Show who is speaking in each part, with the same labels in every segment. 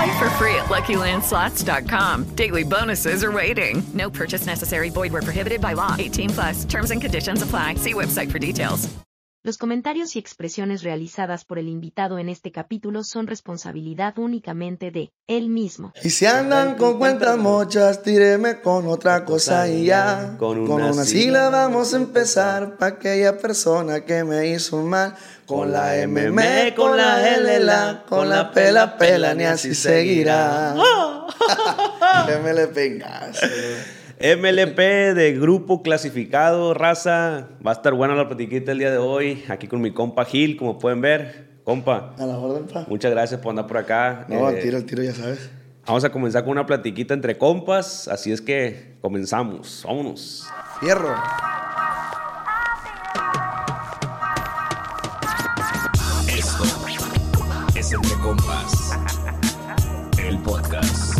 Speaker 1: Play for free at LuckyLandSlots.com. Daily bonuses are waiting. No purchase necessary. Void where prohibited by law. 18 plus. Terms and conditions apply. See website for details.
Speaker 2: Los comentarios y expresiones realizadas por el invitado en este capítulo son responsabilidad únicamente de él mismo.
Speaker 3: Y si andan con cuentas mochas, tíreme con otra cosa y ya.
Speaker 4: Con una
Speaker 3: Con una
Speaker 4: sigla.
Speaker 3: sigla vamos a empezar pa' aquella persona que me hizo mal. Con la MM, con la L, la, con la pela, pela, ni así seguirá. Pengas.
Speaker 4: MLP de grupo clasificado, raza. Va a estar buena la platiquita el día de hoy. Aquí con mi compa Gil, como pueden ver. Compa,
Speaker 3: A la orden, pa.
Speaker 4: muchas gracias por andar por acá.
Speaker 3: No, al
Speaker 4: Eh,
Speaker 3: tiro, al tiro, ya sabes.
Speaker 4: Vamos a comenzar con una platiquita entre compas. Así es que comenzamos. Vámonos.
Speaker 3: Fierro.
Speaker 5: Compas, el podcast.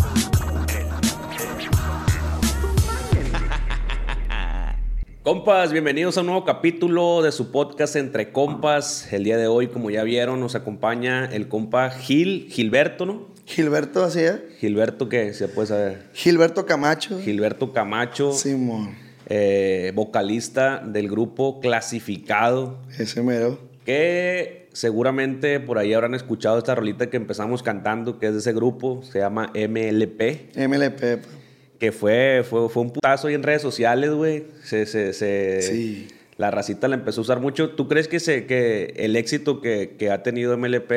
Speaker 4: Compas, bienvenidos a un nuevo capítulo de su podcast Entre Compas. El día de hoy, como ya vieron, nos acompaña el compa Gil, Gilberto, ¿no?
Speaker 3: Gilberto, así es.
Speaker 4: Gilberto, ¿qué? Se puede saber.
Speaker 3: Gilberto Camacho.
Speaker 4: Gilberto Camacho,
Speaker 3: Simón.
Speaker 4: eh, vocalista del grupo Clasificado,
Speaker 3: Ese mero.
Speaker 4: que seguramente por ahí habrán escuchado esta rolita que empezamos cantando, que es de ese grupo, se llama MLP,
Speaker 3: MLP. pa.
Speaker 4: que fue, fue, fue un putazo ahí en redes sociales, güey. Se, se, se-
Speaker 3: Sí.
Speaker 4: La racita la empezó a usar mucho. ¿Tú crees que, se, que el éxito que, que ha tenido MLP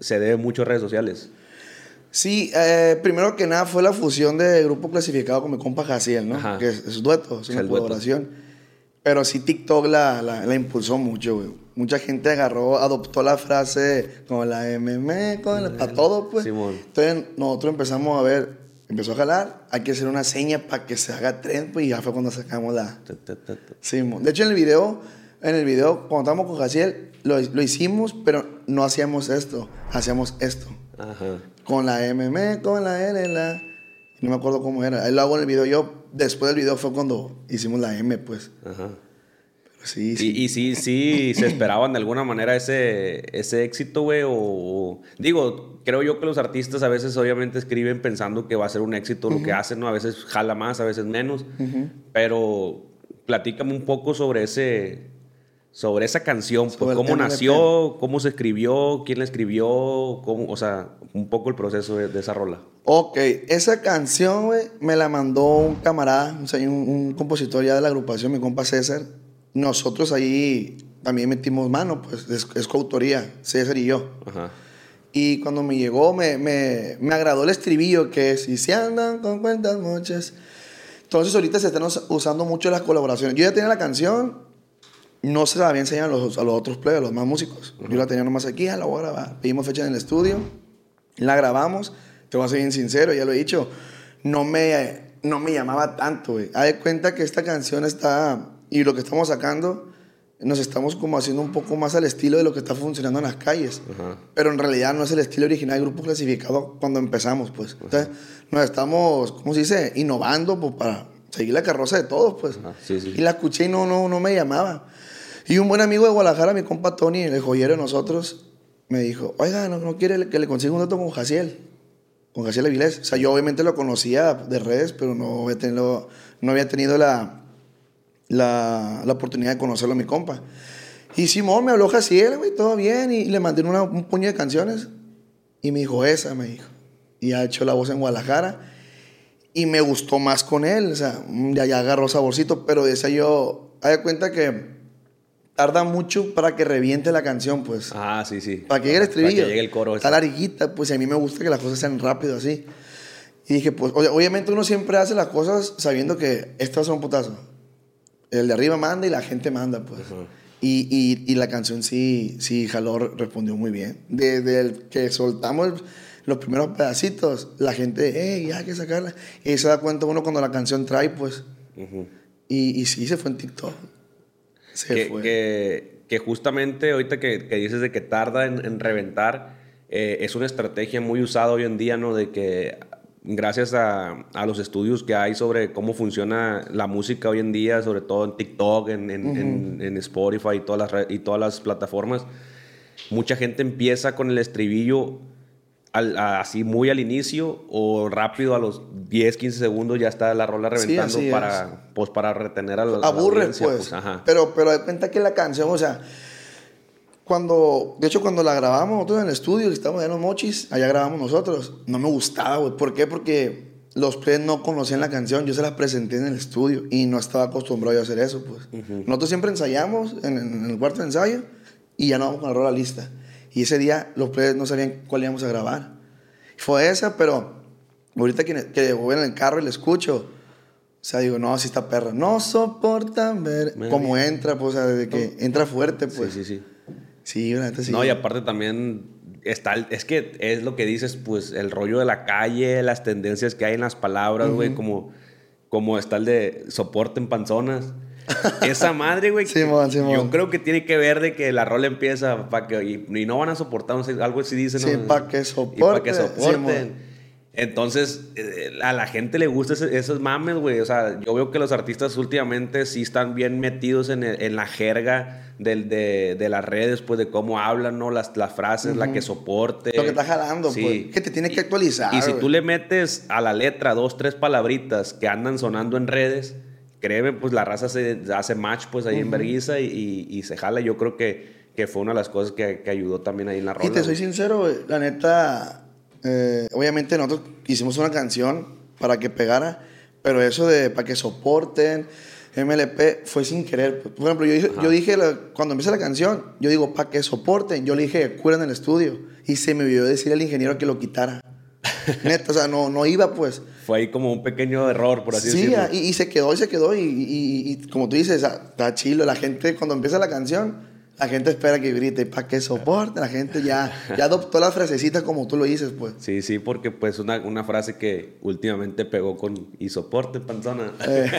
Speaker 4: se debe mucho a redes sociales?
Speaker 3: Sí, eh, primero que nada fue la fusión de grupo clasificado con mi compa Jaciel, ¿no?
Speaker 4: Ajá.
Speaker 3: Que es, es dueto, es una
Speaker 4: dueto.
Speaker 3: colaboración. Pero sí TikTok la, la, la impulsó mucho, güey. Mucha gente agarró, adoptó la frase con la MM, con la, para todo, pues.
Speaker 4: Simón.
Speaker 3: Entonces nosotros empezamos a ver, empezó a jalar, hay que hacer una seña para que se haga trend, pues y ya fue cuando sacamos la... Simón. De hecho, en el video, en el video, cuando estábamos con Jaciel, lo, lo hicimos, pero no hacíamos esto, hacíamos esto.
Speaker 4: Ajá.
Speaker 3: Con la MM, con la L, la... No me acuerdo cómo era. Ahí lo hago en el video yo. Después del video fue cuando hicimos la M, pues.
Speaker 4: Ajá.
Speaker 3: Sí, sí.
Speaker 4: Y, y sí, sí, se esperaban de alguna manera ese, ese éxito, güey. O, o- digo, creo yo que los artistas a veces obviamente escriben pensando que va a ser un éxito lo que hacen, ¿no? A veces jala más, a veces menos. Pero platícame un poco sobre ese. Sobre esa canción, pues,
Speaker 3: Sobre
Speaker 4: cómo nació, cómo se escribió, quién la escribió, cómo, o sea, un poco el proceso de, de esa rola.
Speaker 3: Ok, esa canción, güey, me la mandó un camarada, un, un compositor ya de la agrupación, mi compa César. Nosotros ahí también metimos mano, pues, es, es coautoría, César y yo.
Speaker 4: Ajá.
Speaker 3: Y cuando me llegó, me, me, me agradó el estribillo que es, y si andan con cuentas muchas. Entonces ahorita se están us- usando mucho las colaboraciones. Yo ya tenía la canción, no se la había enseñado a los, a los otros players, a los más músicos. Yo la tenía nomás aquí, ah, la a grabar. Pedimos fecha en el estudio, la grabamos. Te voy a ser bien sincero, ya lo he dicho. No me, no me llamaba tanto, güey. Haz de cuenta que esta canción está, y lo que estamos sacando, nos estamos como haciendo un poco más al estilo de lo que está funcionando en las calles.
Speaker 4: Ajá.
Speaker 3: Pero en realidad no es el estilo original del grupo clasificado cuando empezamos, pues. Entonces, nos estamos, ¿cómo se dice? Innovando pues, para seguir la carroza de todos, pues.
Speaker 4: Ajá, sí, sí.
Speaker 3: Y la escuché y no, no, no me llamaba. Y un buen amigo de Guadalajara, mi compa Tony, el joyero de nosotros, me dijo, oiga, ¿no, no quiere que le consiga un dato con Jaciel? Con Jaciel Avilés. O sea, yo obviamente lo conocía de redes, pero no había tenido, no había tenido la, la, la oportunidad de conocerlo a mi compa. Y Simón me habló Jaciel, güey, todo bien. Y le mandé una- un puño de canciones. Y me dijo, esa, me dijo. Y ha hecho la voz en Guadalajara. Y me gustó más con él. O sea, ya, ya agarró saborcito. Pero decía yo, de cuenta que tarda mucho para que reviente la canción, pues.
Speaker 4: Ah, sí, sí.
Speaker 3: Para que llegue el estribillo.
Speaker 4: Para que llegue el coro.
Speaker 3: Está larguita, pues y a mí me gusta que las cosas sean rápido así. Y dije, pues, obviamente uno siempre hace las cosas sabiendo que esto va a ser un putazo. El de arriba manda y la gente manda, pues. y, y, y la canción sí, sí, jaló, respondió muy bien. Desde el que soltamos los primeros pedacitos, la gente, hey, ya hay que sacarla. Y se da cuenta uno cuando la canción trae, pues. y, y sí, se fue en TikTok. Se
Speaker 4: que,
Speaker 3: fue.
Speaker 4: que- que justamente ahorita que, que dices de que tarda en, en reventar, eh, es una estrategia muy usada hoy en día, ¿no? De que gracias a, a los estudios que hay sobre cómo funciona la música hoy en día, sobre todo en TikTok, en, en- en- en Spotify y todas, las, y todas las plataformas, mucha gente empieza con el estribillo al- a- así muy al inicio o rápido a los 10, 15 segundos ya está la rola reventando para, pues, para retener a la,
Speaker 3: aburre pues,
Speaker 4: ajá.
Speaker 3: pero pero de cuenta que la canción o sea cuando de hecho cuando la grabamos nosotros en el estudio que estábamos en los mochis allá grabamos nosotros no me gustaba güey ¿por qué? porque los players no conocían la canción yo se las presenté en el estudio y no estaba acostumbrado yo a hacer eso pues nosotros siempre ensayamos en, en el cuarto de ensayo y ya no vamos con la rola lista y ese día los players no sabían cuál íbamos a grabar fue esa pero ahorita que, que voy en el carro y la escucho o sea, digo, no, si está perra. No soportan ver cómo entra, pues, o sea, desde que entra fuerte, pues.
Speaker 4: Sí, sí, sí.
Speaker 3: Sí, la neta sí.
Speaker 4: No, y aparte también está, es que es lo que dices, pues el rollo de la calle, las tendencias que hay en las palabras, güey, como, como está el de soporte en panzonas. Esa madre, güey,
Speaker 3: Simón.
Speaker 4: yo creo que tiene que ver de que la rola empieza para que y, y no van a soportar, no sé, algo así dicen.
Speaker 3: Sí,
Speaker 4: ¿no?
Speaker 3: pa' que
Speaker 4: Y para que
Speaker 3: soporte,
Speaker 4: soporten. Entonces, eh, a la gente le gusta ese- esos mames, güey. O sea, yo veo que los artistas últimamente sí están bien metidos en, el- en la jerga del- de, de las redes, pues de cómo hablan, ¿no? Las, las frases, la que soporte.
Speaker 3: Lo que está jalando,
Speaker 4: Sí.
Speaker 3: pues. Que te tiene que actualizar.
Speaker 4: Y si tú le metes a la letra dos, tres palabritas que andan sonando en redes, créeme, pues la raza se hace match, pues ahí en Berguiza y, y- y se jala. Yo creo que, que fue una de las cosas que, que ayudó también ahí en la rola.
Speaker 3: Y te soy sincero, la neta, eh, obviamente nosotros hicimos una canción para que pegara, pero eso de para que soporten, MLP, fue sin querer. Por ejemplo, yo dije, yo dije la- cuando empieza la canción, yo digo, para que soporten, yo le dije, cura en el estudio, y se me olvidó decir al ingeniero que lo quitara. Neta, o sea, no, no iba pues.
Speaker 4: Fue ahí como un pequeño error, por así
Speaker 3: sí,
Speaker 4: decirlo.
Speaker 3: y, y se quedó y se quedó. Y, y- y como tú dices, ah, está chilo. La gente, cuando empieza la canción, la gente espera que grite. Para que soporte, la gente ya, ya adoptó las frasecitas como tú lo dices, pues.
Speaker 4: Sí, sí, porque pues una, una frase que últimamente pegó con y soporte, panzona.
Speaker 3: Eh.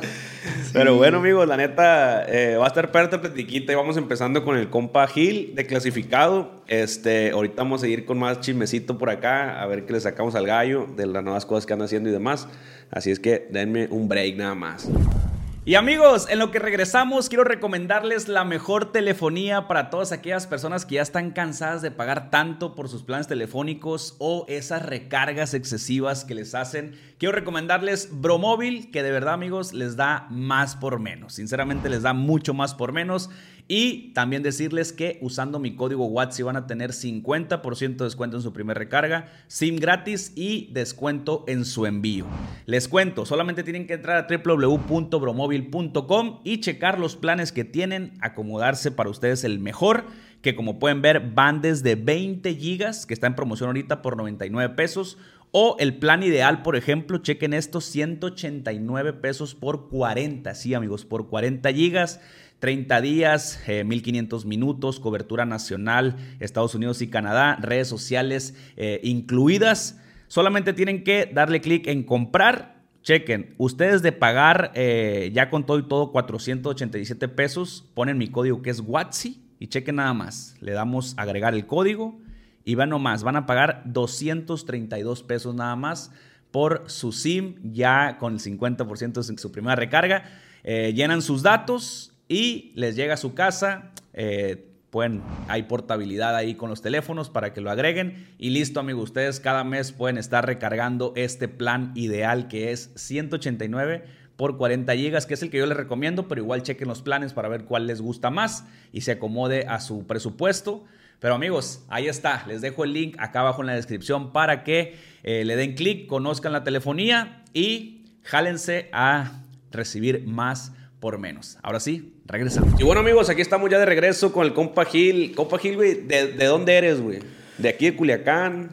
Speaker 4: Pero bueno, amigos, la neta eh, va a estar perto platiquita y vamos empezando con el compa Gil de clasificado. Este, ahorita vamos a seguir con más chismecito por acá, a ver qué le sacamos al gallo de las nuevas cosas que anda haciendo y demás. Así es que denme un break nada más.
Speaker 6: Y amigos, en lo que regresamos, quiero recomendarles la mejor telefonía para todas aquellas personas que ya están cansadas de pagar tanto por sus planes telefónicos o esas recargas excesivas que les hacen. Quiero recomendarles Bromóvil, que de verdad, amigos, les da más por menos. Sinceramente, les da mucho más por menos. Y también decirles que usando mi código WhatsApp van a tener 50% de descuento en su primer recarga, SIM gratis y descuento en su envío. Les cuento, solamente tienen que entrar a www.bromóvil.com y checar los planes que tienen, acomodarse para ustedes el mejor que como pueden ver van desde 20 gigas, que está en promoción ahorita por 99 pesos, o el plan ideal, por ejemplo, chequen esto, 189 pesos por 40, sí amigos, por 40 gigas. 30 días, eh, 1500 minutos, cobertura nacional, Estados Unidos y Canadá, redes sociales eh, incluidas. Solamente tienen que darle clic en comprar. Chequen, ustedes de pagar eh, ya con todo y todo 487 pesos, ponen mi código que es WATSI y chequen nada más. Le damos agregar el código y van nomás, van a pagar 232 pesos nada más por su SIM ya con el 50% de su primera recarga. Eh, llenan sus datos y les llega a su casa. Eh, pueden, hay portabilidad ahí con los teléfonos para que lo agreguen. Y listo, amigos. Ustedes cada mes pueden estar recargando este plan ideal que es 189 por 40 gigas, que es el que yo les recomiendo, pero igual chequen los planes para ver cuál les gusta más y se acomode a su presupuesto. Pero amigos, ahí está. Les dejo el link acá abajo en la descripción para que eh, le den clic, conozcan la telefonía y jálense a recibir más por menos. Ahora sí, regresamos.
Speaker 4: Y bueno, amigos, aquí estamos ya de regreso con el compa Gil. Compa Gil, güey, ¿de, de dónde eres, güey? De aquí de Culiacán.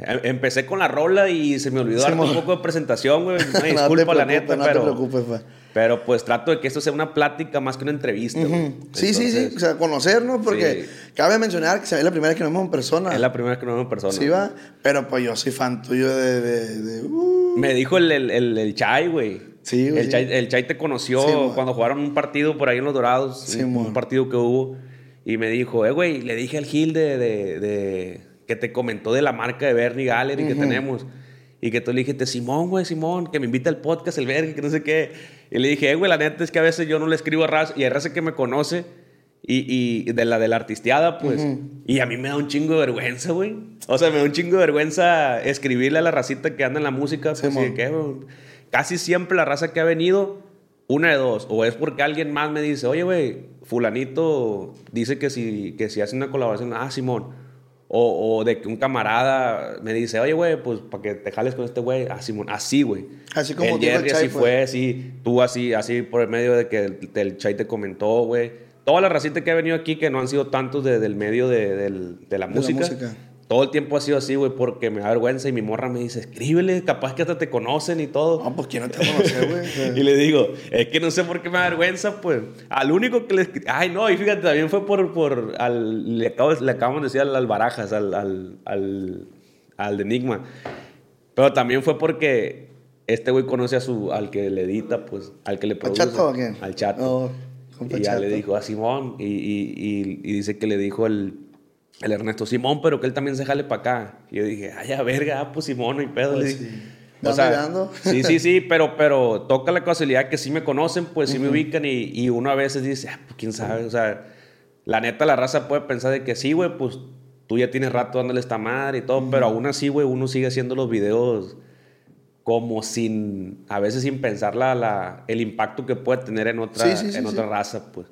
Speaker 4: Em- Empecé con la rola y se me olvidó
Speaker 3: Sí,
Speaker 4: un poco de presentación, güey.
Speaker 3: No te
Speaker 4: disculpa, la neta,
Speaker 3: no te
Speaker 4: pero.
Speaker 3: preocupes, pa.
Speaker 4: Pero pues trato de que esto sea una plática más que una entrevista, güey.
Speaker 3: Sí, sí, sí. O sea, conocernos, porque
Speaker 4: Sí.
Speaker 3: cabe mencionar que es la primera vez que nos vemos en persona.
Speaker 4: Es la primera vez que nos vemos en persona.
Speaker 3: Sí, va. Pero pues yo soy fan tuyo de. de, de- uh.
Speaker 4: Me dijo el, el, el, el Chai, güey.
Speaker 3: Sí, güey,
Speaker 4: El
Speaker 3: sí.
Speaker 4: Chai, el Chai te conoció
Speaker 3: Sí,
Speaker 4: cuando jugaron un partido por ahí en Los Dorados.
Speaker 3: Sí,
Speaker 4: un, un partido que hubo. Y me dijo, eh, güey, le dije al Gil de, de, de- que te comentó de la marca de Bernie Gallery que
Speaker 3: Ujú.
Speaker 4: tenemos. Y que tú le dijiste, Simón, güey, Simón, que me invita al podcast, el Bernie, que no sé qué. Y le dije, eh, güey, la neta es que a veces yo no le escribo a raza. Y hay raza que me conoce. Y, y de la de la artisteada, pues.
Speaker 3: Ujú.
Speaker 4: Y a mí me da un chingo de vergüenza, güey. O sea, me da un chingo de vergüenza escribirle a la racita que anda en la música. Pues, y de que, güey, casi siempre la raza que ha venido, una de dos. O es porque alguien más me dice, oye, güey, fulanito dice que si, que si hace una colaboración, ah, Simón. O, o de que un camarada me dice, oye, güey, pues para que te jales con este güey. Ah, Simón, así, güey.
Speaker 3: Así como
Speaker 4: el
Speaker 3: el
Speaker 4: Jerry
Speaker 3: Chai,
Speaker 4: así
Speaker 3: pues.
Speaker 4: fue, así, tú así, así por el medio de que el, el Chai te comentó, güey. Toda la racita que ha venido aquí, que no han sido tantos de- del medio de, del- de la
Speaker 3: De la
Speaker 4: música. Todo el tiempo ha sido así, güey, porque me da vergüenza y mi morra me dice, escríbele, capaz que hasta te conocen y todo.
Speaker 3: No, pues quién no te conocer, güey.
Speaker 4: Y le digo, es que no sé por qué me da vergüenza, pues. Al único que le Ay, no, y fíjate, también fue por. por al, le, acabo, le acabamos de decir al, al Barajas, al, al, al, al de Enigma. Pero también fue porque este güey conoce a su, al que le edita, pues, al que le
Speaker 3: ¿Al
Speaker 4: produce.
Speaker 3: chato o quién?
Speaker 4: Al chato.
Speaker 3: Oh,
Speaker 4: y ya
Speaker 3: Chato.
Speaker 4: le dijo a Simón. Y, y, y, y dice que le dijo el, el Ernesto, Simón, pero que él también se jale para acá. Y yo dije, ay, a verga, ah, pues Simón, no hay pedo.
Speaker 3: Pues sí.
Speaker 4: O sea, sí, sí, sí, pero, pero toca la casualidad que sí me conocen, pues sí me ubican y, y uno a veces dice, ah, pues quién sabe, o sea, la neta la raza puede pensar de que sí, güey, pues tú ya tienes rato dándole esta madre y todo, pero aún así, güey, uno sigue haciendo los videos como sin, a veces sin pensar la, la- el impacto que puede tener en otra,
Speaker 3: Sí, sí, sí,
Speaker 4: en
Speaker 3: sí.
Speaker 4: otra raza, pues.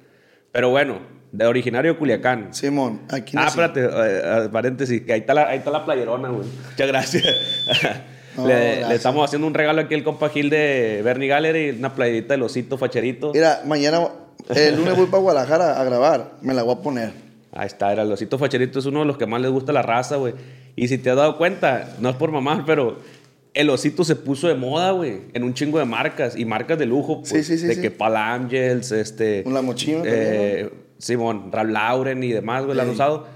Speaker 4: Pero bueno, de originario de Culiacán.
Speaker 3: Simón, aquí
Speaker 4: Ah, espérate, eh, eh, paréntesis, que ahí está la, ahí está la playerona, güey. Muchas gracias.
Speaker 3: No,
Speaker 4: le,
Speaker 3: gracias.
Speaker 4: le estamos haciendo un regalo aquí al compa Gil de Bernie Gallery, una playerita del osito facherito.
Speaker 3: Mira, mañana, el lunes voy para Guadalajara a grabar. Me la voy a poner.
Speaker 4: Ahí está, era el osito facherito, es uno de los que más les gusta la raza, güey. Y si te has dado cuenta, no es por mamar, pero el osito se puso de moda, güey, en un chingo de marcas y marcas de lujo, pues,
Speaker 3: Sí, sí, sí,
Speaker 4: de que Pal Angels, este,
Speaker 3: Un Lamochino
Speaker 4: eh, Simón, Ralph Lauren y demás, güey, la han usado.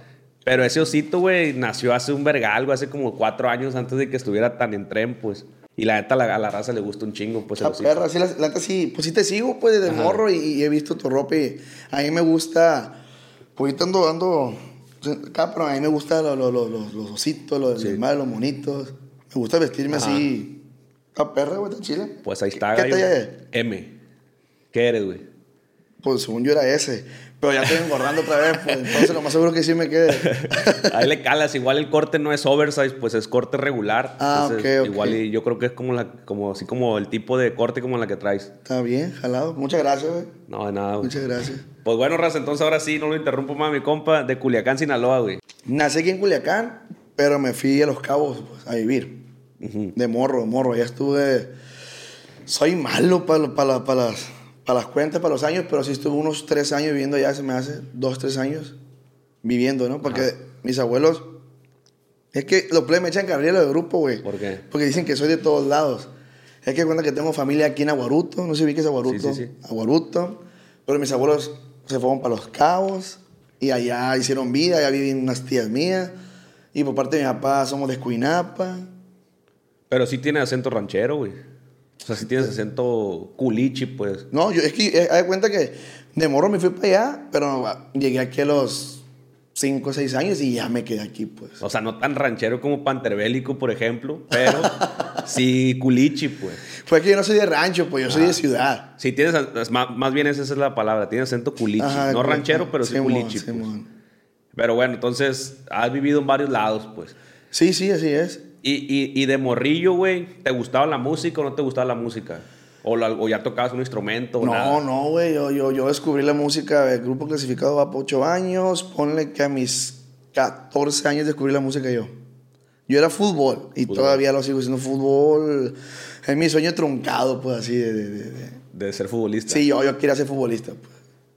Speaker 4: Pero ese osito, güey, nació hace un vergal, güey, hace como cuatro años antes de que estuviera tan en tren, pues. Y la neta, la- a la raza le gusta un chingo, pues, el
Speaker 3: La
Speaker 4: osito.
Speaker 3: perra, sí, la, la neta sí, pues sí te sigo, pues, desde
Speaker 4: Ajá.
Speaker 3: morro y, y he visto tu ropa y a mí me gusta, pues ahorita ando, ando acá, pero a mí me gustan los, los, los, los, los ositos, los
Speaker 4: Sí.
Speaker 3: demás, los monitos. Me gusta vestirme
Speaker 4: Ajá.
Speaker 3: así. La perra, güey, está chile.
Speaker 4: Pues ahí está,
Speaker 3: ¿Qué
Speaker 4: gallo.
Speaker 3: talla es?
Speaker 4: M. ¿Qué eres, güey?
Speaker 3: Pues según yo era ese. Pero ya estoy engordando otra vez, pues entonces lo más seguro que sí me quede.
Speaker 4: Ahí le calas, igual el corte no es oversize, pues es corte regular.
Speaker 3: Ah,
Speaker 4: Entonces,
Speaker 3: ok, ok.
Speaker 4: Igual y yo creo que es como la, como así como el tipo de corte como la que traes.
Speaker 3: Está bien, jalado. Muchas gracias, güey.
Speaker 4: No, de nada, güey.
Speaker 3: Muchas gracias.
Speaker 4: Pues bueno, Raza, entonces ahora sí, no lo interrumpo más, mi compa, de Culiacán, Sinaloa, güey.
Speaker 3: Nací aquí en Culiacán, pero me fui a Los Cabos pues, a vivir. De morro, de morro. Ya estuve. Soy malo para las, para las cuentas, para los años, pero sí estuve unos tres años viviendo allá, se me hace dos, tres años viviendo, ¿no? Porque mis abuelos. Es que los plebes me echan carrera de grupo, güey.
Speaker 4: ¿Por qué?
Speaker 3: Porque dicen que soy de todos lados. Es que cuenta que tengo familia aquí en Aguaruto, no sé si ubiques Aguaruto.
Speaker 4: Sí, sí, sí.
Speaker 3: Aguaruto. Pero mis abuelos se fueron para Los Cabos y allá hicieron vida, allá viven unas tías mías. Y por parte de mi papá somos de Escuinapa.
Speaker 4: Pero sí tiene acento ranchero, güey. O sea, sí tienes acento culichi, pues.
Speaker 3: No, yo es que, eh, haz de cuenta que de morro me fui para allá, pero ah, llegué aquí a los 5 o 6 años y ya me quedé aquí, pues.
Speaker 4: O sea, no tan ranchero como panterbélico, por ejemplo, pero sí culichi, pues.
Speaker 3: Fue que yo no soy de rancho, pues yo soy
Speaker 4: Ah.
Speaker 3: de ciudad.
Speaker 4: Sí, tienes, es más, más bien esa es la palabra, tienes acento culichi.
Speaker 3: Ajá,
Speaker 4: no
Speaker 3: pues,
Speaker 4: ranchero, pero sí culichi. pues. Pero bueno, entonces has vivido en varios lados, pues.
Speaker 3: Sí, sí, así es.
Speaker 4: Y, y, y de morrillo, güey, ¿te gustaba la música o no te gustaba la música? ¿O, la- o ya tocabas un instrumento
Speaker 3: No,
Speaker 4: nada?
Speaker 3: no, güey. Yo, yo, yo descubrí la música del grupo clasificado va por 8 años. Ponle que a mis 14 años descubrí la música yo. Yo era fútbol y todavía lo sigo siendo fútbol. Es mi sueño truncado, pues así de... de, de- de-
Speaker 4: De ser futbolista.
Speaker 3: Sí, yo, yo quería ser futbolista, pues.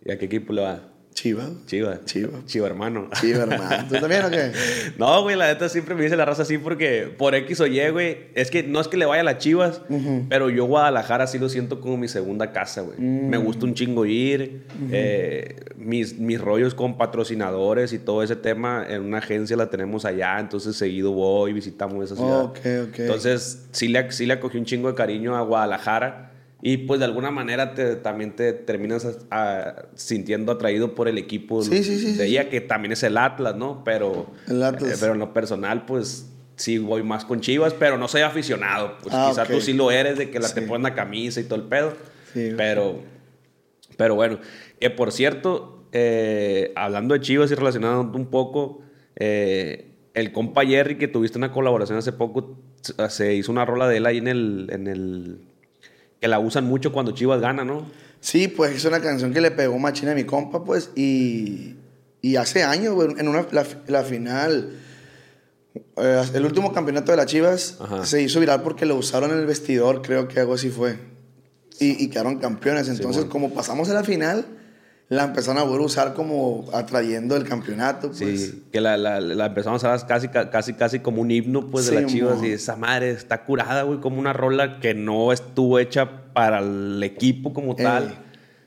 Speaker 4: ¿Y a qué equipo le va?
Speaker 3: Chiva.
Speaker 4: Chiva.
Speaker 3: Chiva.
Speaker 4: Chiva, hermano.
Speaker 3: Chiva, hermano. ¿Tú también o qué?
Speaker 4: No, güey, la neta siempre me dice la raza así porque por X o Y, güey. Es que no es que le vaya a las chivas, pero yo Guadalajara sí lo siento como mi segunda casa, güey.
Speaker 3: Mm.
Speaker 4: Me gusta un chingo ir. eh, mis, mis rollos con patrocinadores y todo ese tema en una agencia la tenemos allá, entonces seguido voy, visitamos esa ciudad.
Speaker 3: Ok, ok.
Speaker 4: Entonces sí le, sí le acogí un chingo de cariño a Guadalajara. Y pues de alguna manera te, también te terminas a- sintiendo atraído por el equipo
Speaker 3: Sí, sí, sí,
Speaker 4: de ella, que también es el Atlas, ¿no? Pero,
Speaker 3: El Atlas.
Speaker 4: eh, pero en lo personal, pues sí voy más con Chivas, pero no soy aficionado. Pues
Speaker 3: Ah,
Speaker 4: quizá tú sí lo eres, de que la te pones la camisa y todo el pedo. Pero, pero bueno, Eh, por cierto, eh, hablando de Chivas y relacionado un poco, eh, el compa Jerry, que tuviste una colaboración hace poco, se- se hizo una rola de él ahí en el, en el... que la usan mucho cuando Chivas gana, ¿no?
Speaker 3: Sí, pues es una canción que le pegó machina a mi compa, pues, y, y hace años, güey, en una, la, la final, eh, el último campeonato de las Chivas
Speaker 4: Ajá.
Speaker 3: se hizo viral porque lo usaron en el vestidor, creo que algo así fue, y, y quedaron campeones. Entonces,
Speaker 4: bueno.
Speaker 3: como pasamos a la final, la empezaron a volver a usar como atrayendo el campeonato, pues.
Speaker 4: Sí, que la, la, la empezamos a hacer casi, casi, casi como un himno, pues, de
Speaker 3: Sí,
Speaker 4: las chivas.
Speaker 3: mo.
Speaker 4: Y esa madre está curada, güey, como una rola que no estuvo hecha para el equipo como tal.
Speaker 3: Ey.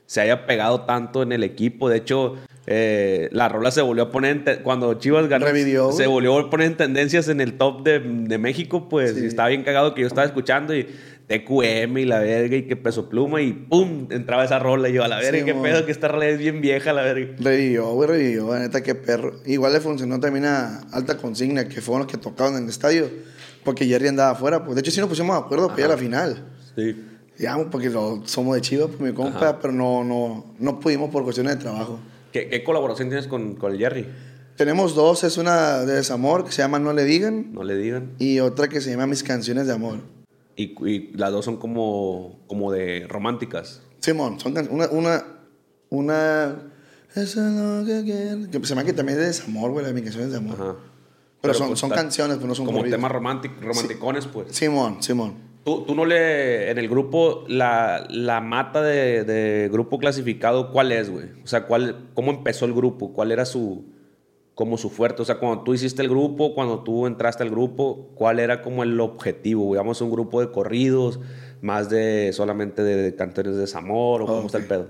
Speaker 4: Se haya pegado tanto en el equipo. De hecho, eh, la rola se volvió a poner, cuando Chivas ganó,
Speaker 3: Revivió,
Speaker 4: se volvió a poner en tendencias en el top de, de México, pues, y estaba bien cagado que yo estaba escuchando y TQM y la verga y que peso pluma y pum, entraba esa rola y yo a la verga,
Speaker 3: Sí,
Speaker 4: qué pedo, que esta rola es bien vieja, la verga.
Speaker 3: Revivió, güey, revivió, la neta, qué perro. Igual le funcionó también a Alta Consigna, que fueron los que tocaron en el estadio, porque Jerry andaba afuera. Pues. De hecho, sí nos pusimos de acuerdo para ir a la final.
Speaker 4: Sí.
Speaker 3: Digamos, porque lo- somos de Chivas, pues mi compa,
Speaker 4: Ajá.
Speaker 3: pero no, no, no pudimos por cuestiones de trabajo.
Speaker 4: ¿Qué, qué colaboración tienes con, con el Jerry?
Speaker 3: Tenemos dos, es una de desamor que se llama No le digan
Speaker 4: No le digan.
Speaker 3: y otra que se llama Mis canciones de amor.
Speaker 4: Y, y las dos son como, como de románticas.
Speaker 3: Simón, son una, una, una, eso es lo que se llama que también es de desamor, güey, la de Mis canciones de amor.
Speaker 4: Ajá.
Speaker 3: Pero, son,
Speaker 4: pues
Speaker 3: son canciones, pues no son
Speaker 4: Como
Speaker 3: corridos.
Speaker 4: temas romántic- romanticones, pues.
Speaker 3: Simón, Simón.
Speaker 4: Tú, tú no le. En el grupo, la, la mata de, de grupo clasificado, ¿cuál es, güey? O sea, ¿cuál, ¿cómo empezó el grupo? ¿Cuál era su. Como su fuerte? O sea, cuando tú hiciste el grupo, cuando tú entraste al grupo, ¿cuál era como el objetivo? Digamos, un grupo de corridos, más de solamente de, canciones de desamor, o cómo está el pedo.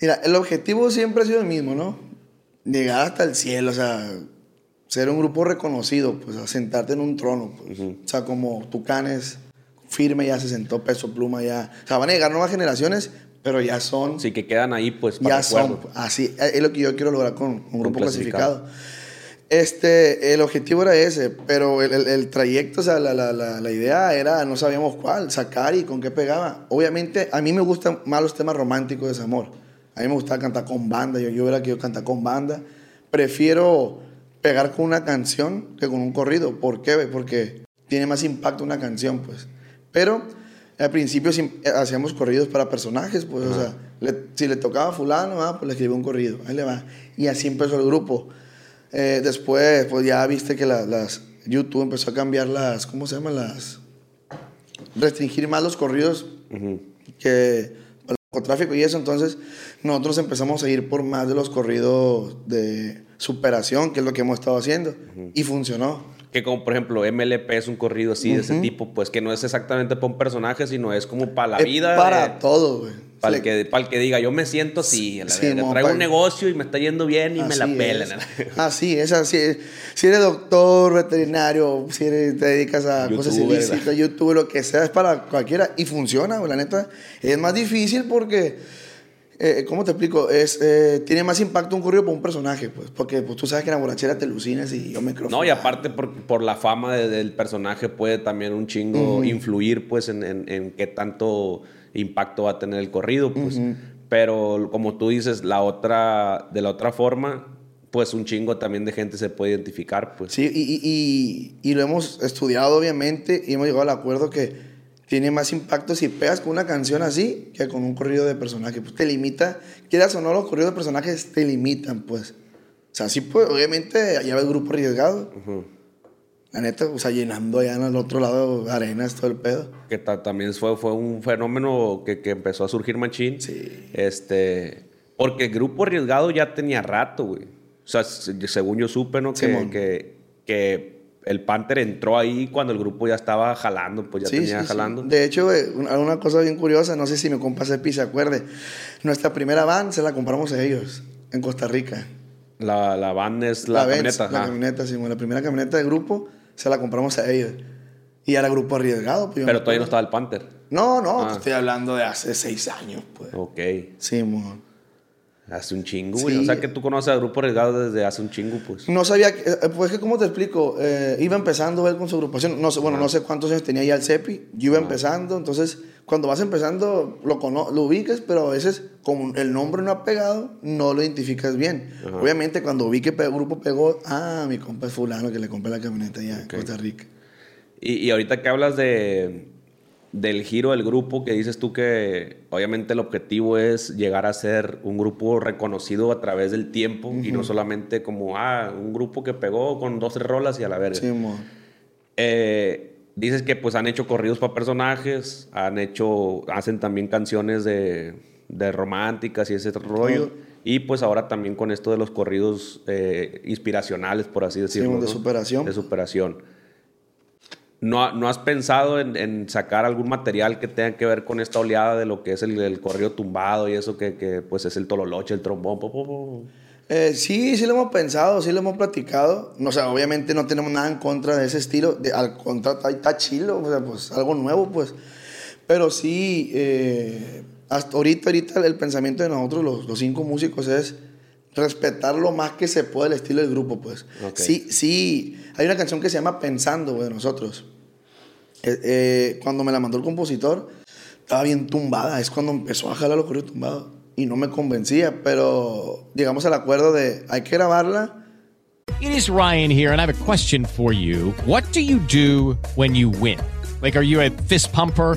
Speaker 3: Mira, el objetivo siempre ha sido el mismo, ¿no? Llegar hasta el cielo, o sea, ser un grupo reconocido, pues, a sentarte en un trono, pues. O sea, como Tucanes, firme ya se sentó, peso pluma ya. O sea, van a llegar nuevas generaciones, pero ya son,
Speaker 4: Sí, que quedan ahí, pues, para
Speaker 3: ya son, así, es lo que yo quiero lograr con un grupo
Speaker 4: clasificado.
Speaker 3: clasificado. Este, el objetivo era ese, pero el, el- el trayecto, o sea, la, la- la- la idea era, no sabíamos cuál, sacar y con qué pegaba. Obviamente, a mí me gustan más los temas románticos de desamor. A mí me gustaba cantar con banda, yo, yo hubiera querido cantar con banda. Prefiero pegar con una canción que con un corrido. ¿Por qué? Porque tiene más impacto una canción, pues. Pero al principio eh, hacíamos corridos para personajes, pues, o sea, le- si le tocaba a fulano, ah, pues le escribía un corrido, ahí le va. Y así empezó el grupo. Eh, después, pues ya viste que la- las YouTube empezó a cambiar las, ¿cómo se llaman? Las... Restringir más los corridos que el narcotráfico y eso. Entonces, nosotros empezamos a ir por más de los corridos de superación, que es lo que hemos estado haciendo. Y funcionó.
Speaker 4: Que como, por ejemplo, MLP es un corrido así de ese tipo, pues que no es exactamente para un personaje, sino es como para la
Speaker 3: Es
Speaker 4: vida.
Speaker 3: para todo, güey.
Speaker 4: Para el, que, para el que diga, yo me siento así, la
Speaker 3: Sí,
Speaker 4: verga,
Speaker 3: mo,
Speaker 4: traigo un negocio y me está yendo bien y me la pelan.
Speaker 3: Así es, así es. Si eres doctor, veterinario, si eres- te dedicas a cosas
Speaker 4: Youtuber,
Speaker 3: ilícitas, YouTube, lo que sea, es para cualquiera. Y funciona, güey, la neta. Es más difícil porque, eh, ¿cómo te explico? Es, eh, tiene más impacto un corrido por un personaje, pues. Porque pues, tú sabes que en la borrachera te alucinas y yo me creo.
Speaker 4: No, y aparte por, por la fama de- del personaje puede también un chingo
Speaker 3: Ujú.
Speaker 4: influir pues en, en- en qué tanto impacto va a tener el corrido, pues.
Speaker 3: Ujú.
Speaker 4: Pero como tú dices, la otra, de la otra forma, pues un chingo también de gente se puede identificar, pues.
Speaker 3: Sí, y, y- y- y lo hemos estudiado, obviamente, y hemos llegado al acuerdo que tiene más impacto si pegas con una canción así que con un corrido de personaje. Pues te limita, quieras o no, los corridos de personajes te limitan, pues. O sea, sí, pues, obviamente, allá va el grupo arriesgado. La neta, o sea, llenando allá en el otro lado arenas, todo el pedo.
Speaker 4: Que ta- también fue, fue un fenómeno que, que empezó a surgir machín.
Speaker 3: Sí.
Speaker 4: Este, porque el grupo arriesgado ya tenía rato, güey. O sea, se- según yo supe, ¿no? Que, que, que el Panther entró ahí cuando el grupo ya estaba jalando, pues ya
Speaker 3: Sí,
Speaker 4: tenía
Speaker 3: sí, sí.
Speaker 4: jalando.
Speaker 3: De hecho, güey, una, cosa bien curiosa, no sé si mi compa Sepi se acuerde. Nuestra primera van se la compramos a ellos, en Costa Rica.
Speaker 4: La, la van es la,
Speaker 3: Benz,
Speaker 4: camioneta.
Speaker 3: La
Speaker 4: ajá.
Speaker 3: camioneta, sí, la primera camioneta del grupo se la compramos a ellos. Y era grupo arriesgado. Pues,
Speaker 4: Pero todavía no estaba el Panther.
Speaker 3: No, no,
Speaker 4: Ah.
Speaker 3: pues, estoy hablando de hace seis años, pues.
Speaker 4: Ok.
Speaker 3: Sí, mon.
Speaker 4: Hace un chingo, güey.
Speaker 3: Sí.
Speaker 4: O sea que tú conoces al grupo arriesgado desde hace un chingo, pues.
Speaker 3: No sabía, que- eh, pues que, ¿cómo te explico? Eh, iba empezando él con su agrupación. No sé, bueno, no sé cuántos años tenía ya el CEPI. Yo iba empezando, entonces, cuando vas empezando, lo, cono- lo ubicas, pero a veces, como el nombre no ha pegado, no lo identificas bien.
Speaker 4: Ajá.
Speaker 3: Obviamente, cuando vi que el grupo pegó, ah, mi compa es fulano que le compré la camioneta allá en Costa Rica.
Speaker 4: Y, y ahorita que hablas de, del giro del grupo, que dices tú que obviamente el objetivo es llegar a ser un grupo reconocido a través del tiempo y no solamente como, ah, un grupo que pegó con dos, tres rolas y a la verga.
Speaker 3: Sí.
Speaker 4: Eh, dices que pues han hecho corridos para personajes, han hecho, hacen también canciones de, de románticas y ese rollo. Y pues ahora también con esto de los corridos eh, inspiracionales, por así decirlo.
Speaker 3: de
Speaker 4: ¿no?
Speaker 3: superación.
Speaker 4: De superación. ¿No, no has pensado en, sacar algún material que tenga que ver con esta oleada de lo que es el, el corrido tumbado y eso que, que, pues es el tololoche, el trombón? po, po, po?
Speaker 3: Eh, sí, sí lo hemos pensado, sí lo hemos platicado. O sea, obviamente no tenemos nada en contra de ese estilo. De- al contrario, está chilo, o sea, pues algo nuevo, pues. Pero sí, eh, hasta ahorita, ahorita el pensamiento de nosotros, los, los cinco músicos, es respetar lo más que se puede el estilo del grupo, pues. Sí, sí. Hay una canción que se llama Pensando, güey, de nosotros. Eh, eh, cuando me la mandó el compositor, estaba bien tumbada. Es cuando empezó a jalar los corridos tumbados. Y no me convencía, pero llegamos al acuerdo de hay que grabarla.
Speaker 7: It is Ryan here, and I have a question for you. What do you do when you win? Like, are you a fist pumper?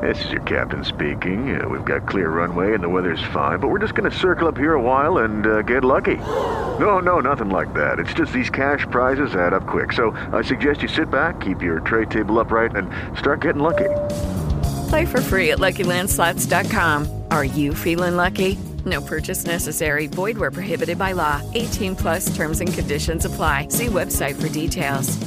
Speaker 8: This is your captain speaking. Uh, we've got clear runway and the weather's fine, but we're just going to circle up here a while and uh, get lucky. No, no, nothing like that. It's just these cash prizes add up quick. So I suggest you sit back, keep your tray table upright, and start getting lucky.
Speaker 1: Play for free at LuckyLandSlots.com. Are you feeling lucky? No purchase necessary. Void where prohibited by law. 18 plus terms and conditions apply. See website for details.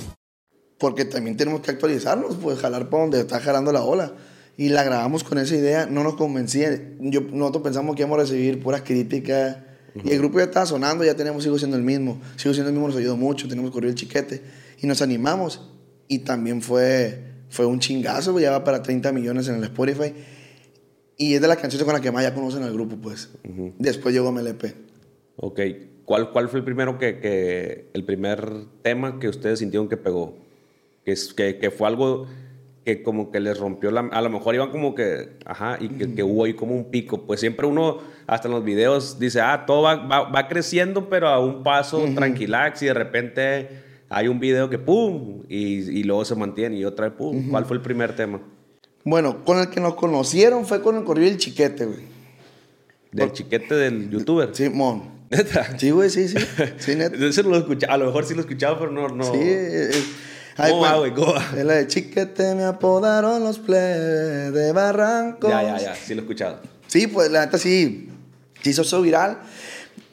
Speaker 3: Porque también tenemos que actualizarnos, pues jalar por donde está jalando la ola. Y la grabamos con esa idea, no nos convencía. Yo, nosotros pensamos que íbamos a recibir puras críticas. Y el grupo ya estaba sonando, ya tenemos, sigo siendo el mismo. Sigo siendo el mismo, nos ayudó mucho, tenemos corrido el chiquete. Y nos animamos. Y también fue, fue un chingazo, güey, ya va para 30 millones en el Spotify. Y es de las canciones con las que más ya conocen al grupo, pues. Después llegó MLP.
Speaker 4: Ok. ¿Cuál, ¿Cuál fue el primero que, que- el primer tema que ustedes sintieron que pegó? Que, que, que fue algo que como que les rompió la... A lo mejor iban como que... Ajá, y que, que hubo ahí como un pico. Pues siempre uno, hasta en los videos, dice, ah, todo va, va, va creciendo, pero a un paso tranquilax y de repente hay un video que pum, y, y luego se mantiene y otra vez pum. ¿Cuál fue el primer tema?
Speaker 3: Bueno, con el que nos conocieron fue con el corrido el chiquete, güey.
Speaker 4: Del chiquete del youtuber.
Speaker 3: Sí, mon.
Speaker 4: ¿Neta?
Speaker 3: Sí, güey, sí, sí. Sí, neta.
Speaker 4: No lo escucha- a lo mejor sí lo escuchaba, pero no... no.
Speaker 3: Sí, eh, eh,
Speaker 4: ¿Cómo
Speaker 3: ay, pues,
Speaker 4: güey? ¿Cómo va?
Speaker 3: Es la de chiquete me apodaron los plebes de Barranco.
Speaker 4: Ya, ya, ya, sí lo he escuchado.
Speaker 3: Sí, pues la neta sí, sí hizo eso viral.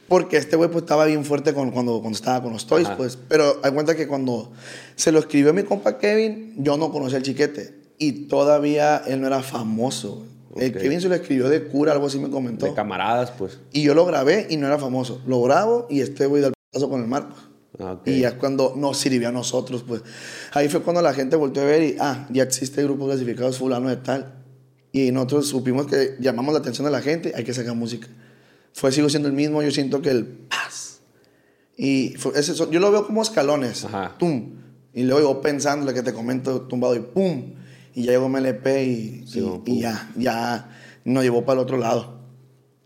Speaker 3: Porque este güey pues estaba bien fuerte con, cuando, cuando estaba con los Toys,
Speaker 4: Ajá.
Speaker 3: pues. Pero hay cuenta que cuando se lo escribió mi compa Kevin, yo no conocía al chiquete. Y todavía él no era famoso. El. Kevin se lo escribió de cura, algo así me comentó.
Speaker 4: De camaradas, pues.
Speaker 3: Y yo lo grabé y no era famoso. Lo grabo y este güey da el paso con el Marcos.
Speaker 4: Ah, ok.
Speaker 3: Y ya es cuando nos sirvió a nosotros, pues. Ahí fue cuando la gente volvió a ver y, ah, ya existe grupo clasificados fulano de tal. Y nosotros supimos que llamamos la atención de la gente, hay que sacar música. Fue, sigo siendo el mismo, yo siento que el paz. Y fue- ese son- yo lo veo como escalones. Tum. Y luego yo pensando lo que te comento, tumbado y ¡pum! Y ya llegó MLP y, y- y ya, ya nos llevó para el otro lado.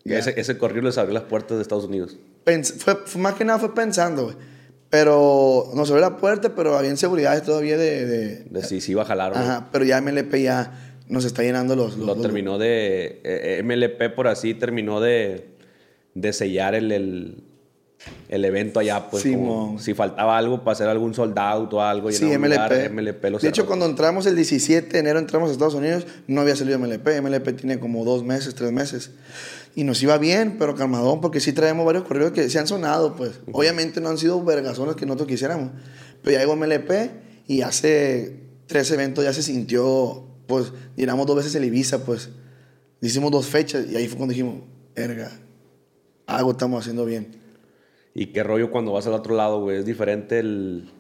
Speaker 4: Ese, ese corrido les abrió las puertas de Estados Unidos.
Speaker 3: Pens- fue, fue- más que nada fue pensando, güey. Pero nos abrió la puerta, pero había inseguridades todavía de... de-
Speaker 4: De si sí iba a jalar
Speaker 3: ajá, pero ya MLP ya nos está llenando los... los-
Speaker 4: Lo
Speaker 3: los-
Speaker 4: terminó de. eh, MLP por así terminó de, de sellar el, el, el evento allá. Pues como si faltaba algo para hacer algún sold out o algo.
Speaker 3: Sí, MLP.
Speaker 4: lugar, MLP lo
Speaker 3: de hecho, cuando entramos el 17 de enero, entramos a Estados Unidos, no había salido MLP. MLP tiene como dos meses, tres meses. Y nos iba bien, pero calmadón, porque sí traemos varios correos que se han sonado, pues. Obviamente no han sido vergazones que nosotros quisiéramos. Pero ya llegó MLP y hace tres eventos ya se sintió, pues, llenamos dos veces el Ibiza, pues. Hicimos dos fechas y ahí fue cuando dijimos, verga, algo estamos haciendo bien.
Speaker 4: Y qué rollo cuando vas al otro lado, güey. Es diferente el.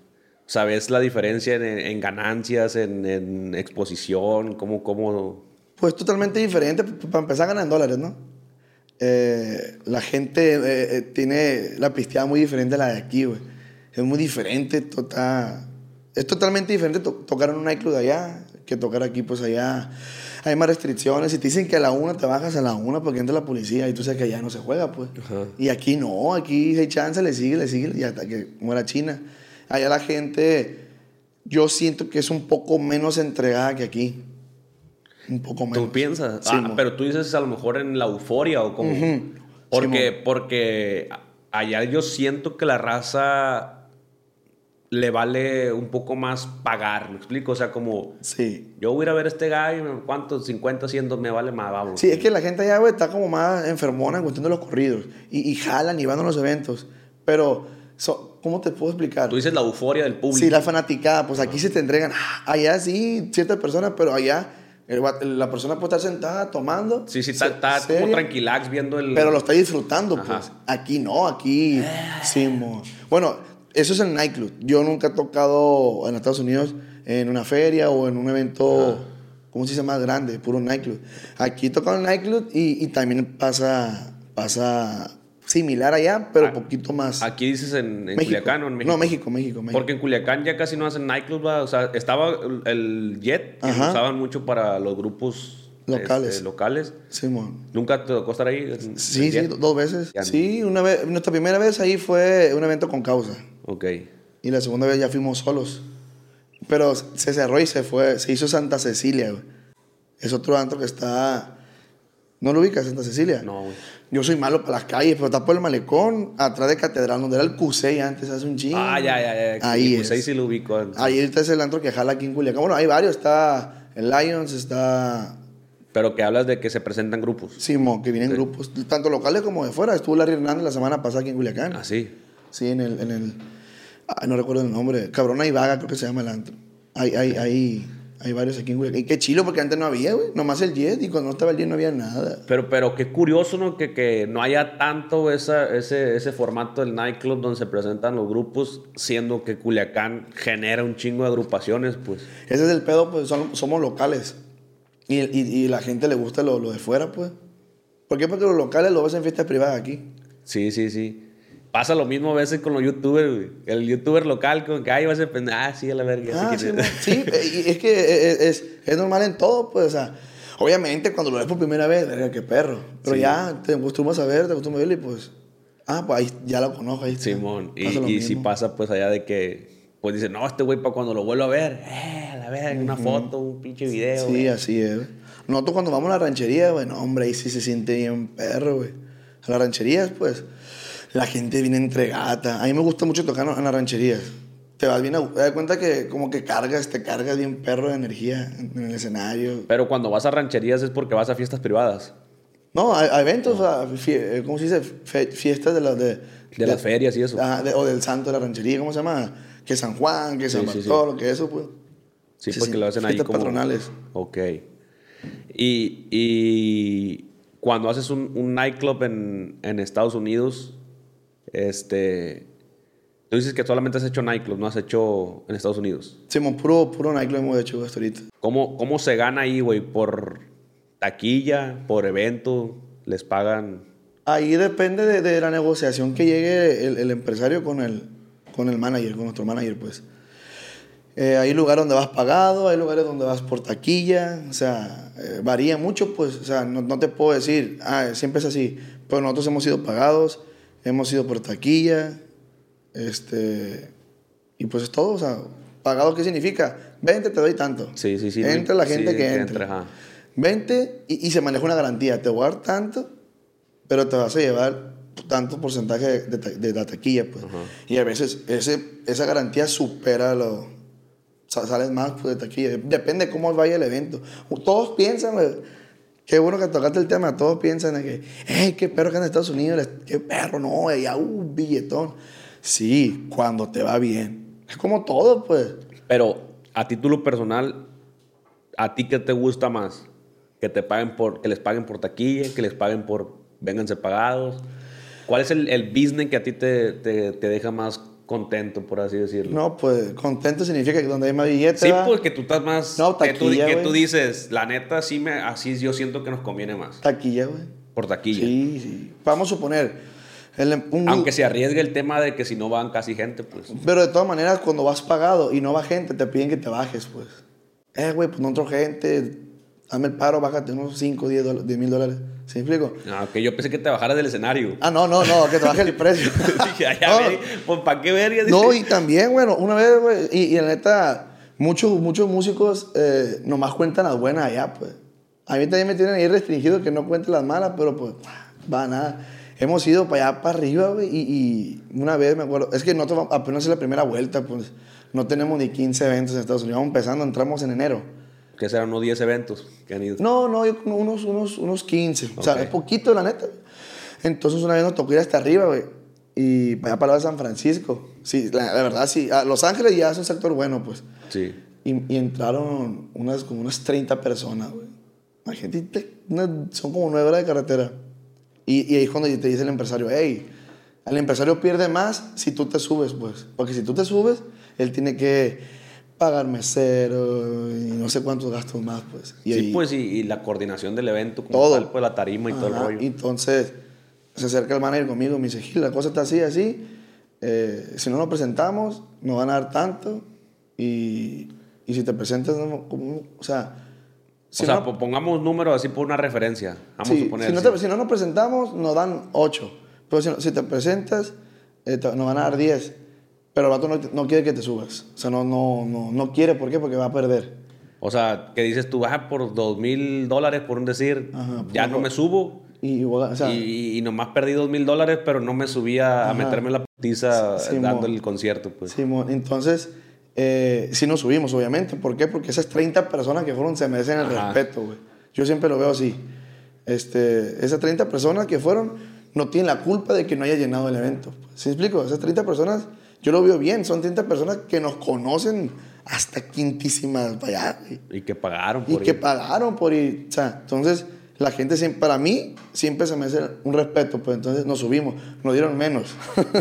Speaker 4: ¿Sabes la diferencia en, en ganancias, en, en exposición? ¿Cómo, cómo,
Speaker 3: Pues totalmente diferente. Para empezar, ganan en dólares, ¿no? Eh, la gente eh, eh, tiene la pisteada muy diferente a la de aquí, güey. Es muy diferente. to- está- es totalmente diferente to- tocar en un nightclub de allá que tocar aquí, pues allá. Hay más restricciones. Si te dicen que a la una te bajas a la una porque entra la policía y tú sabes que allá no se juega, pues. Y aquí no, aquí hay chance, le sigue, le sigue y hasta que muera China. Allá la gente, yo siento que es un poco menos entregada que aquí. Un poco menos.
Speaker 4: ¿Tú piensas?
Speaker 3: Sí,
Speaker 4: ah, pero tú dices a lo mejor en la euforia o como...
Speaker 3: Ujú.
Speaker 4: Porque,
Speaker 3: Sí,
Speaker 4: porque allá yo siento que la raza le vale un poco más pagar, ¿me explico? O sea, como...
Speaker 3: Sí.
Speaker 4: Yo voy a ir a ver a este gallo, ¿cuántos? 50, 100, me vale más, vamos.
Speaker 3: Sí, es que la gente allá, güey, está como más enfermona en cuestión de los corridos. Y, y jalan y van a los eventos. Pero, so- ¿cómo te puedo explicar?
Speaker 4: Tú dices la euforia del público.
Speaker 3: Sí, la fanaticada, pues aquí se te entregan. ah, Allá sí, ciertas personas, pero allá el la persona puede estar sentada tomando.
Speaker 4: Sí, sí, está, está como
Speaker 3: seria,
Speaker 4: tranquilax viendo el...
Speaker 3: Pero lo está disfrutando,
Speaker 4: Ajá.
Speaker 3: pues. Aquí no, aquí. Sí, mo. Bueno, eso es el nightclub. Yo nunca he tocado en Estados Unidos en una feria o en un evento, ¿cómo se dice? Más grande, puro nightclub. Aquí he tocado en nightclub y, y también pasa, pasa similar allá, pero un poquito más.
Speaker 4: Aquí dices en, en
Speaker 3: México.
Speaker 4: Culiacán o en México.
Speaker 3: No, México, México, México.
Speaker 4: Porque en Culiacán ya casi no hacen nightclubs, o sea, estaba el- el Jet, que lo usaban mucho para los grupos
Speaker 3: Locales.
Speaker 4: este, locales. ¿Nunca te tocó estar ahí? en-
Speaker 3: Sí,
Speaker 4: en
Speaker 3: sí, dos veces.
Speaker 4: Ya.
Speaker 3: Sí, una vez, nuestra primera vez ahí fue un evento con causa.
Speaker 4: Ok.
Speaker 3: Y la segunda vez ya fuimos solos. Pero se cerró y se fue. Se hizo Santa Cecilia, güey. Es otro antro que está. ¿No lo ubicas, Santa Cecilia?
Speaker 4: No, güey.
Speaker 3: Yo soy malo para las calles, pero está por el malecón, atrás de Catedral, donde era el Cusey antes, hace un chingo.
Speaker 4: Ah, ya, ya, ya.
Speaker 3: Ahí es.
Speaker 4: ahí sí lo ubico.
Speaker 3: Ahí está es el antro que jala aquí en Culiacán. Bueno, hay varios. Está el Lions, está
Speaker 4: Pero que hablas de que se presentan grupos.
Speaker 3: Simón, que vienen grupos, tanto locales como de fuera. Estuvo Larry Hernández la semana pasada aquí en Culiacán.
Speaker 4: Ah, sí.
Speaker 3: Sí, en el. En el ay, no recuerdo el nombre. Cabrona y Vaga, creo que se llama el antro. Hay, hay, hay, hay varios aquí en Culiacán. Y qué chilo, porque antes no había, güey. Nomás el Jet. Y cuando no estaba el Jet no había nada.
Speaker 4: Pero, pero qué curioso, ¿no? Que, que no haya tanto esa, ese, ese formato del nightclub donde se presentan los grupos, siendo que Culiacán genera un chingo de agrupaciones, pues.
Speaker 3: Ese es el pedo, pues son- somos locales. Y, y, y la gente le gusta lo, lo de fuera, pues. ¿Por qué? Porque los locales lo ves en fiestas privadas aquí.
Speaker 4: Sí, sí, sí. Pasa lo mismo a veces con los youtubers, güey. El youtuber local, con que, ay, va a ser. Ah, sí, a la verga.
Speaker 3: Ah,
Speaker 4: quién
Speaker 3: sí,
Speaker 4: es.
Speaker 3: sí, eh, y es que es, es- es normal en todo, pues, o sea, obviamente cuando lo ves por primera vez, verga, qué perro. Pero
Speaker 4: Sí.
Speaker 3: ya te acostumbras a ver, te acostumbras a verlo y pues, ah, pues ahí ya lo conozco, ahí.
Speaker 4: Simón. Y, y si pasa, pues allá de que, pues dice, no, este güey, para cuando lo vuelvo a ver, eh, a la verga, una
Speaker 3: Ujú.
Speaker 4: foto, un pinche video.
Speaker 3: Sí,
Speaker 4: güey.
Speaker 3: así es. Nosotros cuando vamos a la ranchería, güey, no, hombre, ahí sí se siente bien perro, güey. A las rancherías, pues, la gente viene entregada. A mí me gusta mucho tocar en las rancherías. Te vas bien a... Te das cuenta que como que cargas, te cargas bien perro de energía en, el escenario.
Speaker 4: Pero cuando vas a rancherías es porque vas a fiestas privadas.
Speaker 3: No, a, a eventos, a fie- eh, ¿cómo se dice? Fe- fiestas de las de...
Speaker 4: De las ferias y eso.
Speaker 3: Ajá, de- o del santo de la ranchería, ¿cómo se llama? Que San Juan, que San
Speaker 4: Sí, sí, sí.
Speaker 3: Bartolo, que eso, pues.
Speaker 4: Sí, porque lo hacen ahí como...
Speaker 3: patronales.
Speaker 4: Ok. Y, y cuando haces un, un nightclub en, en Estados Unidos, este... Tú dices que solamente has hecho nightclub, no has hecho en Estados Unidos.
Speaker 3: Simón, puro, puro nightclub hemos hecho hasta ahorita.
Speaker 4: ¿Cómo, cómo se gana ahí, güey? ¿Por taquilla? ¿Por evento? ¿Les pagan?
Speaker 3: Ahí depende de, de la negociación que llegue el, el empresario con el, con el manager, con nuestro manager, pues. Eh, hay lugares donde vas pagado, hay lugares donde vas por taquilla, o sea, eh, varía mucho, pues, o sea, no, no te puedo decir, ah, siempre es así, pero nosotros hemos sido pagados, hemos sido por taquilla, este, y pues es todo, o sea, pagado, ¿qué significa? Vente, te doy tanto.
Speaker 4: Sí, sí, sí.
Speaker 3: Entra la
Speaker 4: Sí,
Speaker 3: gente que
Speaker 4: que
Speaker 3: entre.
Speaker 4: entre, ajá.
Speaker 3: Vente y, y se maneja una garantía. Te voy a dar tanto, pero te vas a llevar tanto porcentaje de, de la taquilla. Pues. Y a veces ese, esa garantía supera lo. sa- Sales más pues, de taquilla. Depende de cómo vaya el evento. Todos piensan, Qué bueno que tocaste el tema. Todos piensan de que, hey, qué perro que en Estados Unidos, qué perro, no, ya un billetón. Sí, cuando te va bien. Es como todo, pues.
Speaker 4: Pero a título personal, ¿a ti qué te gusta más? Que te paguen por, que les paguen por taquilla, que les paguen por vénganse pagados. ¿Cuál es el, el business que a ti te, te, te deja más contento, por así decirlo?
Speaker 3: No, pues contento significa que donde hay más billetes.
Speaker 4: Sí,
Speaker 3: ¿va?
Speaker 4: pues que tú estás más.
Speaker 3: No,
Speaker 4: que, tú,
Speaker 3: taquilla,
Speaker 4: que tú dices, la neta, sí me, así yo siento que nos conviene más.
Speaker 3: Taquilla, güey.
Speaker 4: Por taquilla.
Speaker 3: Sí, sí. Vamos a suponer. el- un-
Speaker 4: Aunque se arriesgue el tema de que si no van casi gente, pues.
Speaker 3: Pero de todas maneras, cuando vas pagado y no va gente, te piden que te bajes, pues. Eh, güey, pues no entró gente. Dame el paro, bájate unos 5, 10 mil dólares. ¿Sí me explico?
Speaker 4: No, que yo pensé que te bajaras del escenario.
Speaker 3: Ah, no, no, no, que te baje el precio.
Speaker 4: Dije, "Ay, ver, pues ¿para qué verga?
Speaker 3: No, y también, bueno, una vez, güey, y, y la neta, muchos, muchos músicos eh, nomás cuentan las buenas allá, pues. A mí también me tienen ahí restringido que no cuente las malas, pero pues, va nada. Hemos ido para allá, para arriba, güey, y, y una vez me acuerdo, es que nosotros apenas es la primera vuelta, pues, no tenemos ni 15 eventos en Estados Unidos, vamos empezando, entramos en enero.
Speaker 4: Que serán unos 10 eventos que han ido.
Speaker 3: No, no, yo unos, unos, unos 15. O sea, es poquito, la neta. Entonces una vez nos tocó ir hasta arriba, güey. Y para allá para San Francisco. Sí, la, la verdad, sí. A Los Ángeles ya es un sector bueno, pues.
Speaker 4: Sí.
Speaker 3: Y, y entraron unas, como unas 30 personas, güey. Imagínate, una- son como 9 horas de carretera. Y, y ahí es cuando te dice el empresario, hey, el empresario pierde más si tú te subes, pues. Porque si tú te subes, él tiene que pagar mesero y no sé cuántos gastos más, pues. Y
Speaker 4: sí,
Speaker 3: ahí-
Speaker 4: pues, y, y la coordinación del evento, como
Speaker 3: Todo.
Speaker 4: tal, pues la tarima y todo el
Speaker 3: Ajá,
Speaker 4: rollo.
Speaker 3: Entonces se acerca el manager conmigo y me dice, Gil, la cosa está así, así. eh, si no nos presentamos, nos van a dar tanto. Y, y si te presentas, no, como- o sea... si
Speaker 4: o sea,
Speaker 3: no-
Speaker 4: po- pongamos números así por una referencia. Vamos
Speaker 3: sí,
Speaker 4: a suponer.
Speaker 3: si, no te- si no nos presentamos, nos dan 8. Pero si, si te presentas, eh, nos van a dar 10. Pero el vato no, no quiere que te subas. O sea, no, no, no, no quiere. ¿Por qué? Porque va a perder.
Speaker 4: O sea, que dices tú, ah, por dos mil dólares, por un decir, ya
Speaker 3: por-
Speaker 4: no me subo.
Speaker 3: Y, o sea,
Speaker 4: y, y nomás perdí dos mil dólares, pero no me subí a, a
Speaker 3: Ajá.
Speaker 4: meterme la putiza
Speaker 3: Sí,
Speaker 4: dando el concierto, pues.
Speaker 3: Simón, entonces, eh, sí nos subimos, obviamente. ¿Por qué? Porque esas 30 personas que fueron se merecen el
Speaker 4: Ajá.
Speaker 3: respeto, güey. Yo siempre lo veo así. Este, esas 30 personas que fueron no tienen la culpa de que no haya llenado el evento. ¿Sí me explico? Esas 30 personas, yo lo veo bien. Son 30 personas que nos conocen hasta quintísimas allá.
Speaker 4: Y que pagaron
Speaker 3: Y
Speaker 4: por
Speaker 3: que
Speaker 4: ir.
Speaker 3: pagaron por ir. O sea, entonces, la gente siempre, para mí, siempre se merece un respeto. Pues entonces nos subimos, nos dieron menos.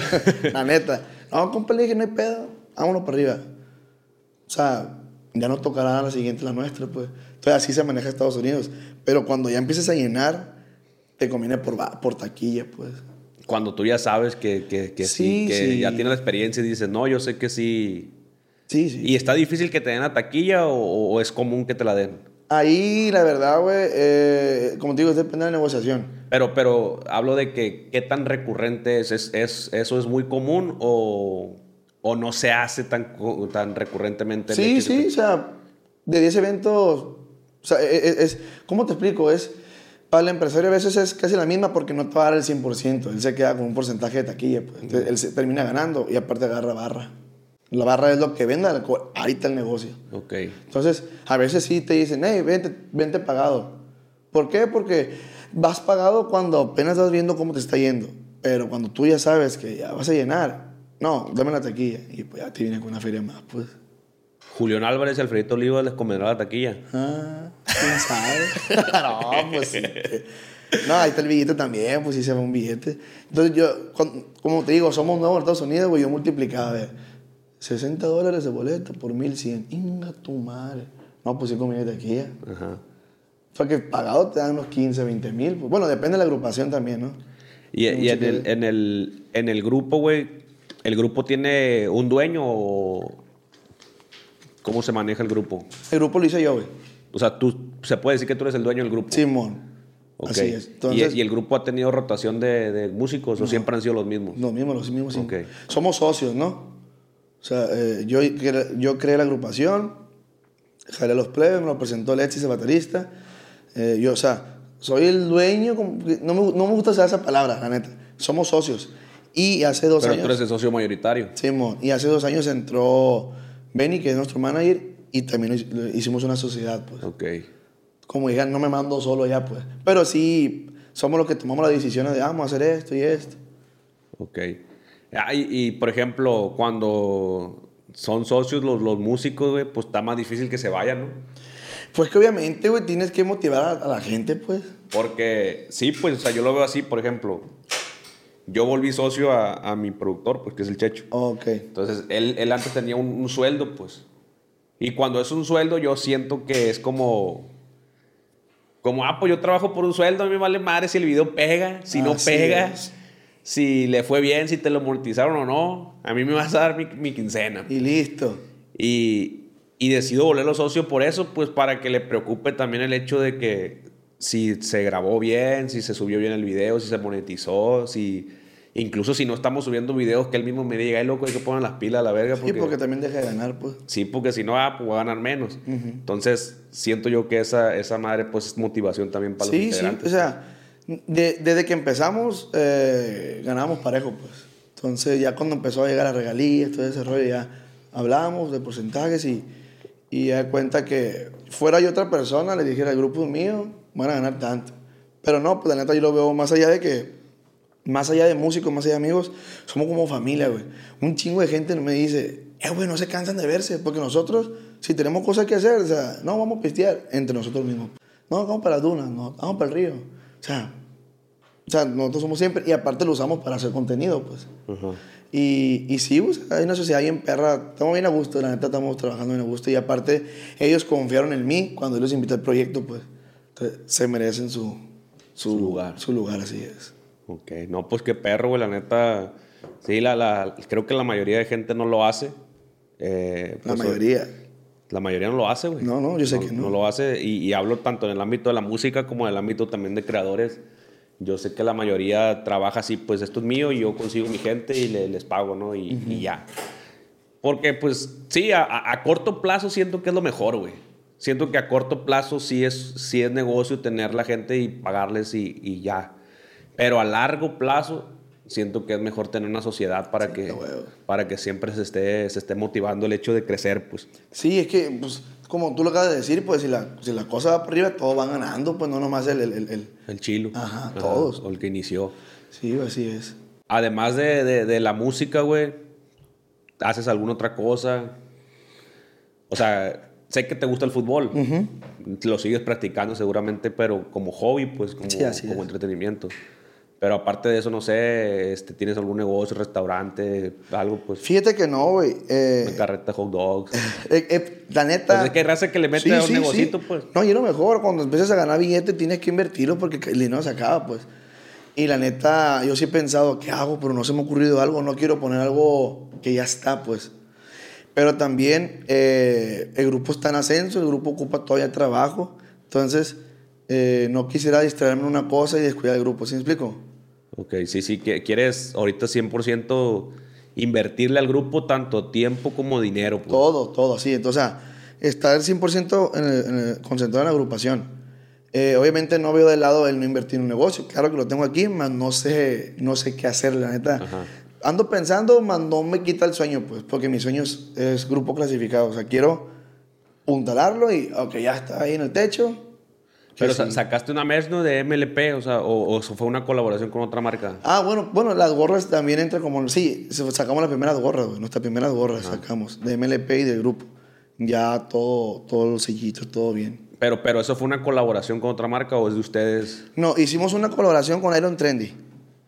Speaker 3: la neta. No, compa, le dije, no hay pedo, vámonos para arriba. O sea, ya no tocará la siguiente, la nuestra, pues. Entonces, así se maneja Estados Unidos. Pero cuando ya empieces a llenar, te conviene por, por taquilla, pues.
Speaker 4: Cuando tú ya sabes que, que, que sí,
Speaker 3: Sí,
Speaker 4: que
Speaker 3: sí.
Speaker 4: ya tienes la experiencia y dices, no, yo sé que sí.
Speaker 3: Sí, sí.
Speaker 4: ¿Y está difícil que te den la taquilla o, o es común que te la den?
Speaker 3: Ahí, la verdad, güey, eh, como te digo, depende de la negociación.
Speaker 4: Pero, pero hablo de que qué tan recurrente es, es, es- ¿eso es muy común o, o no se hace tan, tan recurrentemente?
Speaker 3: Sí, sí, o sea, de 10 eventos, o sea, e- e- es, ¿cómo te explico? Es, para el empresario a veces es casi la misma porque no te va a dar el 100%, él se queda con un porcentaje de taquilla, pues. Entonces, él se termina ganando y aparte agarra barra. La barra es lo que venda ahorita el negocio.
Speaker 4: Ok.
Speaker 3: Entonces, a veces sí te dicen, hey, vente, vente pagado. ¿Por qué? Porque vas pagado cuando apenas vas viendo cómo te está yendo. Pero cuando tú ya sabes que ya vas a llenar, no, dame la taquilla. Y pues ya te viene con una feria más, pues.
Speaker 4: Julián Álvarez y Alfredito Oliva les convendrá la taquilla.
Speaker 3: Ah, ¿quién sabe? no, pues sí. No, ahí está el billete también, pues sí se va un billete. Entonces yo, como te digo, somos nuevos en Estados Unidos, güey, yo multiplicaba, a ver, 60 dólares de boleto por 1100. Inga tu madre. No, pues sí con billete aquí ya.
Speaker 4: Ajá.
Speaker 3: Fue que pagado te dan unos 15, 20 mil. pues. Bueno, depende de la agrupación también, ¿no?
Speaker 4: Y, en, el, en, el, en el grupo, güey, ¿el grupo tiene un dueño o, ¿Cómo se maneja el grupo?
Speaker 3: El grupo lo hice yo, güey.
Speaker 4: O sea, tú, se puede decir que tú eres el dueño del grupo.
Speaker 3: Simón.
Speaker 4: Ok.
Speaker 3: Así es.
Speaker 4: ¿Y-
Speaker 3: Entonces-
Speaker 4: ¿Y, el grupo ha tenido rotación de, de músicos o siempre han sido los mismos?
Speaker 3: Los mismos, los mismos. sí.
Speaker 4: Ok.
Speaker 3: Somos socios, ¿no? O sea, eh, yo, yo creé la agrupación, jalé a los plebes, me lo presentó Alexis, el baterista. Eh, yo, o sea, soy el dueño, no me, no me gusta usar esa palabra, la neta. Somos socios. Y hace dos
Speaker 4: Pero
Speaker 3: años...
Speaker 4: tú eres el socio mayoritario.
Speaker 3: Simón, y hace dos años entró Benny, que es nuestro manager, y también hic- hicimos una sociedad, pues.
Speaker 4: Ok.
Speaker 3: Como digan, no me mando solo ya, pues. Pero sí, somos los que tomamos las decisiones de, ah, vamos a hacer esto y esto.
Speaker 4: Ok. Ah, y, y, por ejemplo, cuando son socios los, los músicos, güey, pues está más difícil que se vayan, ¿no?
Speaker 3: Pues que obviamente, güey, tienes que motivar a, a la gente, pues.
Speaker 4: Porque sí, pues, o sea, yo lo veo así, por ejemplo. Yo volví socio a, a mi productor, pues, que es el Checho.
Speaker 3: Ok.
Speaker 4: Entonces, él, él antes tenía un, un sueldo, pues. Y cuando es un sueldo, yo siento que es como... Como, ah, pues yo trabajo por un sueldo, a mí me vale madre si el video pega, si no
Speaker 3: Así
Speaker 4: pega,
Speaker 3: es.
Speaker 4: si le fue bien, si te lo monetizaron o no. A mí me vas a dar mi, mi quincena.
Speaker 3: Y listo.
Speaker 4: Y, y decido volverlo socio por eso, pues para que le preocupe también el hecho de que si se grabó bien, si se subió bien el video, si se monetizó, si incluso si no estamos subiendo videos que él mismo me diga, ay loco, hay que poner las pilas a la verga.
Speaker 3: Sí,
Speaker 4: Porque,
Speaker 3: porque también deja de ganar, pues.
Speaker 4: sí, porque si no, ah, pues voy a ganar menos.
Speaker 3: Ujú.
Speaker 4: Entonces, siento yo que esa, esa madre pues es motivación también para los
Speaker 3: Sí, sí. O sea, de- desde que empezamos, eh, ganábamos parejo, pues. Entonces, ya cuando empezó a llegar a regalías, todo ese rollo, ya hablábamos de porcentajes y, y ya de cuenta que fuera yo otra persona, le dijera al grupo mío, van a ganar tanto. Pero no, pues la neta yo lo veo más allá de que, más allá de músicos, más allá de amigos, somos como familia, güey. Un chingo de gente me dice, eh, güey, no se cansan de verse, porque nosotros, si tenemos cosas que hacer, o sea, no, vamos a pistear entre nosotros mismos. No, vamos para las dunas, no, vamos para el río. O sea, o sea, nosotros somos siempre, y aparte lo usamos para hacer contenido, pues.
Speaker 4: Ajá.
Speaker 3: Y, y sí, sea, hay una sociedad bien perra, estamos bien a gusto, la neta estamos trabajando bien a gusto, y aparte ellos confiaron en mí cuando yo los invité al proyecto, pues. Entonces, se merecen su, su,
Speaker 4: lugar.
Speaker 3: Su lugar, así es.
Speaker 4: Ok, no, pues qué perro, güey, la neta. Sí, la, la, creo que la mayoría de gente no lo hace. Eh,
Speaker 3: La
Speaker 4: pues,
Speaker 3: mayoría.
Speaker 4: La mayoría no lo hace, güey.
Speaker 3: No, no, yo sé que no.
Speaker 4: No lo hace. Y, y hablo tanto en el ámbito de la música como en el ámbito también de creadores. Yo sé que la mayoría trabaja así, pues esto es mío y yo consigo mi gente y le- les pago, ¿no? Y, y ya. Porque, pues, sí, a, a- a corto plazo siento que es lo mejor, güey. Siento que a corto plazo sí es, sí es negocio tener la gente y pagarles y, y ya. Pero a largo plazo siento que es mejor tener una sociedad para, que, para que siempre se esté, se esté motivando el hecho de crecer, pues.
Speaker 3: Sí, es que, pues, como tú lo acabas de decir, pues si la, si la cosa va para arriba, todos van ganando, pues no nomás el... el, el, el-
Speaker 4: El chilo.
Speaker 3: Ajá, todos.
Speaker 4: O el que inició.
Speaker 3: Sí, así es.
Speaker 4: Además de, de- de la música, güey, ¿haces alguna otra cosa? O sea, sé que te gusta el fútbol. Lo sigues practicando seguramente, pero como hobby, pues, como,
Speaker 3: Sí,
Speaker 4: como entretenimiento. Pero aparte de eso, no sé, este, ¿tienes algún negocio, restaurante, algo, pues?
Speaker 3: Fíjate que no, güey. Eh,
Speaker 4: carreta hot dogs.
Speaker 3: eh, eh, la neta...
Speaker 4: Pues es que raza que le mete
Speaker 3: Sí,
Speaker 4: a un
Speaker 3: sí,
Speaker 4: negocito, pues.
Speaker 3: No, y lo mejor, cuando empiezas a ganar billetes tienes que invertirlo porque el dinero se acaba, pues. Y la neta, yo sí he pensado, ¿qué hago? Pero no se me ha ocurrido algo, no quiero poner algo que ya está, pues. Pero también eh, el grupo está en ascenso, el grupo ocupa todavía trabajo, entonces eh, no quisiera distraerme en una cosa y descuidar el grupo, ¿sí me explico?
Speaker 4: Ok, sí, sí, quieres ahorita 100% invertirle al grupo tanto tiempo como dinero. pues.
Speaker 3: Todo, todo, así. Entonces, o sea, estar 100% en el- en el- concentrado en la agrupación. Eh, obviamente no veo de lado el no invertir en un negocio. Claro que lo tengo aquí, mas no sé, no sé qué hacer, la neta. Ando pensando, mas no me quita el sueño, pues, porque mi sueño es, es grupo clasificado. O sea, quiero puntalarlo y, ok, ya está ahí en el techo.
Speaker 4: Pero
Speaker 3: sí.
Speaker 4: sacaste una merch, ¿no? De MLP, o sea, o, o fue una colaboración con otra marca.
Speaker 3: Ah, bueno, bueno, las gorras también entran como... Sí, sacamos las primeras gorras, güey. Nuestras primeras gorras sacamos. De MLP y del grupo. Ya todo, todos los sellitos, todo bien.
Speaker 4: Pero, pero eso fue una colaboración con otra marca o es de ustedes.
Speaker 3: No, hicimos una colaboración con Iron Trendy.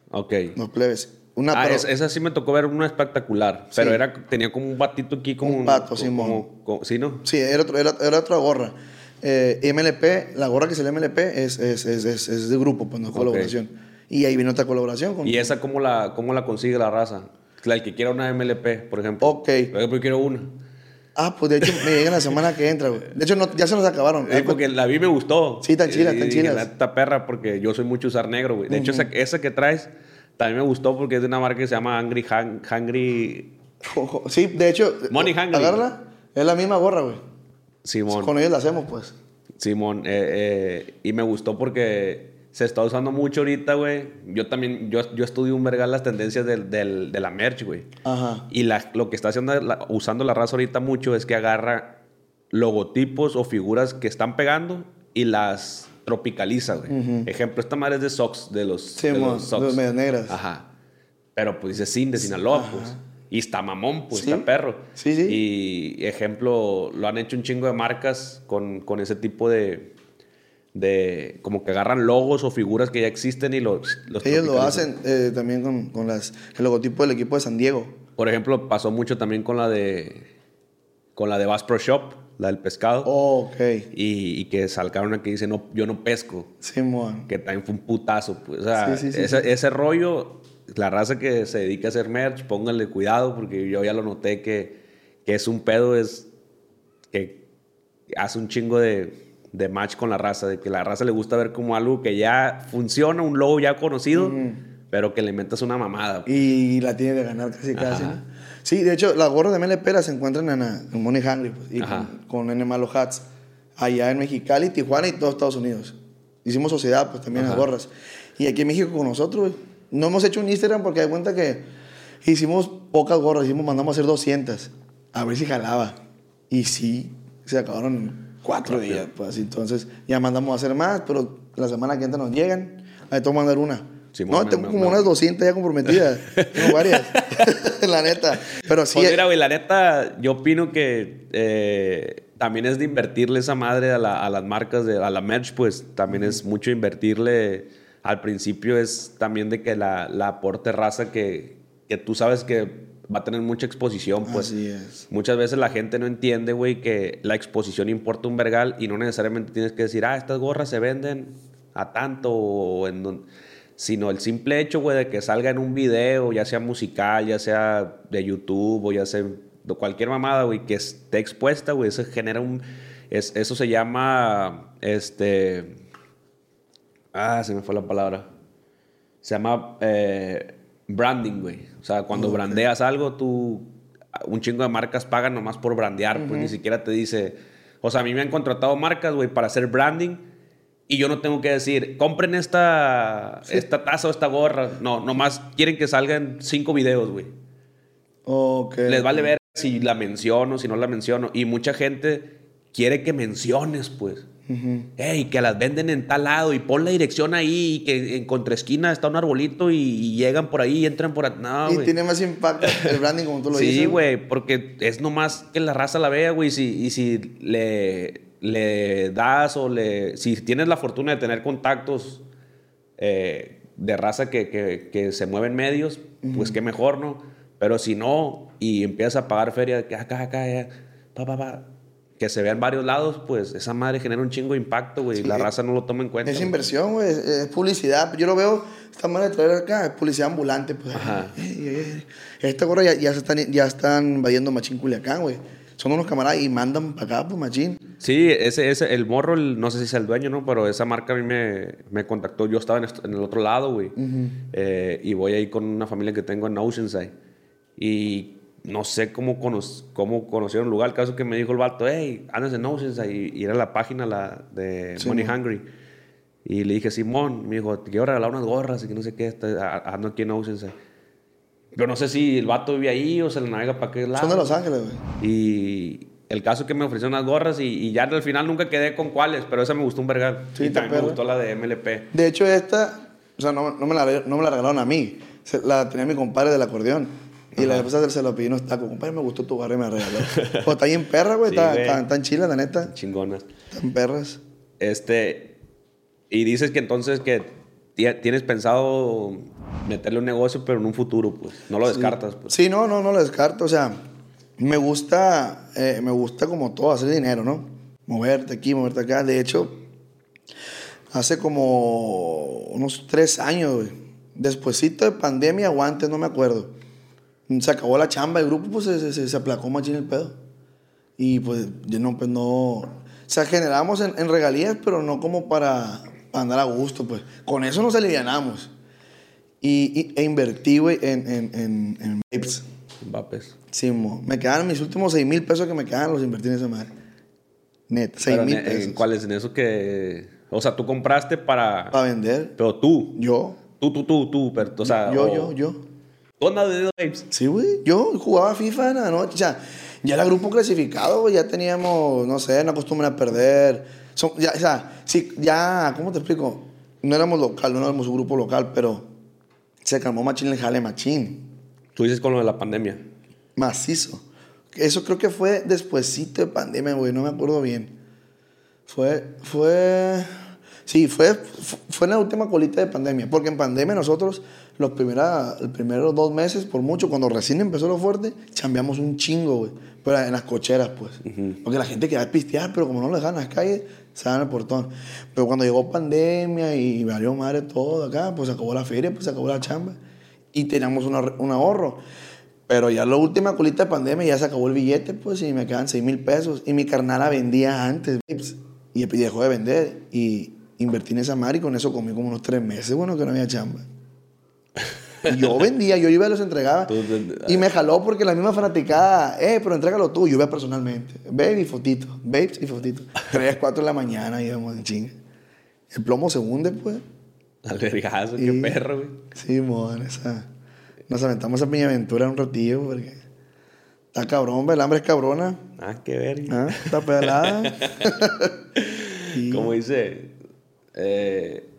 Speaker 4: Ok.
Speaker 3: Los plebes. Una,
Speaker 4: ah,
Speaker 3: pero-
Speaker 4: es- esa sí me tocó ver una espectacular. Pero
Speaker 3: Sí.
Speaker 4: era, tenía como un batito aquí, como
Speaker 3: Un pato,
Speaker 4: como-
Speaker 3: Simón.
Speaker 4: como- como- ¿Sí, no?
Speaker 3: Sí, era, otro- era, era otra gorra. Eh, MLP, la gorra que sale MLP es, es, es, es, es de grupo, pues no es
Speaker 4: Ok.
Speaker 3: colaboración. Y ahí viene otra colaboración con...
Speaker 4: ¿Y esa cómo la, cómo la consigue la raza? La el que quiera una MLP, por ejemplo.
Speaker 3: Ok.
Speaker 4: Yo quiero una.
Speaker 3: Ah, pues de hecho me llegan la semana que entra, güey. De hecho, no, ya se nos acabaron.
Speaker 4: Sí, porque la vi me gustó.
Speaker 3: Sí, tan chilas,
Speaker 4: Y
Speaker 3: tan
Speaker 4: dije,
Speaker 3: chilas.
Speaker 4: La neta perra, porque yo soy mucho usar negro, güey. De hecho,
Speaker 3: Ujú.
Speaker 4: esa, esa que traes también me gustó porque es de una marca que se llama Angry Han- Hungry
Speaker 3: Sí, de hecho,
Speaker 4: Money Hungry.
Speaker 3: agárrala. Es la misma gorra, güey.
Speaker 4: Simón.
Speaker 3: Con ellos la hacemos, pues.
Speaker 4: Simón, eh, eh, y me gustó porque se está usando mucho ahorita, güey. Yo también, yo, yo estudio un vergal las tendencias del, del- de la merch, güey.
Speaker 3: Ajá.
Speaker 4: Y la- lo que está haciendo la- usando la raza ahorita mucho es que agarra logotipos o figuras que están pegando y las tropicaliza, güey. Ejemplo, esta madre es de Sox, de los,
Speaker 3: Sí,
Speaker 4: de los Sox.
Speaker 3: de negras.
Speaker 4: Ajá. Pero pues dice Sin de Sinaloa, pues. Y está mamón, pues,
Speaker 3: Sí.
Speaker 4: está perro.
Speaker 3: Sí, sí.
Speaker 4: Y ejemplo, lo han hecho un chingo de marcas con, con ese tipo de, de... Como que agarran logos o figuras que ya existen y los, los
Speaker 3: Ellos lo hacen eh, también con, con las, el logotipo del equipo de San Diego.
Speaker 4: Por ejemplo, pasó mucho también con la de... Con la de Bass Pro Shop, la del pescado.
Speaker 3: Oh, ok.
Speaker 4: Y, y que salcaron una que dice, no, yo no pesco.
Speaker 3: Simón.
Speaker 4: Que también fue un putazo. Pues. O sea,
Speaker 3: Sí, sí,
Speaker 4: ese, ese rollo, la raza que se dedica a hacer merch, pónganle cuidado porque yo ya lo noté que, que es un pedo, es que hace un chingo de, de match con la raza, de que la raza le gusta ver como algo que ya funciona, un logo ya conocido, pero que le metas una mamada.
Speaker 3: Y la tiene de ganar casi casi. ¿no? Sí, de hecho, las gorras de MLP las encuentran en, en Money Hungry pues, y
Speaker 4: Ajá.
Speaker 3: con, con N Malo Hats allá en Mexicali, Tijuana y todo Estados Unidos. Hicimos sociedad, pues también las
Speaker 4: Ajá.
Speaker 3: gorras. Y aquí en México con nosotros. No hemos hecho un Instagram porque hay cuenta que hicimos pocas gorras, hicimos, mandamos a hacer 200. A ver si jalaba. Y sí, se acabaron en cuatro días, pues. Entonces ya mandamos a hacer más, pero la semana que entra nos llegan. Ahí tengo que mandar una.
Speaker 4: Simón,
Speaker 3: no, tengo como unas 200 ya comprometidas. tengo varias. la neta. Pero sí.
Speaker 4: Pues mira, güey, la neta, yo opino que eh, también es de invertirle esa madre a, la- a las marcas, de, a la merch, pues también es mucho invertirle. Al principio es también de que la, la aporte raza que, que tú sabes que va a tener mucha exposición, pues.
Speaker 3: Así es.
Speaker 4: Muchas veces la gente no entiende, güey, que la exposición importa un vergal y no necesariamente tienes que decir, ah, estas gorras se venden a tanto o en don-". Sino el simple hecho, güey, de que salga en un video, ya sea musical, ya sea de YouTube o ya sea de cualquier mamada, güey, que esté expuesta, güey, eso genera un... es- eso se llama, este... Ah, se me fue la palabra. Se llama eh, branding, güey. O sea, cuando brandeas algo, tú... Un chingo de marcas pagan nomás por brandear, pues ni siquiera te dice... O sea, a mí me han contratado marcas, güey, para hacer branding y yo no tengo que decir, compren esta, esta taza o esta gorra. No, nomás quieren que salgan cinco videos, güey.
Speaker 3: Ok.
Speaker 4: Les vale ver si la menciono, si no la menciono. Y mucha gente quiere que menciones, pues.
Speaker 3: Ujú.
Speaker 4: Ey, que las venden en tal lado y pon la dirección ahí y que en contraesquina está un arbolito y, y llegan por ahí y entran por... a- No,
Speaker 3: y tiene más impacto el branding como tú lo dices.
Speaker 4: Sí, güey, porque es nomás que la raza la vea, güey. Si, y si le, le das o le. Si tienes la fortuna de tener contactos eh, de raza que, que, que se mueven medios, pues
Speaker 3: Ujú.
Speaker 4: qué mejor, ¿no? Pero si no, y empiezas a pagar feria, que acá, acá, ya, pa, pa, pa, que se vea en varios lados, pues esa madre genera un chingo de impacto, güey.
Speaker 3: Sí.
Speaker 4: La raza no lo toma en cuenta.
Speaker 3: Es inversión, güey. Es, es publicidad. Yo lo veo, esta manera de traer acá, es publicidad ambulante. Pues.
Speaker 4: Ajá.
Speaker 3: Ey, ey, ey. Esta gorra ya, ya, se están, ya están invadiendo Machín Culiacán, güey. Son unos camaradas y mandan para acá, pues, Machín.
Speaker 4: Sí, ese, ese, el morro, el- no sé si es el dueño, ¿no? Pero esa marca a mí me, me contactó. Yo estaba en, en el otro lado, güey.
Speaker 3: Ujú.
Speaker 4: Eh, y voy ahí con una familia que tengo en Oceanside. Y no sé cómo, cono- cómo conocieron el lugar. El caso que me dijo el vato, hey, andas en Oceanside. Y, y era la página la, de
Speaker 3: Sí,
Speaker 4: Money
Speaker 3: mon.
Speaker 4: Hungry. Y le dije, Simón, me dijo, te quiero regalar unas gorras y que no sé qué. está- Ando aquí en Oceanside. Pero no sé si el vato vive ahí o se le navega para qué lado.
Speaker 3: Son de Los Ángeles, güey.
Speaker 4: Y el caso es que me ofreció unas gorras y, y ya al final nunca quedé con cuáles, pero esa me gustó un vergal.
Speaker 3: Sí,
Speaker 4: y también me gustó la de MLP.
Speaker 3: De hecho, esta, o sea, no, no me, la, no me la regalaron a mí. Se- la tenía mi compadre del acordeón. Y la esposa se lo pidió unos tacos. Compadre, me gustó tu gorra y me la regaló. pues está bien perra, güey.
Speaker 4: Sí,
Speaker 3: está,
Speaker 4: güey.
Speaker 3: está- tan chila, la neta.
Speaker 4: Chingonas.
Speaker 3: Tan perras.
Speaker 4: Este, y dices que entonces que ti- tienes pensado meterle un negocio, pero en un futuro, pues. No lo descartas, pues.
Speaker 3: Sí, no, no, no lo descarto. O sea, me gusta, eh, me gusta como todo, hacer dinero, ¿no? Moverte aquí, moverte acá. De hecho, hace como unos tres años, güey. Despuésito de pandemia o antes, no me acuerdo. Se acabó la chamba, el grupo pues se, se, se aplacó machín el pedo. Y pues, yo no, pues no. O sea, generamos en, en regalías, pero no como para, para andar a gusto, pues. Con eso nos alivianamos. Y, y- e invertí, güey, en, en, en, en vapes.
Speaker 4: Vapes.
Speaker 3: Sí, mo. me quedaron mis últimos 6 mil pesos que me quedaban, los invertí en esa madre. Net, 6
Speaker 4: Pero
Speaker 3: mil pesos.
Speaker 4: en ¿Cuáles? En eso que. O sea, tú compraste para.
Speaker 3: Para vender.
Speaker 4: Pero tú.
Speaker 3: Yo.
Speaker 4: Tú, tú, tú, tú. Pero, o sea,
Speaker 3: yo,
Speaker 4: o-
Speaker 3: yo, yo.
Speaker 4: ¿Tú andas de vapes?
Speaker 3: Sí, güey. Yo jugaba FIFA en la noche. O sea, ya era grupo clasificado, güey. Ya teníamos, no sé, una costumbre a perder. Son- ya, o sea, sí, ya, ¿cómo te explico? No éramos local, no éramos un grupo local, pero se calmó machín el jale machín.
Speaker 4: Tú dices con lo de la pandemia.
Speaker 3: Macizo. Eso creo que fue despuesito de pandemia, güey. No me acuerdo bien. Fue, fue... Sí, fue, fu- fue en la última colita de pandemia. Porque en pandemia nosotros, los primera, los primeros dos meses, por mucho, cuando recién empezó lo fuerte, chambeamos un chingo, güey. Pero en las cocheras, pues. Porque la gente quería pistear, pero como no lo dejaban en las calles, se daban el portón. Pero cuando llegó pandemia y valió madre todo acá, pues se acabó la feria, pues se acabó la chamba. Y teníamos una- un ahorro. Pero ya la última colita de pandemia ya se acabó el billete, pues, y me quedan 6 mil pesos. Y mi carnala vendía antes, vapes, y dejó de vender. Y invertí en esa madre y con eso comí como unos tres meses, bueno, que no había chamba. Y yo vendía, yo iba y los entregaba. Y me jaló porque la misma fanaticada, eh, pero entrégalo tú. Yo iba personalmente. Ve y fotito, babes y fotito. Tres, cuatro de la mañana íbamos en chinga. El plomo se hunde, pues.
Speaker 4: Al vergazo, qué perro, güey.
Speaker 3: Sí, mon, esa. Nos aventamos esa piña aventura un ratillo porque. Está cabrón, el hambre es cabrona.
Speaker 4: Ah, qué verga.
Speaker 3: Ah, Está pelada.
Speaker 4: Como dice, eh,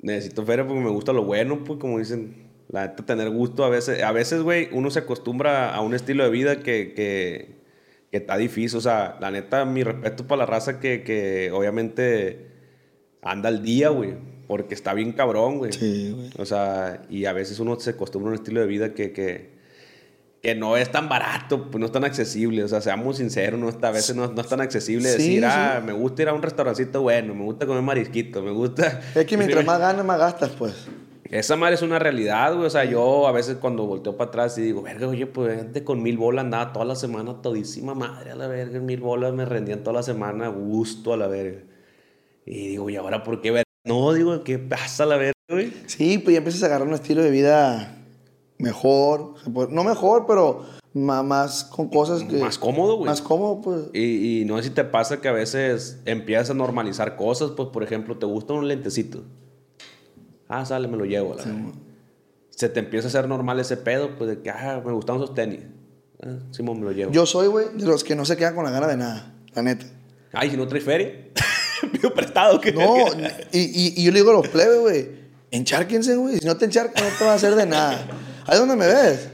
Speaker 4: necesito feria porque me gusta lo bueno, pues como dicen, la neta tener gusto a veces, a veces, güey, uno se acostumbra a un estilo de vida que, que, que está difícil, o sea, la neta, mi respeto para la raza que, que obviamente anda al día, güey, porque está bien cabrón, güey.
Speaker 3: Sí, güey.
Speaker 4: O sea, y a veces uno se acostumbra a un estilo de vida que, que, que no es tan barato, pues no es tan accesible. O sea, seamos sinceros, no está, a veces no, no es tan accesible
Speaker 3: Sí,
Speaker 4: decir,
Speaker 3: sí.
Speaker 4: ah, me gusta ir a un restaurancito bueno, me gusta comer marisquito, me gusta.
Speaker 3: Es que mientras más ganas, más gastas, pues.
Speaker 4: Esa madre es una realidad, güey. O sea, yo a veces cuando volteo para atrás y digo, verga, oye, pues gente con mil bolas andaba toda la semana todísima madre a la verga. Mil bolas me rendían toda la semana gusto a la verga. Y digo, ¿y ahora por qué verga? No, digo, ¿qué pasa a la verga, güey?
Speaker 3: Sí, pues ya empiezas a agarrar un estilo de vida mejor. puede- No mejor, pero más, con cosas que.
Speaker 4: Más cómodo, güey.
Speaker 3: Más cómodo, pues.
Speaker 4: Y, y no sé si te pasa que a veces empiezas a normalizar cosas, pues por ejemplo, te gusta un lentecito. Ah, sale, me lo llevo. la verga. Se te empieza a hacer normal ese pedo, pues de que, ah, me gustan esos tenis. Ah, Simón, me lo llevo.
Speaker 3: Yo soy, güey, de los que no se quedan con la gana de nada, la neta.
Speaker 4: Ay, si no traes feria, pido prestado. ¿qué?
Speaker 3: No, y, y, y yo le digo a los plebes, güey, encharquense, güey. Si no te encharcas, no te va a hacer de nada. Ahí es donde me ves.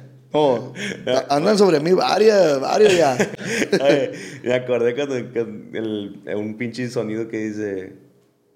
Speaker 3: A- andan sobre mí varias, varios ya.
Speaker 4: Ay, me acordé cuando, cuando el- un pinche sonido que dice...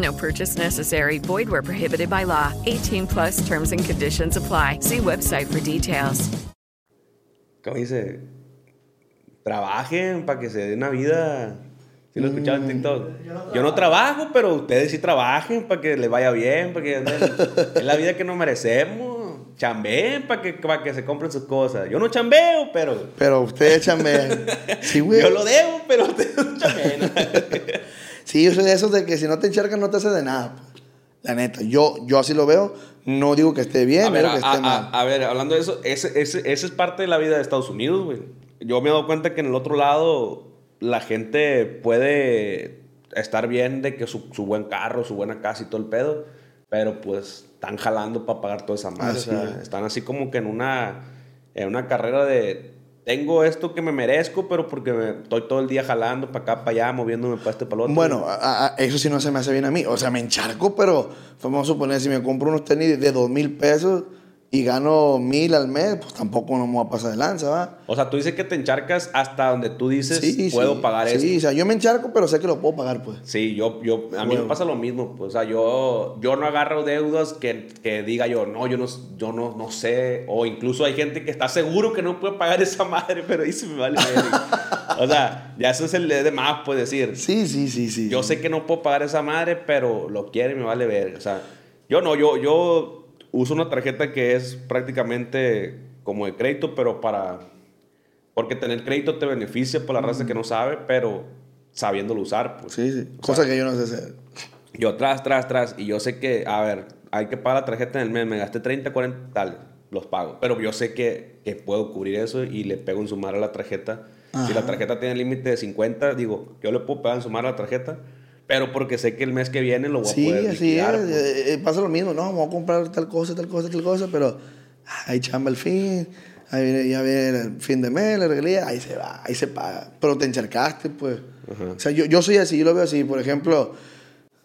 Speaker 1: No purchase necessary. Void where prohibited by law. 18 plus terms and conditions apply. See website for details.
Speaker 4: ¿Cómo dice? Trabajen para que se den una vida. ¿Sí lo escuchaban en TikTok? Yo no trabajo, pero ustedes sí trabajen para que les vaya bien, para que es la vida que nos merecemos. Chambeen para que, para que se compren sus cosas. Yo no chambeo, pero
Speaker 3: Pero ustedes chambean. Sí, güey.
Speaker 4: yo lo debo, pero ustedes no chambean.
Speaker 3: Sí, yo soy de esos de que si no te encharcas no te hace de nada. pues. La neta, yo, yo así lo veo. No digo que esté bien, digo que esté
Speaker 4: a-
Speaker 3: mal.
Speaker 4: a ver, hablando de eso, ese, ese, esa es parte de la vida de Estados Unidos, güey. Yo me he dado cuenta que en el otro lado la gente puede estar bien de que su, su buen carro, su buena casa y todo el pedo, pero pues están jalando para pagar toda esa madre.
Speaker 3: Así
Speaker 4: o sea,
Speaker 3: es.
Speaker 4: están así como que en una, en una carrera de tengo esto que me merezco, pero porque me- estoy todo el día jalando para acá, para allá, moviéndome para este, otro.
Speaker 3: Bueno, eso sí no se me hace bien a mí. O sea, me encharco, pero vamos a suponer, si me compro unos tenis de dos mil pesos y gano mil al mes, pues tampoco no me voy a pasar de lanza, ¿va?
Speaker 4: O sea, tú dices que te encharcas hasta donde tú dices,
Speaker 3: Sí,
Speaker 4: puedo
Speaker 3: sí,
Speaker 4: pagar
Speaker 3: sí,
Speaker 4: esto.
Speaker 3: o sea, yo me encharco, pero sé que lo puedo pagar, pues.
Speaker 4: Sí, yo, yo, a mí me pasa lo mismo. Pues, o sea, yo, yo no agarro deudas que, que diga yo, no, yo, no, yo no, no sé. O incluso hay gente que está seguro que no puede pagar esa madre, pero ahí se me vale. O sea, ya eso es el de más, pues decir.
Speaker 3: Sí, sí, sí, sí.
Speaker 4: Yo sé que no puedo pagar esa madre, pero lo quiere y me vale ver. O sea, yo no, yo, yo uso una tarjeta que es prácticamente como de crédito, pero para... Porque tener crédito te beneficia por la raza que no sabe, pero sabiéndolo usar. Pues.
Speaker 3: Sí, sí. Cosa que yo no sé hacer.
Speaker 4: Yo tras, tras, tras, y yo sé que, a ver, hay que pagar la tarjeta en el mes, me gasté 30, 40, tal, los pago. Pero yo sé que, que puedo cubrir eso y le pego en sumar a la tarjeta. Si la
Speaker 3: Ajá.
Speaker 4: tarjeta tiene límite de 50, digo, yo le puedo pegar en sumar a la tarjeta, pero porque sé que el mes que viene lo voy a
Speaker 3: Sí,
Speaker 4: poder
Speaker 3: así
Speaker 4: liquidar,
Speaker 3: es.
Speaker 4: pues.
Speaker 3: Eh, eh, pasa lo mismo, no, vamos a comprar tal cosa, tal cosa, tal cosa, pero ahí chamba el fin, ahí viene, ya viene el fin de mes, la regalía, ahí se va, ahí se paga. Pero te encharcaste, pues. O sea, yo, yo soy así, yo lo veo así. Por ejemplo,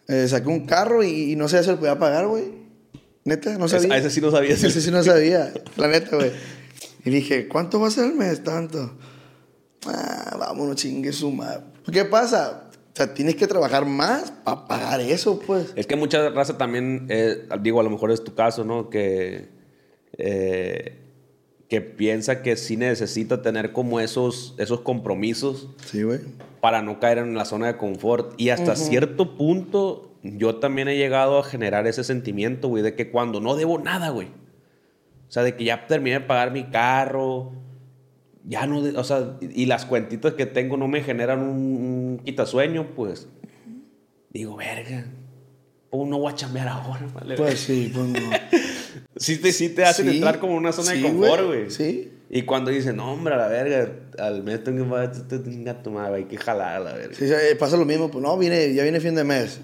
Speaker 3: eh, saqué un carro y, y no sé si lo podía pagar, güey. Neta, no sabía.
Speaker 4: ese sí no sabía, sí.
Speaker 3: Ese sí no sabía, la neta, güey. Y dije, ¿cuánto va a ser el mes? Tanto. Ah, vámonos, chingue su madre. ¿Qué pasa? O sea, tienes que trabajar más para pagar eso, pues.
Speaker 4: Es que mucha raza también, eh, digo, a lo mejor es tu caso, ¿no? Que, eh, que piensa que sí necesita tener como esos, esos compromisos
Speaker 3: Sí, güey.
Speaker 4: para no caer en la zona de confort. Y hasta cierto punto, yo también he llegado a generar ese sentimiento, güey, de que cuando no debo nada, güey. O sea, de que ya terminé de pagar mi carro, ya no, o sea, y las cuentitas que tengo no me generan un, un quitasueño, pues. Digo, verga, pues no voy a chambear ahora, vale.
Speaker 3: Pues sí, pues no.
Speaker 4: Sí te, sí te hacen
Speaker 3: Sí,
Speaker 4: entrar como una zona
Speaker 3: sí,
Speaker 4: de confort,
Speaker 3: güey, sí.
Speaker 4: Y cuando dicen, no, hombre, a la verga, al mes tengo que madre, hay que jalar a la verga.
Speaker 3: Sí, eh, pasa lo mismo, pues no, viene, ya viene fin de mes.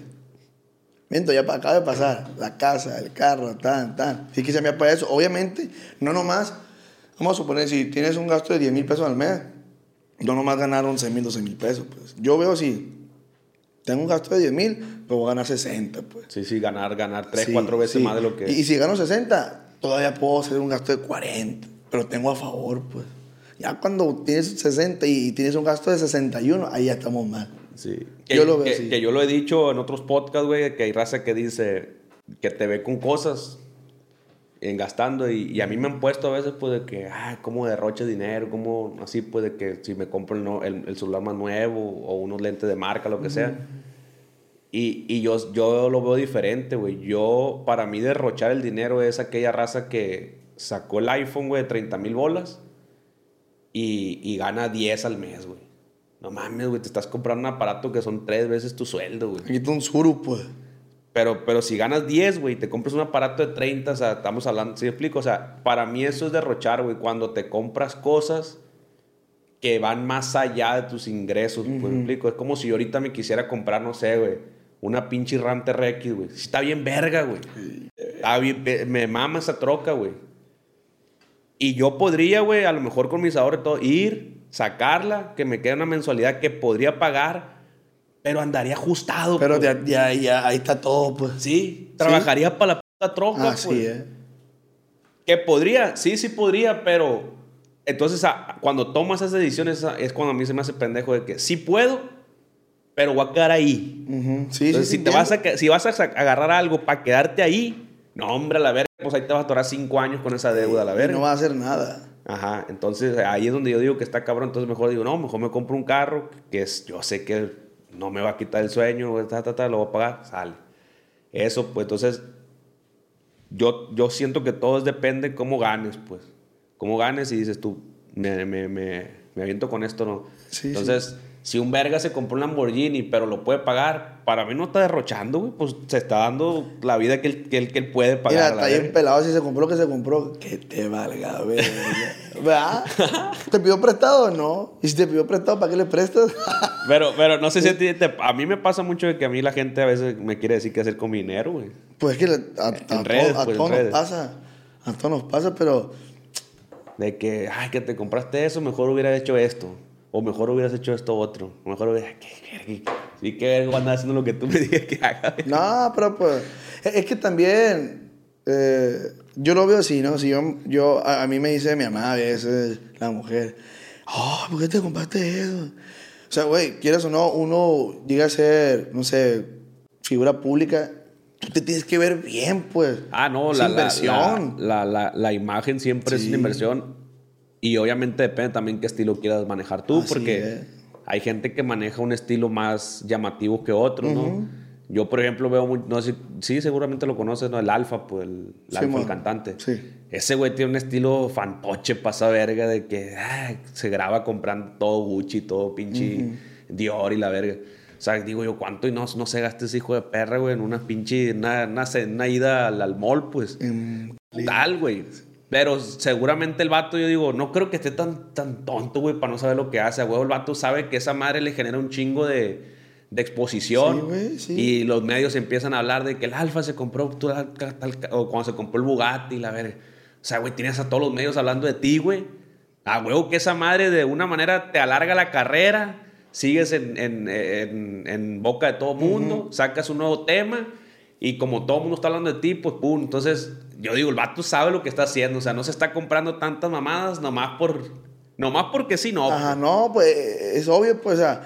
Speaker 3: Miento, ya acaba de pasar. La casa, el carro, tan, tan. Sí que se me para eso. Obviamente, no nomás. Vamos a suponer, si tienes un gasto de 10 mil pesos al mes, no nomás ganar 11 mil, 12 mil pesos. Pues. Yo veo si tengo un gasto de 10 mil, pues voy a ganar 60, pues.
Speaker 4: Sí, sí, ganar, ganar tres,
Speaker 3: Sí,
Speaker 4: cuatro veces
Speaker 3: sí.
Speaker 4: más de lo que...
Speaker 3: Y, y si gano 60, todavía puedo hacer un gasto de 40, pero tengo a favor, pues. Ya cuando tienes 60 y, y tienes un gasto de 61, ahí ya estamos mal.
Speaker 4: Sí. Que,
Speaker 3: Yo lo veo
Speaker 4: que,
Speaker 3: así.
Speaker 4: que yo lo he dicho en otros podcasts, güey, que hay raza que dice que te ve con cosas en gastando y, y a mí me han puesto a veces pues de que, ah, cómo derroche dinero, cómo así pues de que si me compro el, el- el celular más nuevo o unos lentes de marca, lo que sea. Y, y yo, yo lo veo diferente, güey. Yo, para mí, derrochar el dinero es aquella raza que sacó el iPhone, güey, de 30 mil bolas y, y gana 10 al mes, güey. No mames, güey, te estás comprando un aparato que son tres veces tu sueldo, güey.
Speaker 3: Está un suru, pues.
Speaker 4: Pero, pero si ganas 10, güey, te compras un aparato de 30, o sea, estamos hablando, ¿sí explico? O sea, para mí eso es derrochar, güey, cuando te compras cosas que van más allá de tus ingresos, pues, ¿me explico? Es como si yo ahorita me quisiera comprar, no sé, güey, una pinche RAM TRX, güey. Está bien verga, güey. Está bien, me- mama esa troca, güey. Y yo podría, güey, a lo mejor con mis ahorros y todo, ir, sacarla, que me quede una mensualidad que podría pagar, pero andaría ajustado.
Speaker 3: Pero
Speaker 4: pues.
Speaker 3: ya, ya, ya, ahí está todo, pues.
Speaker 4: Sí, trabajaría para la puta troca,
Speaker 3: Así
Speaker 4: pues.
Speaker 3: es.
Speaker 4: Que podría, sí, sí podría, pero entonces cuando tomas esas decisiones es cuando a mí se me hace pendejo de que sí puedo, pero voy a quedar ahí.
Speaker 3: Sí,
Speaker 4: Entonces,
Speaker 3: sí,
Speaker 4: si, te vas a, si vas a agarrar algo para quedarte ahí, no, hombre, a la verga, pues ahí te vas a atorar cinco años con esa deuda, a la
Speaker 3: Y
Speaker 4: verga.
Speaker 3: no va a hacer nada.
Speaker 4: Ajá, entonces ahí es donde yo digo que está cabrón, entonces mejor digo, no, mejor me compro un carro que es, yo sé que no me va a quitar el sueño, ta, ta, ta, lo voy a pagar, sale. Eso, pues entonces, yo, yo siento que todo depende cómo ganes, pues. Cómo ganes y dices tú, me, me, me, me aviento con esto, ¿no?
Speaker 3: Sí,
Speaker 4: entonces, si un verga se compró un Lamborghini, pero lo puede pagar, para mí no está derrochando, güey. Pues se está dando la vida que él, que él, que él puede pagar.
Speaker 3: Mira, está bien pelado si se compró lo que se compró. Que te valga, verga. ¿Verdad? ¿Te pidió prestado o no? Y si te pidió prestado, ¿para qué le prestas?
Speaker 4: Pero, pero no sé si a ti te- a mí me pasa mucho de que a mí la gente a veces me quiere decir qué hacer con mi dinero, güey.
Speaker 3: Pues es que a,
Speaker 4: redes,
Speaker 3: todo-
Speaker 4: pues, en
Speaker 3: todos nos pasa. A todos nos pasa, pero
Speaker 4: De que, ay, que te compraste eso, mejor hubieras hecho esto. O mejor hubieras hecho esto otro. O mejor hubieras... ¿Qué? Sí, qué verga andar haciendo lo que tú me digas que haga.
Speaker 3: No, pero pues. Es es que también. eh, yo lo veo así, ¿no? Si yo, yo a, a mí me dice mi mamá a veces, la mujer, oh, ¿por qué te compraste eso? O sea, güey, quieras o no, uno llega a ser, no sé, figura pública, tú te tienes que ver bien, pues.
Speaker 4: Ah, no,
Speaker 3: Es
Speaker 4: la,
Speaker 3: inversión.
Speaker 4: la, la, la- la imagen siempre es
Speaker 3: Sí.
Speaker 4: una inversión. Y obviamente depende también qué estilo quieras manejar tú,
Speaker 3: Así
Speaker 4: porque
Speaker 3: es.
Speaker 4: hay gente que maneja un estilo más llamativo que otro,
Speaker 3: Ujú.
Speaker 4: ¿no? Yo, por ejemplo, veo muy, no sé, sí, seguramente lo conoces, ¿no? El Alfa, pues, el, el
Speaker 3: Sí,
Speaker 4: Alfa, el cantante.
Speaker 3: Sí.
Speaker 4: Ese güey tiene un estilo fantoche, pasa verga, de que ay, se graba comprando todo Gucci, todo pinche
Speaker 3: Ujú.
Speaker 4: Dior y la verga. O sea, digo yo, ¿cuánto y no, no se gasta ese hijo de perra, güey, en una pinche, una, una, una ida al, al mall, pues? Tal, güey. Pero seguramente el vato, yo digo, no creo que esté tan, tan tonto, güey, para no saber lo que hace. A huevo, el vato sabe que esa madre le genera un chingo de, de exposición.
Speaker 3: Sí, güey, sí.
Speaker 4: Y los medios empiezan a hablar de que el Alfa se compró, tal- tal- tal- o cuando se compró el Bugatti, la verga. O sea, güey, tienes a todos los medios hablando de ti, güey. A huevo que esa madre de una manera te alarga la carrera, sigues en, en- en- en boca de todo mundo, sacas un nuevo tema y como todo el mundo está hablando de ti, pues pum. Entonces, yo digo, el vato sabe lo que está haciendo. O sea, no se está comprando tantas mamadas nomás por... Nomás porque sí, no.
Speaker 3: Ajá, no, pues es obvio, pues, o sea,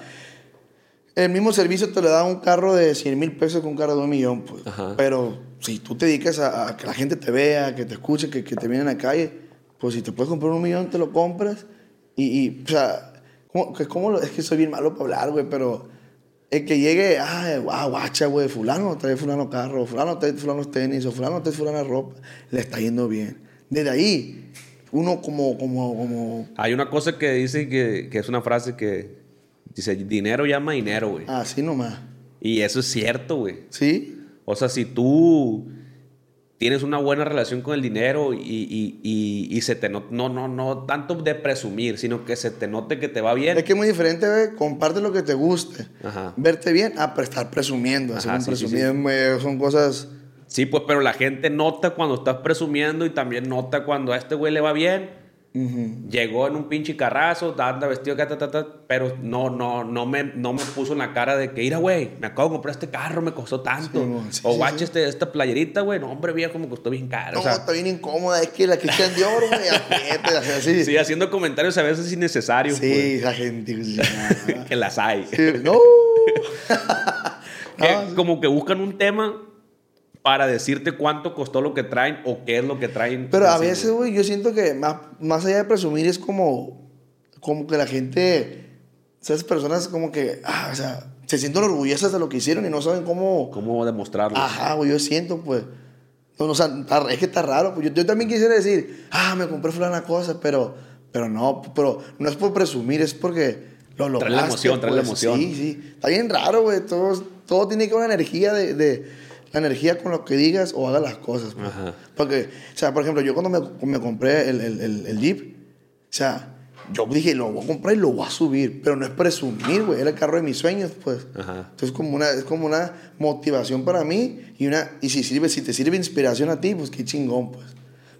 Speaker 3: el mismo servicio te lo da un carro de 100 mil pesos con un carro de un millón, pues. Pero si tú te dedicas a, a que la gente te vea, que te escuche, que, que te vienen a la calle, pues si te puedes comprar un millón, te lo compras. Y, y, o sea, ¿cómo, que, cómo lo- es que soy bien malo para hablar, güey, pero el que llegue, ay, guau, guacha, güey, fulano trae fulano carro, fulano trae fulano tenis, o fulano trae fulano ropa, le está yendo bien. Desde ahí, uno como, como, como,
Speaker 4: Hay una cosa que dice que, que es una frase que dice, dinero llama dinero, güey.
Speaker 3: así nomás.
Speaker 4: Y eso es cierto, güey.
Speaker 3: ¿Sí?
Speaker 4: O sea, si tú tienes una buena relación con el dinero y, y- y- y se te no, no, no, no tanto de presumir, sino que se te note que te va bien.
Speaker 3: Es que es muy diferente, güey, comparte lo que te guste,
Speaker 4: Ajá.
Speaker 3: verte bien, a pre- estar presumiendo,
Speaker 4: Ajá, sí,
Speaker 3: güey, son cosas...
Speaker 4: Sí, pues, pero la gente nota cuando estás presumiendo y también nota cuando a este güey le va bien. Llegó en un pinche carrazo, anda vestido, ta, ta, ta, ta, pero no, no, no, me, no me puso en la cara de que, mira, güey, me acabo de comprar este carro, me costó tanto.
Speaker 3: sí,
Speaker 4: o
Speaker 3: sí,
Speaker 4: guache
Speaker 3: sí.
Speaker 4: este, esta playerita, güey, no, hombre, viejo, me costó bien caro.
Speaker 3: No,
Speaker 4: o sea,
Speaker 3: está bien incómoda, es que la Cristian Dior, güey,
Speaker 4: sí, haciendo comentarios a veces innecesarios.
Speaker 3: Sí, esa gente...
Speaker 4: que las hay.
Speaker 3: no.
Speaker 4: Que como que buscan un tema para decirte cuánto costó lo que traen o qué es lo que traen.
Speaker 3: Pero a veces, güey, yo siento que más, más allá de presumir es como, como que la gente, esas personas como que, ah, o sea, se sienten orgullosas de lo que hicieron y no saben cómo...
Speaker 4: ¿Cómo demostrarlo?
Speaker 3: Ajá, güey, yo siento, pues. No, no, o sea, es que está raro. Pues yo, yo también quisiera decir, ah, me compré fulana cosa, pero, pero no, pero no es por presumir, es porque lo lograste.
Speaker 4: Trae la emoción, trae la
Speaker 3: pues.
Speaker 4: emoción.
Speaker 3: Sí, sí. Está bien raro, güey. Todo, todo tiene que ver una energía de, de- energía con lo que digas o hagas las cosas. pues. Porque, o sea, por ejemplo, yo cuando me, me compré el, el, el, el Jeep, o sea, yo dije, lo voy a comprar y lo voy a subir, pero no es presumir, güey, era el carro de mis sueños, pues.
Speaker 4: Ajá.
Speaker 3: Entonces como una, es como una motivación para mí y, una, y si, sirve, si te sirve inspiración a ti, pues qué chingón, pues.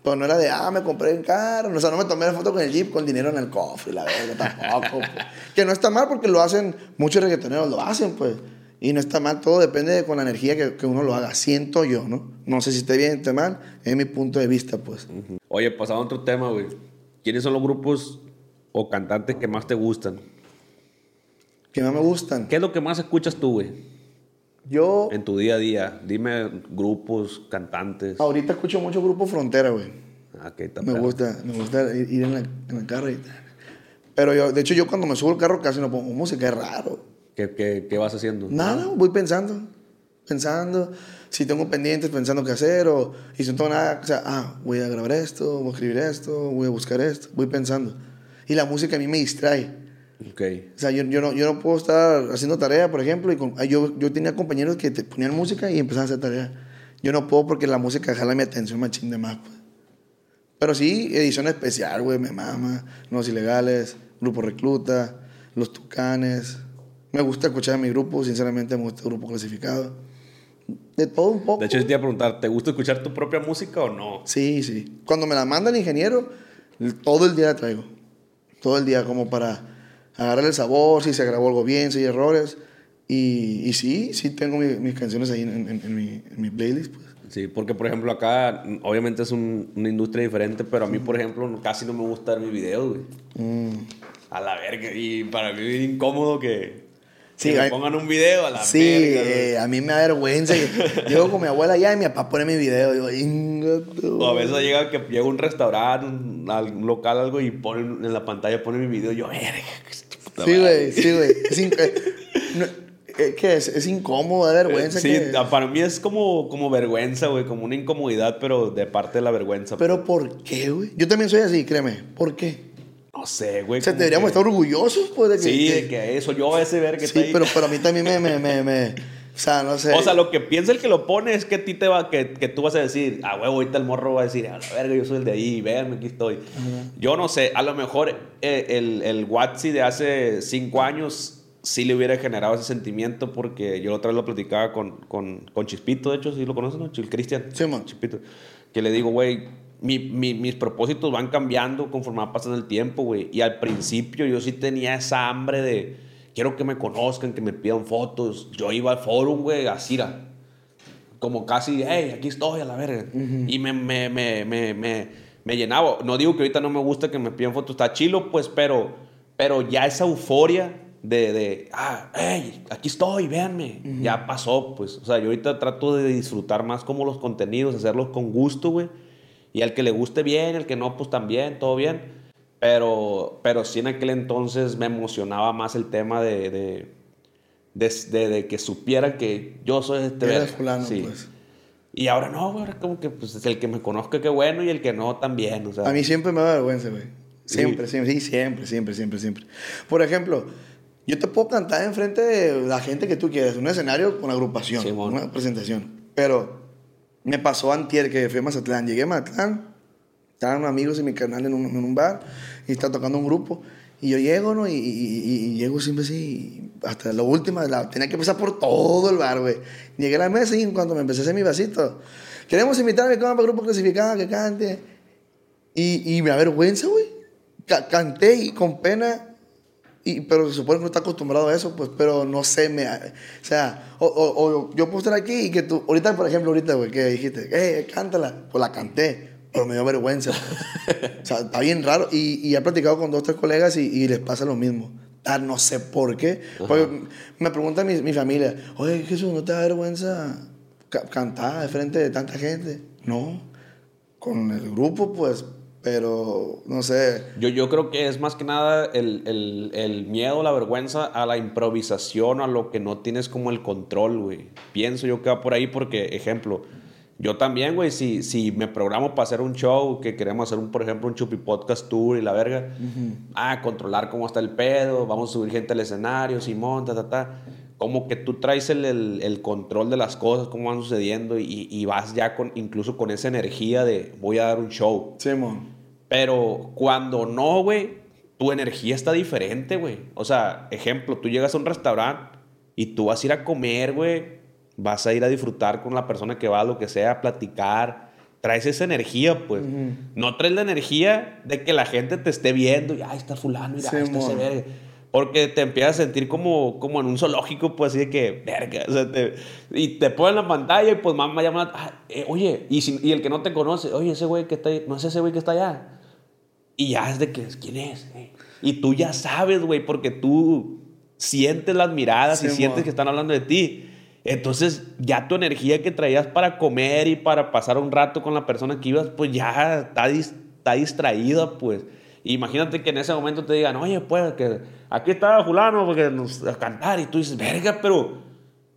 Speaker 3: Pero no era de, ah, me compré un carro, o sea, no me tomé la foto con el Jeep con dinero en el cofre, la verga, tampoco. pues. Que no está mal porque lo hacen, muchos reggaetoneros lo hacen, pues. Y no está mal, todo depende de con la energía que, que uno lo haga, siento yo, ¿no? No sé si esté bien, esté mal, es mi punto de vista, pues.
Speaker 4: Oye, pasando a otro tema, güey. ¿Quiénes son los grupos o cantantes que más te gustan?
Speaker 3: Que más me gustan.
Speaker 4: ¿Qué es lo que más escuchas tú, güey?
Speaker 3: Yo
Speaker 4: En tu día a día. Dime grupos, cantantes.
Speaker 3: ahorita escucho mucho Grupo Frontera, güey.
Speaker 4: Ah, está
Speaker 3: Me gusta, me gusta ir ir en, la, en el carro y Pero yo, de hecho, yo cuando me subo al carro casi no pongo música, es raro.
Speaker 4: ¿Qué, qué, qué vas haciendo?
Speaker 3: Nada, voy pensando, pensando. Si tengo pendientes, pensando qué hacer, o y si no tengo nada, o sea, ah, voy a grabar esto, voy a escribir esto, voy a buscar esto, voy pensando. Y la música a mí me distrae.
Speaker 4: Ok.
Speaker 3: O sea, yo, yo, no, yo no puedo estar haciendo tarea, por ejemplo, y con- yo, yo tenía compañeros que te ponían música y empezaban a hacer tarea. Yo no puedo porque la música jala mi atención machín de más, pues. Pero sí, edición especial, güey, me mama. Los Ilegales, Grupo Recluta, Los Tucanes. Me gusta escuchar a mi grupo, sinceramente me gusta el grupo clasificado. De todo un poco.
Speaker 4: De hecho, yo te iba a preguntar, ¿te gusta escuchar tu propia música o no?
Speaker 3: Sí, sí. Cuando me la manda el ingeniero, todo el día la traigo. Todo el día como para agarrar el sabor, si se grabó algo bien, si hay errores. Y, y sí, sí tengo mi- mis canciones ahí en, en- en mi, en mi playlist. Pues.
Speaker 4: Sí, porque por ejemplo acá, obviamente es un- una industria diferente, pero a mí, por ejemplo, casi no me gusta ver mis videos, güey.
Speaker 3: Mm.
Speaker 4: A la verga. Y para mí es incómodo que,
Speaker 3: Sí,
Speaker 4: que me pongan un video a la
Speaker 3: Sí,
Speaker 4: verga.
Speaker 3: eh, a mí me da vergüenza. Llego con mi abuela allá y mi papá pone mi video. Y yo, "Inga tu-".
Speaker 4: O a veces llega que llega a un restaurante, un, al- un local, algo, y ponen en la pantalla pone mi video. y Yo, verga.
Speaker 3: Sí,
Speaker 4: madre".
Speaker 3: güey, sí, güey. Eh, no, eh, ¿Qué es? Es incómodo, da vergüenza.
Speaker 4: Sí,
Speaker 3: que-
Speaker 4: a- para mí es como, como vergüenza, güey, como una incomodidad, pero de parte de la vergüenza.
Speaker 3: Pero ¿por qué, güey? Yo también soy así, créeme. ¿Por qué?
Speaker 4: No sé, güey.
Speaker 3: O sea, deberíamos
Speaker 4: que-
Speaker 3: estar orgullosos, pues, de que...
Speaker 4: Sí, de que eso, yo ese ver que
Speaker 3: Sí,
Speaker 4: está ahí.
Speaker 3: pero, a mí también me, me, me, me- O sea, no sé.
Speaker 4: O sea, lo que piensa el que lo pone es que a ti te va, que, que tú vas a decir, ah, huevo, ahorita el morro va a decir, a la verga, yo soy el de ahí, véanme, aquí estoy. Yo no sé, a lo mejor eh, el, el Watsi de hace cinco años sí le hubiera generado ese sentimiento porque yo otra vez lo platicaba con, con, con Chispito, de hecho, sí lo conocen, ¿no? Chil Cristian.
Speaker 3: Sí, man.
Speaker 4: Chispito. Que le digo, güey, mi- mi- mis propósitos van cambiando conforme va pasando el tiempo, güey. Y al principio yo sí tenía esa hambre de, quiero que me conozcan, que me pidan fotos. Yo iba al forum, güey, a Cira. Como casi, hey, aquí estoy a la verga. Y me, me, me, me, me, me llenaba. No digo que ahorita no me gusta que me pidan fotos, está chilo, pues, pero, pero ya esa euforia de, de ah, hey, aquí estoy, véanme. Ya pasó, pues. O sea, yo ahorita trato de disfrutar más como los contenidos, hacerlos con gusto, güey. Y al que le guste bien, el que no, pues también, todo bien. Pero, pero sí en aquel entonces me emocionaba más el tema de, de, de, de- de que supieran que yo soy este
Speaker 3: fulano,
Speaker 4: Sí.
Speaker 3: pues.
Speaker 4: Y ahora no, güey, ahora como que pues, es el que me conozca qué bueno y el que no también, o sea.
Speaker 3: A mí siempre me da vergüenza, güey.
Speaker 4: Sí.
Speaker 3: Siempre, siempre, sí, siempre, siempre, siempre, siempre. Por ejemplo, yo te puedo cantar enfrente de la gente que tú quieras, un escenario con agrupación,
Speaker 4: Simón.
Speaker 3: una presentación. Pero me pasó antier que fui a Mazatlán. Llegué a Mazatlán, estaban amigos en mi canal en un, bar y está tocando un grupo. Y yo llego, ¿no? Y, y- y- y llego siempre así, hasta la última, la- tenía que pasar por todo el bar, güey. Llegué a la mesa y en cuanto me empecé a hacer mi vasito, queremos invitar a mi compa grupo clasificado que cante. Y, y me da vergüenza, güey. Ca- canté y con pena, y, pero se supone que no está acostumbrado a eso, pues, pero no sé, me, o sea, o, o- o yo puedo estar aquí y que tú, ahorita, por ejemplo, ahorita, güey, que dijiste, eh, cántala, pues la canté, pero me dio vergüenza. pues. o sea, está bien raro. Y, y he platicado con dos, tres colegas y, y les pasa lo mismo. Ah, no sé por qué. Porque me pregunta mi, mi familia, oye, Jesús, ¿no te da vergüenza ca- cantar de frente de tanta gente? No. Con el grupo, pues, pero no sé.
Speaker 4: Yo, yo creo que es más que nada el, el, el miedo, la vergüenza a la improvisación, a lo que no tienes como el control, güey. Pienso yo que va por ahí porque, ejemplo, yo también, güey, si, si me programo para hacer un show, que queremos hacer, un, por ejemplo, un Chupi Podcast Tour y la verga, ah, controlar cómo está el pedo, vamos a subir gente al escenario, Simón, ta, ta, ta. Como que tú traes el, el- el control de las cosas, cómo van sucediendo y, y vas ya con, incluso con esa energía de voy a dar un show.
Speaker 3: Simón.
Speaker 4: Pero cuando no, güey, tu energía está diferente, güey. O sea, ejemplo, tú llegas a un restaurante y tú vas a ir a comer, güey. Vas a ir a disfrutar con la persona que va, lo que sea, a platicar. Traes esa energía, pues. No traes la energía de que la gente te esté viendo y, ay, está fulano, mira,
Speaker 3: Sí,
Speaker 4: está ese
Speaker 3: mon.
Speaker 4: verga. Porque te empiezas a sentir como, como en un zoológico, pues así de que, verga. O sea, te- y te ponen la pantalla y pues mamá llama, ah, eh, oye, y, si- y el que no te conoce, oye, ese güey que está ahí, no es ese güey que está allá. Y ya es de que, ¿quién es? Eh, Y tú ya sabes, güey, porque tú sientes las miradas y
Speaker 3: Sí,
Speaker 4: sientes
Speaker 3: mo.
Speaker 4: que están hablando de ti. Entonces, ya tu energía que traías para comer y para pasar un rato con la persona que ibas, pues ya está, dis- está distraída, pues. Imagínate que en ese momento te digan, oye, pues, que aquí está fulano porque nos a cantar. Y tú dices, verga, pero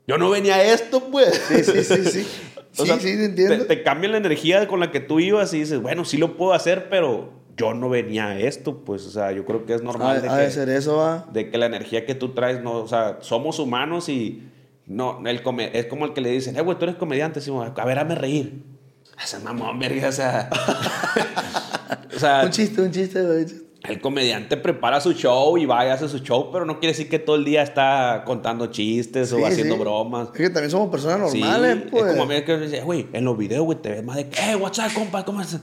Speaker 4: yo no venía a esto, pues.
Speaker 3: Sí, sí, sí, sí.
Speaker 4: O
Speaker 3: Sí,
Speaker 4: sea,
Speaker 3: sí, te entiendo.
Speaker 4: Te, te cambian la energía con la que tú ibas y dices, bueno, sí lo puedo hacer, pero yo no venía a esto, pues, o sea, yo creo que es normal.
Speaker 3: Ha-
Speaker 4: de
Speaker 3: ha
Speaker 4: que,
Speaker 3: ser eso, va.
Speaker 4: De que la energía que tú traes, no, o sea, somos humanos y no, el come- es como el que le dicen, eh, güey, tú eres comediante, sí, a ver, hazme reír. Ese mamón, verga, o sea. o sea,
Speaker 3: Un chiste, un chiste, güey.
Speaker 4: El comediante prepara su show y va y hace su show, pero no quiere decir que todo el día está contando chistes
Speaker 3: Sí,
Speaker 4: o haciendo
Speaker 3: sí.
Speaker 4: bromas.
Speaker 3: Es que también somos personas
Speaker 4: Sí,
Speaker 3: normales, pues.
Speaker 4: Es como a mí que me dice, güey, en los videos, güey, te ves más de, eh, what's up, compa, ¿cómo estás?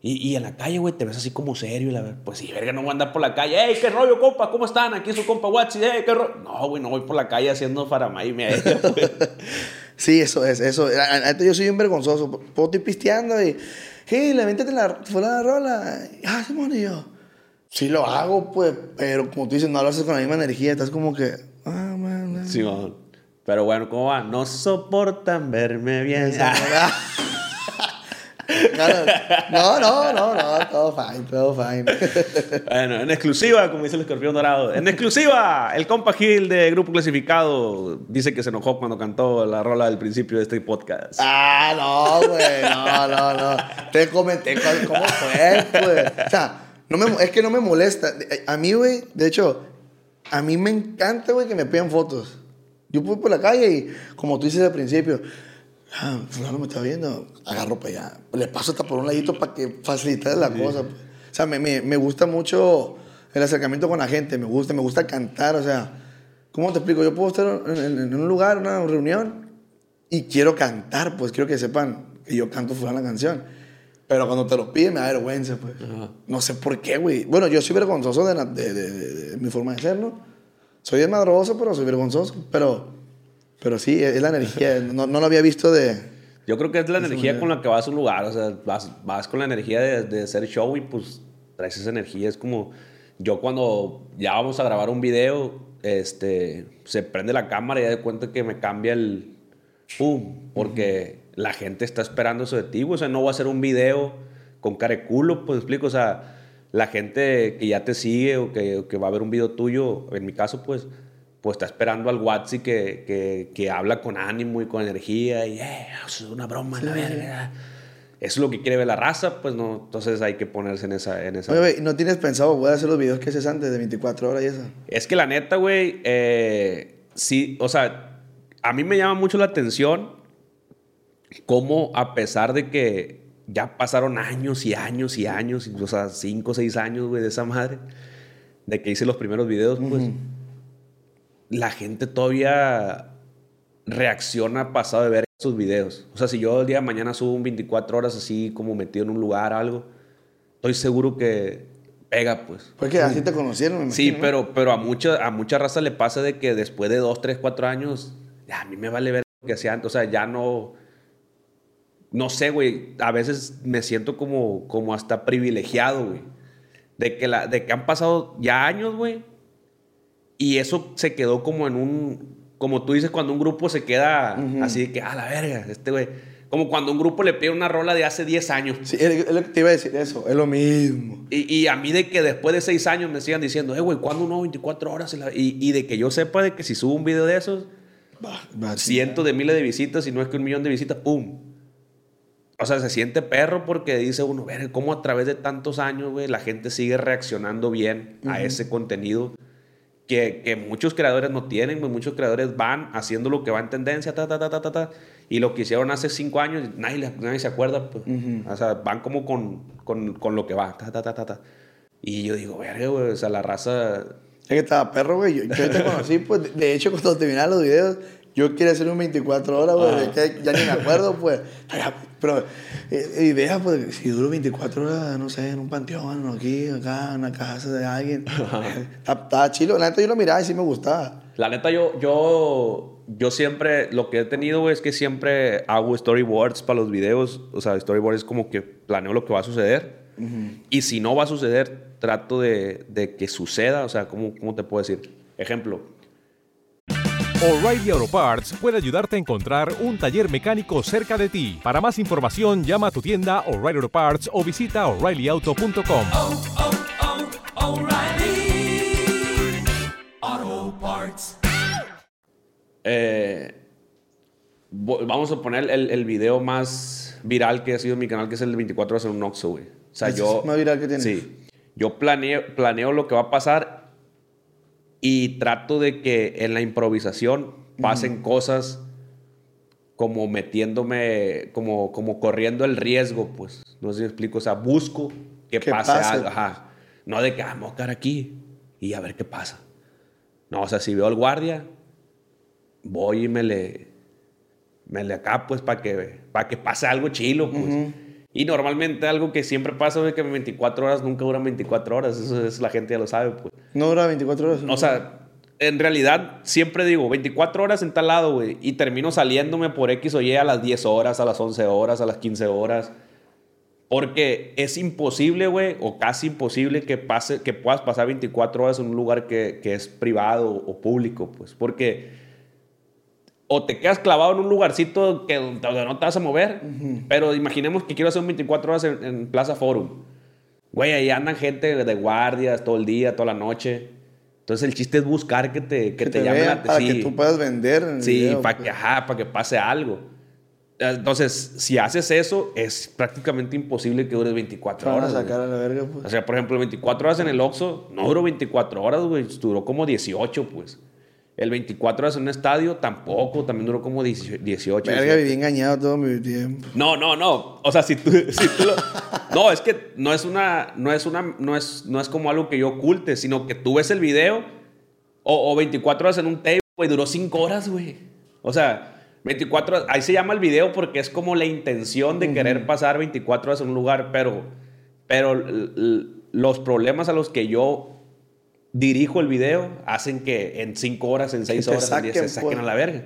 Speaker 4: Y, y en la calle, güey, te ves así como serio. y La, pues sí, verga, no voy a andar por la calle. ¡Ey, qué rollo, compa! ¿Cómo están? Aquí es su compa Watsi. ¡Ey, qué rollo! No, güey, no voy por la calle haciendo faramay me
Speaker 3: Sí, eso es, eso. Yo soy bien vergonzoso. Puedo estoy pisteando y. Hey, le métete la, fuera la rola. Ah, Simón, y yo. Sí lo hago, pues. Pero como tú dices, no lo haces con la misma energía. Estás como que. Ah, man. man.
Speaker 4: Sí, man. Pero bueno, ¿cómo va? No soportan verme bien.
Speaker 3: No, no, no, no. Todo fine, todo fine.
Speaker 4: Bueno, en exclusiva, como dice el escorpión dorado. En exclusiva, el compa Gil de Grupo Clasificado dice que se enojó cuando cantó la rola del principio de este podcast.
Speaker 3: Ah, no, güey. No, no, no. Te comenté cómo fue, pues. O sea, no me, es que no me molesta. A mí, güey, de hecho, a mí me encanta, güey, que me pidan fotos. Yo voy por la calle y, como tú dices al principio, ah, fulano me está viendo, agarro para allá. Le paso hasta por un ladito para que facilite la cosa. pues. O sea, me, me, me gusta mucho el acercamiento con la gente, me gusta, me gusta cantar, o sea, ¿cómo te explico? Yo puedo estar en, en- en un lugar, una reunión, y quiero cantar, pues quiero que sepan que yo canto fulana canción. Pero cuando te lo piden me da vergüenza, pues. No sé por qué, güey. Bueno, yo soy vergonzoso de, la- de- de- de- mi forma de ser, ¿no? Soy desmadroso, pero soy vergonzoso. Pero, pero sí, es la energía. No, no lo había visto de...
Speaker 4: Yo creo que es la energía
Speaker 3: manera.
Speaker 4: con la que vas a un lugar. O sea, vas, vas con la energía de, de hacer show y pues traes esa energía. Es como yo cuando ya vamos a grabar un video, este, se prende la cámara y ya de cuenta que me cambia el pum, porque la gente está esperando eso de ti. güey. O sea, no voy a hacer un video con cara de culo, pues explico. O sea, la gente que ya te sigue o que, o que va a ver un video tuyo, en mi caso, pues, pues está esperando al Watsi que, que, que habla con ánimo y con energía y, eh, eso es una broma, la verga. Es lo que quiere ver la raza, pues no. Entonces hay que ponerse en esa. En esa
Speaker 3: Oye, ¿no tienes pensado, voy a hacer los videos que haces antes de 24 horas y eso?
Speaker 4: Es que la neta, güey, eh, sí, o sea, a mí me llama mucho la atención cómo a pesar de que ya pasaron años y años y años, o sea, cinco o seis años, güey, de esa madre, de que hice los primeros videos, pues, la gente todavía reacciona pasado de ver esos videos. O sea, si yo el día de mañana subo un 24 horas así como metido en un lugar, algo, estoy seguro que pega, pues.
Speaker 3: Porque así te conocieron, me
Speaker 4: Sí,
Speaker 3: imagino, ¿no?
Speaker 4: pero, pero a, mucha, a mucha raza le pasa de que después de dos, tres, cuatro años, ya, a mí me vale ver lo que hacía antes. O sea, ya no. No sé, güey. A veces me siento como, como hasta privilegiado, güey. De que, la, de que han pasado ya años, güey. Y eso se quedó como en un. Como tú dices, cuando un grupo se queda así de que, ah, la verga, este güey. Como cuando un grupo le pide una rola de hace 10 años.
Speaker 3: Sí, es lo que te iba a decir eso, es lo mismo.
Speaker 4: Y, y a mí de que después de seis años me sigan diciendo, eh, güey, ¿cuándo no? 24 horas. en la-?" Y, y de que yo sepa de que si subo un video de esos, cientos de miles de visitas, y no es que un millón de visitas, ¡pum! O sea, se siente perro porque dice uno, ver, cómo a través de tantos años, güey, la gente sigue reaccionando bien a ese contenido que, que muchos creadores no tienen, güey. Muchos creadores van haciendo lo que va en tendencia, ta, ta, ta, ta, ta, ta, y lo que hicieron hace cinco años, nadie, se acuerda, pues. O sea, van como con, con, con lo que va, ta, ta, ta, ta, ta. Y yo digo, verga, güey, o sea, la raza...
Speaker 3: Es que estaba perro, güey. Yo, yo te conocí, pues, de- hecho, cuando terminaban los videos, yo quería hacer un 24 horas, güey. que Ya ni me acuerdo, pues. Ay, Pero, eh, idea, pues, si duro 24 horas, no sé, en un panteón, aquí, acá, en una casa de alguien. Estaba chilo. La neta, yo lo miraba y sí me gustaba.
Speaker 4: La neta, yo, yo, yo siempre, lo que he tenido güey, es que siempre hago storyboards para los videos. O sea, storyboards es como que planeo lo que va a suceder. Y si no va a suceder, trato de, de que suceda. O sea, ¿cómo, ¿cómo te puedo decir? Ejemplo,
Speaker 9: O'Reilly Auto Parts puede ayudarte a encontrar un taller mecánico cerca de ti. Para más información, llama a tu tienda O'Reilly Auto Parts o visita oreillyauto.com.
Speaker 5: Auto Parts.
Speaker 4: eh, vo- vamos a poner el, el video más viral que ha sido en mi canal, que es el de 24 horas en un Oxxo, güey. sea,
Speaker 3: Este
Speaker 4: yo...
Speaker 3: es más viral que tienes.
Speaker 4: Sí. Yo planeo, planeo lo que va a pasar y trato de que en la improvisación pasen cosas como metiéndome, como, como corriendo el riesgo, pues. No sé si me explico. O sea, busco que,
Speaker 3: Que
Speaker 4: pase,
Speaker 3: pase.
Speaker 4: algo. Ajá. No de que, ah, voy a quedar aquí y a ver qué pasa. No, o sea, si veo al guardia, voy y me le, me le acá, pues, para que, para que pase algo chilo, pues. Y normalmente algo que siempre pasa es que 24 horas nunca duran 24 horas. Eso es, la gente ya lo sabe, pues.
Speaker 3: No dura 24 horas.
Speaker 4: O sea, en realidad siempre digo 24 horas en tal lado, güey. Y termino saliéndome por X o Y a las 10 horas, a las 11 horas, a las 15 horas. Porque es imposible, güey, o casi imposible que, pase, que puedas pasar 24 horas en un lugar que, que es privado o público, pues. Porque o te quedas clavado en un lugarcito que, donde no te vas a mover. Pero imaginemos que quiero hacer un 24 horas en, en Plaza Forum. Güey, ahí andan gente de guardias todo el día, toda la noche. Entonces el chiste es buscar que te, que
Speaker 3: que
Speaker 4: te,
Speaker 3: te
Speaker 4: llamen la
Speaker 3: para
Speaker 4: sí.
Speaker 3: que tú puedas vender. en el
Speaker 4: Sí,
Speaker 3: video,
Speaker 4: para
Speaker 3: pues.
Speaker 4: que, ajá, para que pase algo. Entonces, si haces eso, es prácticamente imposible que dures 24
Speaker 3: Te van a
Speaker 4: horas.
Speaker 3: sacar
Speaker 4: güey.
Speaker 3: a la verga, pues.
Speaker 4: O sea, por ejemplo, 24 horas en el Oxxo, no duró 24 horas, güey. Duró como 18, pues. El 24 horas en un estadio, tampoco. También duró como 18. 18
Speaker 3: Verga, viví engañado todo mi tiempo.
Speaker 4: no, no, no. O sea, si tú, si tú lo- No, es que no es una. No es una. No es, no es como algo que yo oculte, sino que tú ves el video. O, o 24 horas en un tape, güey. Duró 5 horas, güey. O sea, 24 horas. Ahí se llama el video porque es como la intención de querer pasar 24 horas en un lugar, pero. Pero los problemas a los que yo dirijo el video hacen que en 5 horas, en 6
Speaker 3: te
Speaker 4: horas, en 10 se
Speaker 3: saquen,
Speaker 4: saquen
Speaker 3: pues.
Speaker 4: a la verga.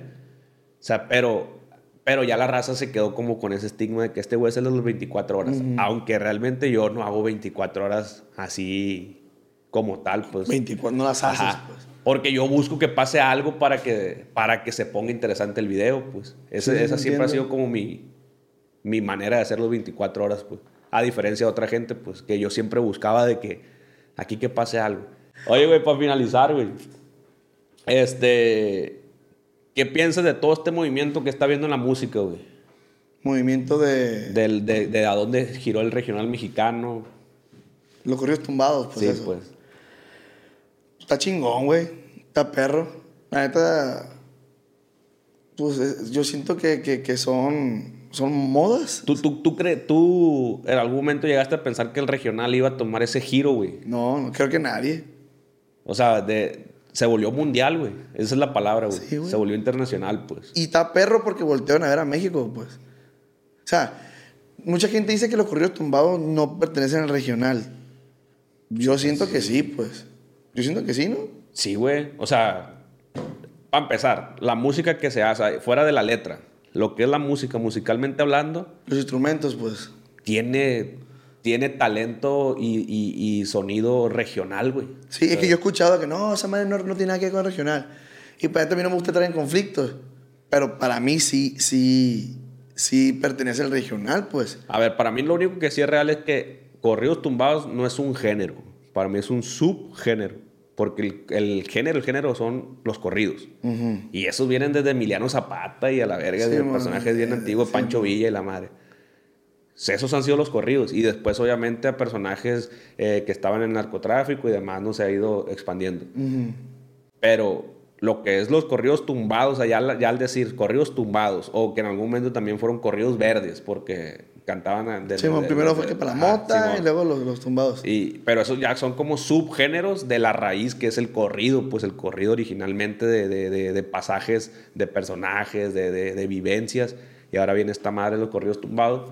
Speaker 4: O sea, pero, pero ya la raza se quedó como con ese estigma de que este güey es el de las 24 horas.
Speaker 3: Ujú.
Speaker 4: Aunque realmente yo no hago 24 horas así como tal, pues.
Speaker 3: 24, no las haces,
Speaker 4: Ajá.
Speaker 3: pues.
Speaker 4: Porque yo busco que pase algo para que, para que se ponga interesante el video, pues. Ese-
Speaker 3: Sí,
Speaker 4: esa siempre ha
Speaker 3: entiendo.
Speaker 4: sido como mi, mi manera de hacer los 24 horas, pues. A diferencia de otra gente, pues, que yo siempre buscaba de que aquí que pase algo. Oye, güey, para finalizar, güey. Este. ¿Qué piensas de todo este movimiento que está viendo en la música, güey?
Speaker 3: Movimiento de
Speaker 4: Del, de, de a dónde giró el regional mexicano.
Speaker 3: los corridos tumbados, pues
Speaker 4: sí,
Speaker 3: eso.
Speaker 4: pues.
Speaker 3: Está chingón, güey. Está perro. La neta, pues es- yo siento que, que, que son, son modas.
Speaker 4: ¿Tú, tú, tú, crees, ¿Tú en algún momento llegaste a pensar que el regional iba a tomar ese giro, güey?
Speaker 3: No, no creo que nadie.
Speaker 4: O sea, de, se volvió mundial, güey. Esa es la palabra, güey.
Speaker 3: Sí, güey.
Speaker 4: se volvió internacional, pues.
Speaker 3: Y está perro porque voltearon a ver a México, pues. O sea, mucha gente dice que los corridos tumbados no pertenecen al regional. Yo siento que sí, pues. Yo siento que sí, ¿no?
Speaker 4: Sí, güey. O sea, para empezar, la música que se hace, fuera de la letra, lo que es la música, musicalmente hablando,
Speaker 3: Los instrumentos, pues.
Speaker 4: tiene, tiene talento y, y- y sonido regional, güey.
Speaker 3: Sí, es que yo he escuchado que no, esa madre no, no tiene nada que ver con regional. Y para a mí no me gusta entrar en conflictos. Pero para mí sí, sí, sí pertenece al regional, pues.
Speaker 4: A ver, para mí lo único que sí es real es que corridos tumbados no es un género. Para mí es un subgénero. Porque el, el género, el género son los corridos. Y esos vienen desde Emiliano Zapata y a la verga,
Speaker 3: Sí,
Speaker 4: de
Speaker 3: mon,
Speaker 4: personajes bien
Speaker 3: eh,
Speaker 4: antiguos,
Speaker 3: sí,
Speaker 4: Pancho
Speaker 3: mon.
Speaker 4: Villa y la madre. Esos han sido los corridos. Y después, obviamente, a personajes eh, que estaban en el narcotráfico y demás, no se ha ido expandiendo. Pero lo que es los corridos tumbados, allá ya, ya al decir corridos tumbados, o que en algún momento también fueron corridos verdes, porque cantaban... de-
Speaker 3: Sí,
Speaker 4: de-
Speaker 3: primero fue que para la mota y luego los, los tumbados.
Speaker 4: Y, pero esos ya son como subgéneros de la raíz que es el corrido, pues el corrido originalmente de, de- de- de pasajes, de personajes, de, vivencias. Y ahora viene esta madre los corridos tumbados.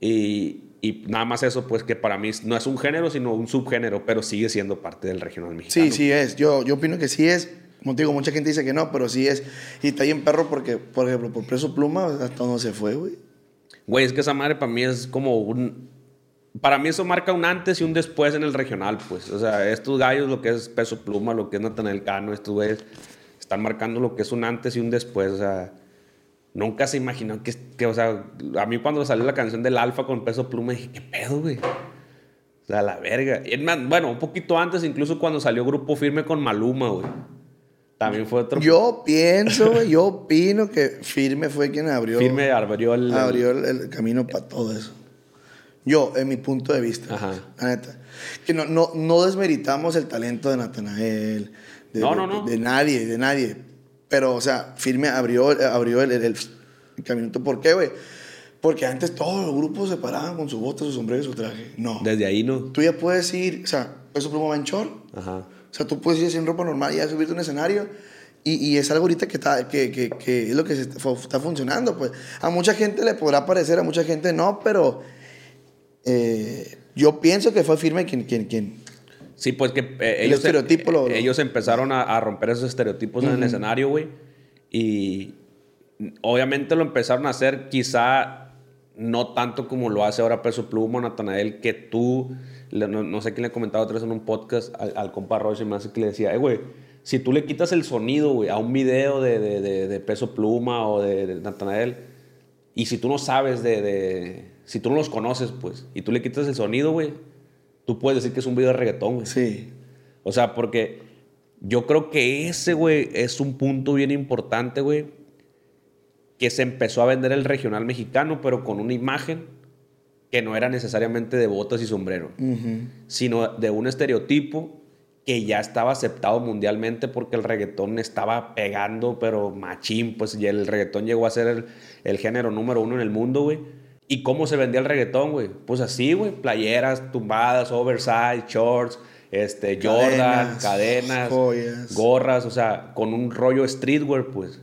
Speaker 4: Y, y nada más eso, pues que para mí no es un género, sino un subgénero, pero sigue siendo parte del regional mexicano.
Speaker 3: Sí, sí es. Yo, yo opino que sí es. Como te digo, mucha gente dice que no, pero sí es. Y está bien perro porque, por ejemplo, por Preso Pluma hasta donde se fue, güey.
Speaker 4: Güey, es que esa madre para mí es como un... Para mí eso marca un antes y un después en el regional, pues. O sea, estos gallos, lo que es Peso Pluma, lo que es Natanael Cano, estos güeyes, están marcando lo que es un antes y un después. O sea, nunca se imaginó que, que, o sea, a mí cuando salió la canción del Alfa con Peso Pluma, dije, ¿qué pedo, güey? O sea, la verga. Y bueno, un poquito antes, incluso cuando salió Grupo Firme con Maluma, güey. También fue otro...
Speaker 3: Yo pienso, güey, yo opino que Firme fue quien abrió,
Speaker 4: Firme abrió el...
Speaker 3: abrió el, el camino para todo eso. Yo, en mi punto de vista. La neta. Que no, no, no desmeritamos el talento de Natanael. De,
Speaker 4: No, no, no.
Speaker 3: De, nadie, de nadie. Pero, o sea, Firme abrió, abrió el, el, el- el caminito. ¿Por qué, güey? Porque antes todos los grupos se paraban con su bota, su sombrero y su traje. No.
Speaker 4: Desde ahí no.
Speaker 3: Tú ya puedes ir, o sea, Peso Pluma va en short.
Speaker 4: Ajá.
Speaker 3: O sea, tú puedes ir sin ropa normal y ya subirte a un escenario. Y, y es algo ahorita que, está, que, que, que es lo que se está, fu- está funcionando. Pues. A mucha gente le podrá parecer, a mucha gente no, pero eh, yo pienso que fue Firme quien... quien, quien
Speaker 4: Sí, pues que eh,
Speaker 3: El
Speaker 4: ellos,
Speaker 3: estereotipo lo- lo-
Speaker 4: ellos empezaron a, a romper esos estereotipos en el escenario, güey. Y obviamente lo empezaron a hacer quizá no tanto como lo hace ahora Peso Pluma o Natanael, que tú, no, no sé quién le comentaba otra vez en un podcast al, al compa Roy, se me hace que le decía, eh, güey, si tú le quitas el sonido, güey, a un video de, de- de- de Peso Pluma o de, Natanael, y si tú no sabes de, de- Si tú no los conoces, pues, y tú le quitas el sonido, güey, tú puedes decir que es un video de reggaetón, güey.
Speaker 3: Sí.
Speaker 4: O sea, porque yo creo que ese, güey, es un punto bien importante, güey, que se empezó a vender el regional mexicano, pero con una imagen que no era necesariamente de botas y sombrero, sino de un estereotipo que ya estaba aceptado mundialmente porque el reggaetón estaba pegando, pero machín, pues y el reggaetón llegó a ser el, el género número uno en el mundo, güey. ¿Y cómo se vendía el reggaetón, güey? Pues así, güey, playeras tumbadas, oversize, shorts, este, Jordan,
Speaker 3: Cadenas,
Speaker 4: cadenas,
Speaker 3: joyas.
Speaker 4: gorras, o sea, con un rollo streetwear, pues.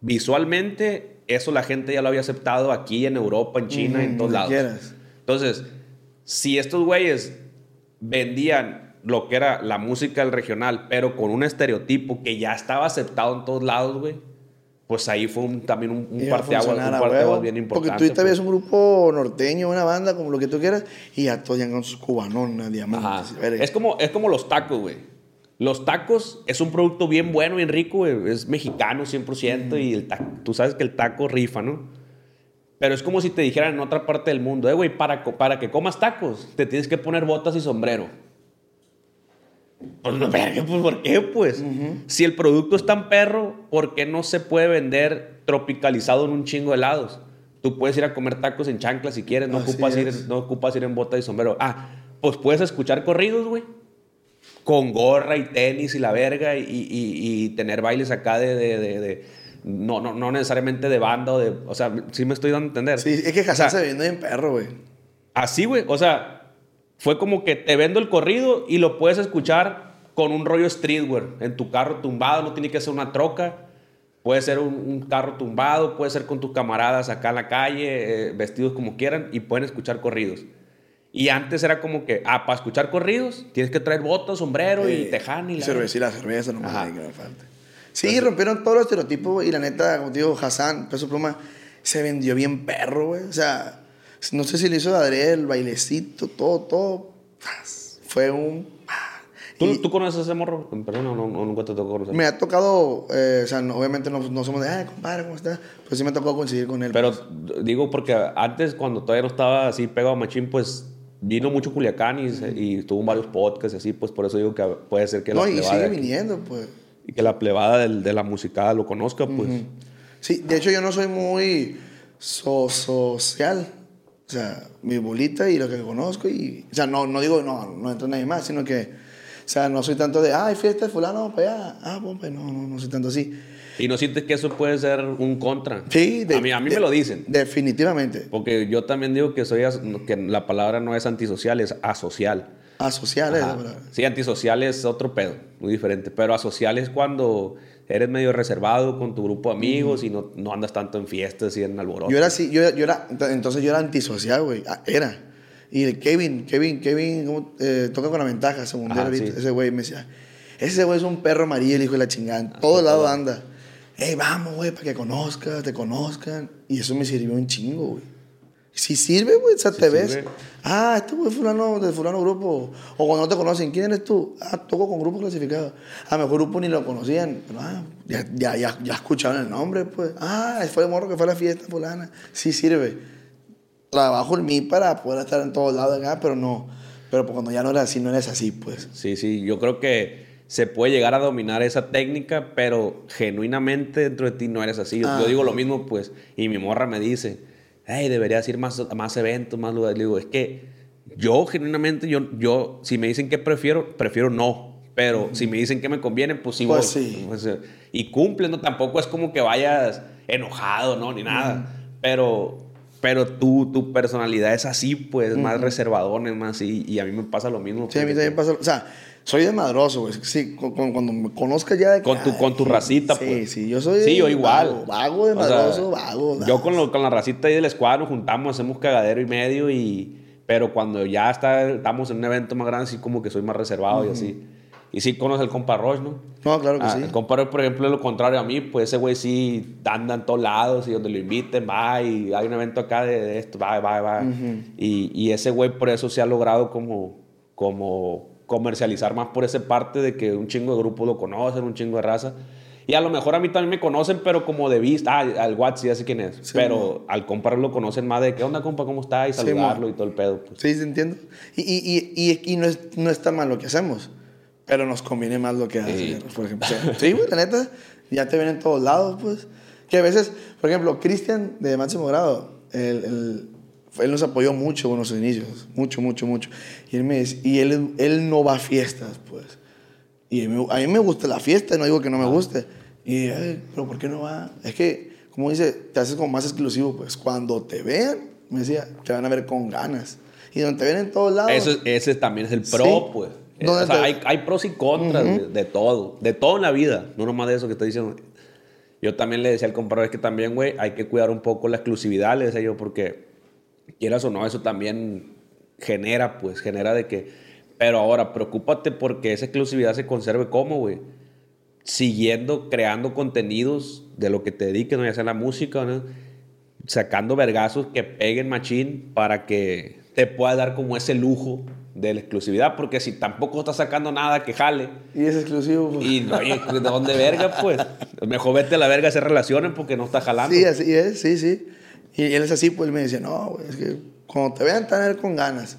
Speaker 4: Visualmente, eso la gente ya lo había aceptado aquí en Europa, en China, en todos lados.
Speaker 3: quieras.
Speaker 4: Entonces, si estos güeyes vendían lo que era la música del regional, pero con un estereotipo que ya estaba aceptado en todos lados, güey, pues ahí fue un- también un, un parteaguas,
Speaker 3: huevo.
Speaker 4: bien importante.
Speaker 3: Porque tú ahorita
Speaker 4: pues.
Speaker 3: un grupo norteño, una banda, como lo que tú quieras, y ya todos llegan con sus cubanonas, diamantes.
Speaker 4: Es como, es como los tacos, güey. Los tacos es un producto bien bueno, bien rico, güey. Es mexicano 100% y el taco, tú sabes que el taco rifa, ¿no? Pero es como si te dijeran en otra parte del mundo, eh, güey, para, para que comas tacos, te tienes que poner botas y sombrero. Pues, no, verga, pues, ¿por qué, pues? Si el producto es tan perro, ¿por qué no se puede vender tropicalizado en un chingo de helados? Tú puedes ir a comer tacos en chanclas si quieres, no,
Speaker 3: Así
Speaker 4: ocupas ir, no ocupas ir en bota y sombrero. Ah, pues puedes escuchar corridos, güey. Con gorra y tenis y la verga y, y- y tener bailes acá de... de- de- de- no, no, no necesariamente de banda o de... O sea, sí me estoy dando a entender.
Speaker 3: Sí, es que Hassan se vende bien perro, güey.
Speaker 4: Así, güey. O sea, fue como que te vendo el corrido y lo puedes escuchar con un rollo streetwear. En tu carro tumbado, no tiene que ser una troca. Puede ser un, un carro tumbado, puede ser con tus camaradas acá en la calle, eh, vestidos como quieran, y pueden escuchar corridos. Y antes era como que, ah, para escuchar corridos, tienes que traer botas, sombrero y
Speaker 3: Eh,
Speaker 4: teján y la...
Speaker 3: cerveza y la cerveza, no hay que me falta. Sí, rompieron todos los estereotipos y la neta, como te digo, Hassan, Peso Pluma, se vendió bien perro, güey. O sea, no sé si le hizo de adrede el bailecito, todo, todo. Fue un...
Speaker 4: ¿Tú, ¿Tú conoces a ese morro? O no, no, nunca te tocó conocer?
Speaker 3: Me ha tocado, eh, o sea, no- obviamente no, no somos de, ay, compadre, ¿cómo estás? Pero sí me tocado coincidir con él.
Speaker 4: Pero
Speaker 3: pues.
Speaker 4: digo porque antes, cuando todavía no estaba así pegado a Machín, pues vino mucho Culiacán y, tuvo varios podcasts y así, pues por eso digo que puede ser que
Speaker 3: no,
Speaker 4: la
Speaker 3: y
Speaker 4: plebada,
Speaker 3: sigue viniendo, pues.
Speaker 4: y que la plebada del- de la musicada lo conozca, pues.
Speaker 3: Sí, de hecho yo no soy muy so- social. O sea, mi bolita y lo que conozco y... O sea, no, no digo, no, no entra nadie más, sino que... O sea, no soy tanto de, ay, fiesta de fulano, para allá. Ah, pues, no, no, no soy tanto así.
Speaker 4: Y no sientes que eso puede ser un contra.
Speaker 3: Sí, de-
Speaker 4: a mí, a mí
Speaker 3: de-
Speaker 4: me lo dicen.
Speaker 3: Definitivamente.
Speaker 4: Porque yo también digo que soy que la palabra no es antisocial, es asocial.
Speaker 3: Asocial es la
Speaker 4: Ajá.
Speaker 3: palabra.
Speaker 4: Sí, antisocial es otro pedo, muy diferente. Pero asocial es cuando eres medio reservado con tu grupo de amigos y no, no andas tanto en fiestas y en alboroto.
Speaker 3: Yo era así, yo, yo era, entonces yo era antisocial, güey. Ah, Era. Y el Kevin, Kevin, Kevin, ¿cómo, eh, toca con la ventaja, según
Speaker 4: Ajá, sí.
Speaker 3: Ese güey me decía, ese güey es un perro amarillo, el hijo de la chingada. En todo lado anda. Ey, vamos, güey, para que conozcas, te conozcan. Y eso me sirvió un chingo, güey. Si sirve, güey, o sea, te ves. Ah, este güey fulano de fulano grupo. O cuando no te conocen, ¿quién eres tú? Ah, toco con grupo clasificado. A lo mejor grupo ni lo conocían. Pero ah, ya, ya, ya, ya escucharon el nombre, pues. Ah, fue el morro que fue a la fiesta fulana. Sí sirve. Trabajo en mí para poder estar en todos lados acá, pero no. Pero pues cuando ya no eres así, no eres así, pues.
Speaker 4: Sí, sí, yo creo que se puede llegar a dominar esa técnica, pero genuinamente dentro de ti no eres así. Yo,
Speaker 3: Ah.
Speaker 4: yo digo lo mismo, pues, y mi morra me dice, hey, deberías ir más, a más eventos, más lugares. Le digo, es que yo genuinamente, yo, yo, si me dicen que prefiero, prefiero no. Pero si me dicen que me conviene, pues sí
Speaker 3: Pues
Speaker 4: voy.
Speaker 3: sí.
Speaker 4: Pues, y cumplen, ¿no? Tampoco es como que vayas enojado, ¿no? Ni nada. Pero, pero tú, tu personalidad es así, pues, más
Speaker 3: Ujú.
Speaker 4: reservadón, es más así. Y a mí me pasa lo mismo.
Speaker 3: Sí, a mí también pasa. O sea, soy desmadroso, güey. Sí, cu- cuando me conozcas ya de
Speaker 4: Con tu, con tu racita,
Speaker 3: sí,
Speaker 4: pues.
Speaker 3: Sí, yo soy.
Speaker 4: Sí, yo igual.
Speaker 3: Vago, vago de
Speaker 4: O sea,
Speaker 3: madroso, vago.
Speaker 4: Yo con, lo- con la racita ahí del escuadro juntamos, hacemos cagadero y medio y... Pero cuando ya está, estamos en un evento más grande, sí como que soy más reservado y
Speaker 3: Ujú.
Speaker 4: así. Y sí conoce el compa Roche, ¿no?
Speaker 3: No, claro que
Speaker 4: Ah,
Speaker 3: sí.
Speaker 4: El compa Roche, por ejemplo, es lo contrario a mí. Pues ese güey sí anda en todos lados y donde lo inviten va y hay un evento acá de, de esto, va, va, va.
Speaker 3: Ujú.
Speaker 4: y, y ese güey por eso se ha logrado como, como comercializar más por esa parte de que un chingo de grupos lo conocen, un chingo de raza. Y a lo mejor a mí también me conocen, pero como de vista. Ah, al WhatsApp ya sé quién es.
Speaker 3: Sí,
Speaker 4: pero al compa lo conocen más de qué onda, compa, cómo está y
Speaker 3: Sí,
Speaker 4: saludarlo
Speaker 3: mo.
Speaker 4: y todo el pedo. Pues.
Speaker 3: Sí, entiendo. Y, y, y, y, y no, es, no está mal lo que hacemos, pero nos conviene más lo que haces, por ejemplo. Sí, güey, la neta, ya te ven en todos lados, pues. Que a veces, por ejemplo, Cristian de máximo grado, él, él, él nos apoyó mucho en nuestros inicios, mucho, mucho, mucho. Y él, me, dice- y él, él no va a fiestas, pues. Y a mí, a mí me gusta la fiesta, no digo que no me guste. Y, "Ay, pero ¿por qué no va? Es que, como dice, te haces como más exclusivo, pues. Cuando te vean, me decía, te van a ver con ganas. Y donde te ven en todos lados.
Speaker 4: Eso, es- ese también es el pro,
Speaker 3: Sí.
Speaker 4: pues.
Speaker 3: ¿Dónde
Speaker 4: O sea,
Speaker 3: te-
Speaker 4: hay, hay pros y contras
Speaker 3: Ujú.
Speaker 4: de, de todo. De todo en la vida. No nomás de eso que estoy diciendo. Yo también le decía al compadre es que también, güey, hay que cuidar un poco la exclusividad, le decía yo, porque quieras o no, eso también genera, pues, genera de que... Pero ahora, preocúpate porque esa exclusividad se conserve como, güey. Siguiendo, creando contenidos de lo que te dediques, ¿no? ya sea la música, ¿no? sacando vergazos que peguen machín para que te pueda dar como ese lujo de la exclusividad, porque si tampoco estás sacando nada que jale,
Speaker 3: Y es exclusivo. pues.
Speaker 4: y oye, ¿de dónde verga, pues? Mejor vete a la verga a hacer relaciones porque no está jalando.
Speaker 3: Sí, así es, sí, sí. Y él es así, pues él me decía, no, güey, es que cuando te vean, te van a ver con ganas.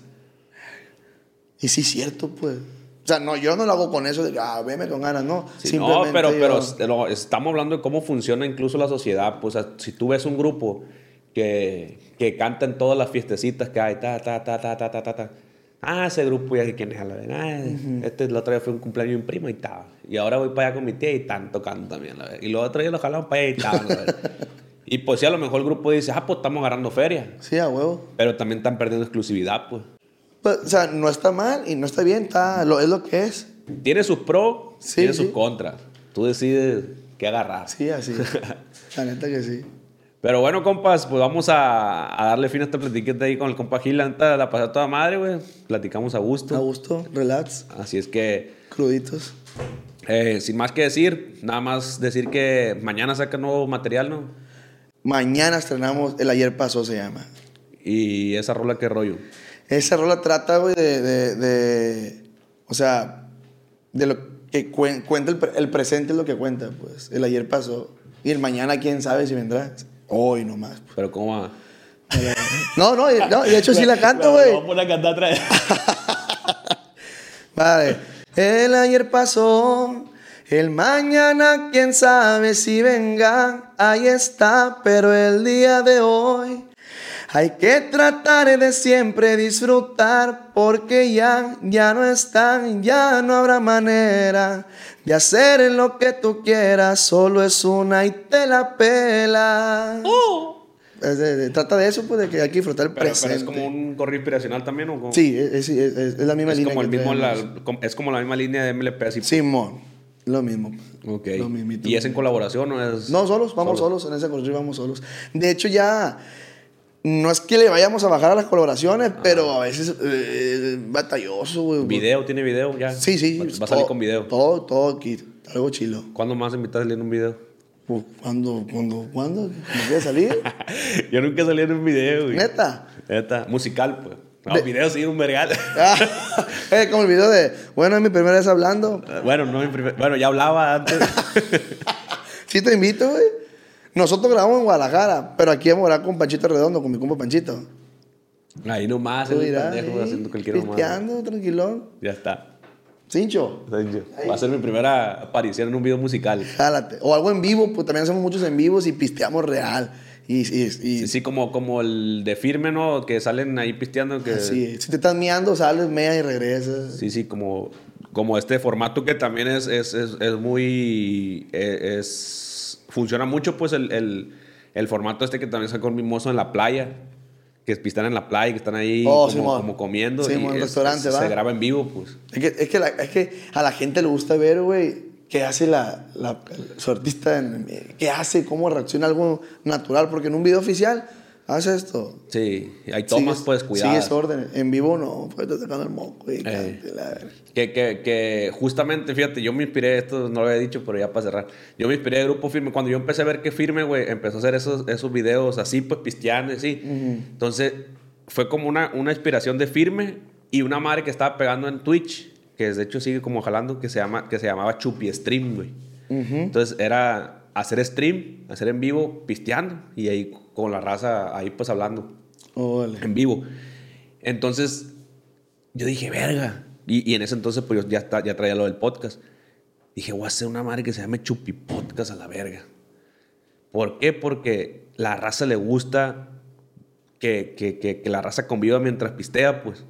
Speaker 3: Y sí, cierto, pues. O sea, no, yo no lo hago con eso de, ah, veme con ganas, no.
Speaker 4: Sí, no, pero,
Speaker 3: yo-
Speaker 4: pero es- lo- estamos hablando de cómo funciona incluso la sociedad. Pues, si tú ves un grupo que, que canta en todas las fiestecitas que hay, ta, ta, ta, ta, ta, ta, ta, ta. Ah, ese grupo ya sé quién es a la vez. Ah, Este la otra vez fue un cumpleaños de un primo y estaba. Y ahora voy para allá con mi tía y están tocando también. la vez. Y los otros días lo jalamos para allá y estaban. y pues sí, a lo mejor el grupo dice, ah, pues estamos agarrando feria.
Speaker 3: Sí, a huevo.
Speaker 4: Pero también están perdiendo exclusividad, pues.
Speaker 3: Pues, o sea, no está mal y no está bien, está, lo, es lo que es.
Speaker 4: Tiene sus pros, tiene
Speaker 3: sí.
Speaker 4: sus contras. Tú decides qué agarrar.
Speaker 3: Sí, así. La neta que sí.
Speaker 4: Pero bueno, compas, pues vamos a, a darle fin a esta platiqueta ahí con el compa Gil. La la pasó toda madre, güey. Platicamos a gusto.
Speaker 3: A gusto, relax.
Speaker 4: Así es que,
Speaker 3: Cruditos.
Speaker 4: eh, sin más que decir, nada más decir que mañana saca nuevo material, ¿no?
Speaker 3: Mañana estrenamos El Ayer Pasó, se llama.
Speaker 4: Y esa rola, qué rollo.
Speaker 3: Esa rola trata, güey, de, de, de- O sea, de lo que cuen- cuenta el, pre- el presente es lo que cuenta, pues. El ayer pasó. Y el mañana, quién sabe si vendrá. Hoy nomás. pues.
Speaker 4: Pero ¿cómo va?
Speaker 3: No, no, no, y de hecho sí la canto, güey.
Speaker 4: Vamos a poner a cantar otra vez.
Speaker 3: Vale. El ayer pasó, el mañana quién sabe si venga. Ahí está, pero el día de hoy hay que tratar de siempre disfrutar porque ya, ya no están, ya no habrá manera de hacer lo que tú quieras. Solo es una y te la pela. Es de- de- trata de eso, pues, de que hay que disfrutar el
Speaker 4: Pero, pero
Speaker 3: presente.
Speaker 4: es como un correo inspiracional también, ¿o?
Speaker 3: Sí, es, es- es- es la misma
Speaker 4: es
Speaker 3: línea.
Speaker 4: como, el mismo, la- es como la misma línea de MLP, así.
Speaker 3: Simón, lo mismo.
Speaker 4: Ok.
Speaker 3: Lo.
Speaker 4: ¿Y es en colaboración o es...?
Speaker 3: No, solos, vamos solos, en ese corrido vamos solos. De hecho, ya no es que le vayamos a bajar a las colaboraciones, pero a veces eh, batalloso, güey.
Speaker 4: ¿Video? ¿Tiene video ya?
Speaker 3: Sí, sí.
Speaker 4: Va, va a salir con video.
Speaker 3: Todo, todo aquí, algo chilo.
Speaker 4: ¿Cuándo más invitas a salir en un video?
Speaker 3: Pues, ¿Cuándo, cuándo, cuándo? ¿Me quiere salir?
Speaker 4: Yo nunca salí en un video, güey.
Speaker 3: ¿Neta?
Speaker 4: Neta. Musical, pues. No,
Speaker 3: De-
Speaker 4: video sí, un vergal.
Speaker 3: Ah, eh, como el video de, bueno, es mi primera vez hablando.
Speaker 4: bueno, no mi primer- Bueno, ya hablaba antes.
Speaker 3: Sí te invito, güey. Nosotros grabamos en Guadalajara, pero aquí vamos a grabar con Panchito Redondo, con mi compa Panchito.
Speaker 4: Ahí nomás, el
Speaker 3: dirás,
Speaker 4: pendejo haciendo cualquier
Speaker 3: pisteando, tranquilón.
Speaker 4: Ya está.
Speaker 3: Cincho,
Speaker 4: Va a ser mi primera aparición en un video musical.
Speaker 3: jálate. O algo en vivo, pues también hacemos muchos en vivos y pisteamos real. Y, y, y-
Speaker 4: Sí, sí, como, como el de firme, ¿no? Que salen ahí pisteando. Que,
Speaker 3: así, si te estás miando, sales, mea y regresas.
Speaker 4: Sí, sí, como, como este formato que también es, es, es, es muy. eh, Es, funciona mucho, pues, el, el, el formato este que también sacó el mimoso en la playa. Que pistean en la playa, que están ahí
Speaker 3: Oh,
Speaker 4: como, comiendo.
Speaker 3: Sí,
Speaker 4: y
Speaker 3: en el
Speaker 4: es-
Speaker 3: restaurante,
Speaker 4: es-
Speaker 3: ¿va?
Speaker 4: Se graba en vivo, pues.
Speaker 3: Es que, es, que la- es que a la gente le gusta ver, güey, qué hace la, la- su artista, en- qué hace, cómo reacciona algo natural, porque en un video oficial hace esto.
Speaker 4: Sí, hay tomas,
Speaker 3: Sigues-
Speaker 4: pues, cuidadas.
Speaker 3: Sigues orden. En vivo no, pues te sacando el moco y
Speaker 4: Eh. Que, que, que justamente, fíjate, yo me inspiré, esto no lo había dicho, pero ya para cerrar. Yo me inspiré de Grupo Firme. Cuando yo empecé a ver que Firme, güey, empezó a hacer esos, esos videos así, pues pisteando, y así. Entonces, fue como una, una inspiración de Firme y una madre que estaba pegando en Twitch, que de hecho sigue como jalando, que se, llama, que se llamaba Chupi Stream, güey. Entonces, era hacer stream, hacer en vivo, pisteando, y ahí con la raza, ahí pues hablando en vivo. Entonces, yo dije, verga. Y, y en ese entonces, pues yo ya, está- ya traía lo del podcast. Dije, voy a hacer una madre que se llame Chupi Podcast a la verga. ¿Por qué? Porque la raza le gusta que, que- que- que la raza conviva mientras pistea, pues.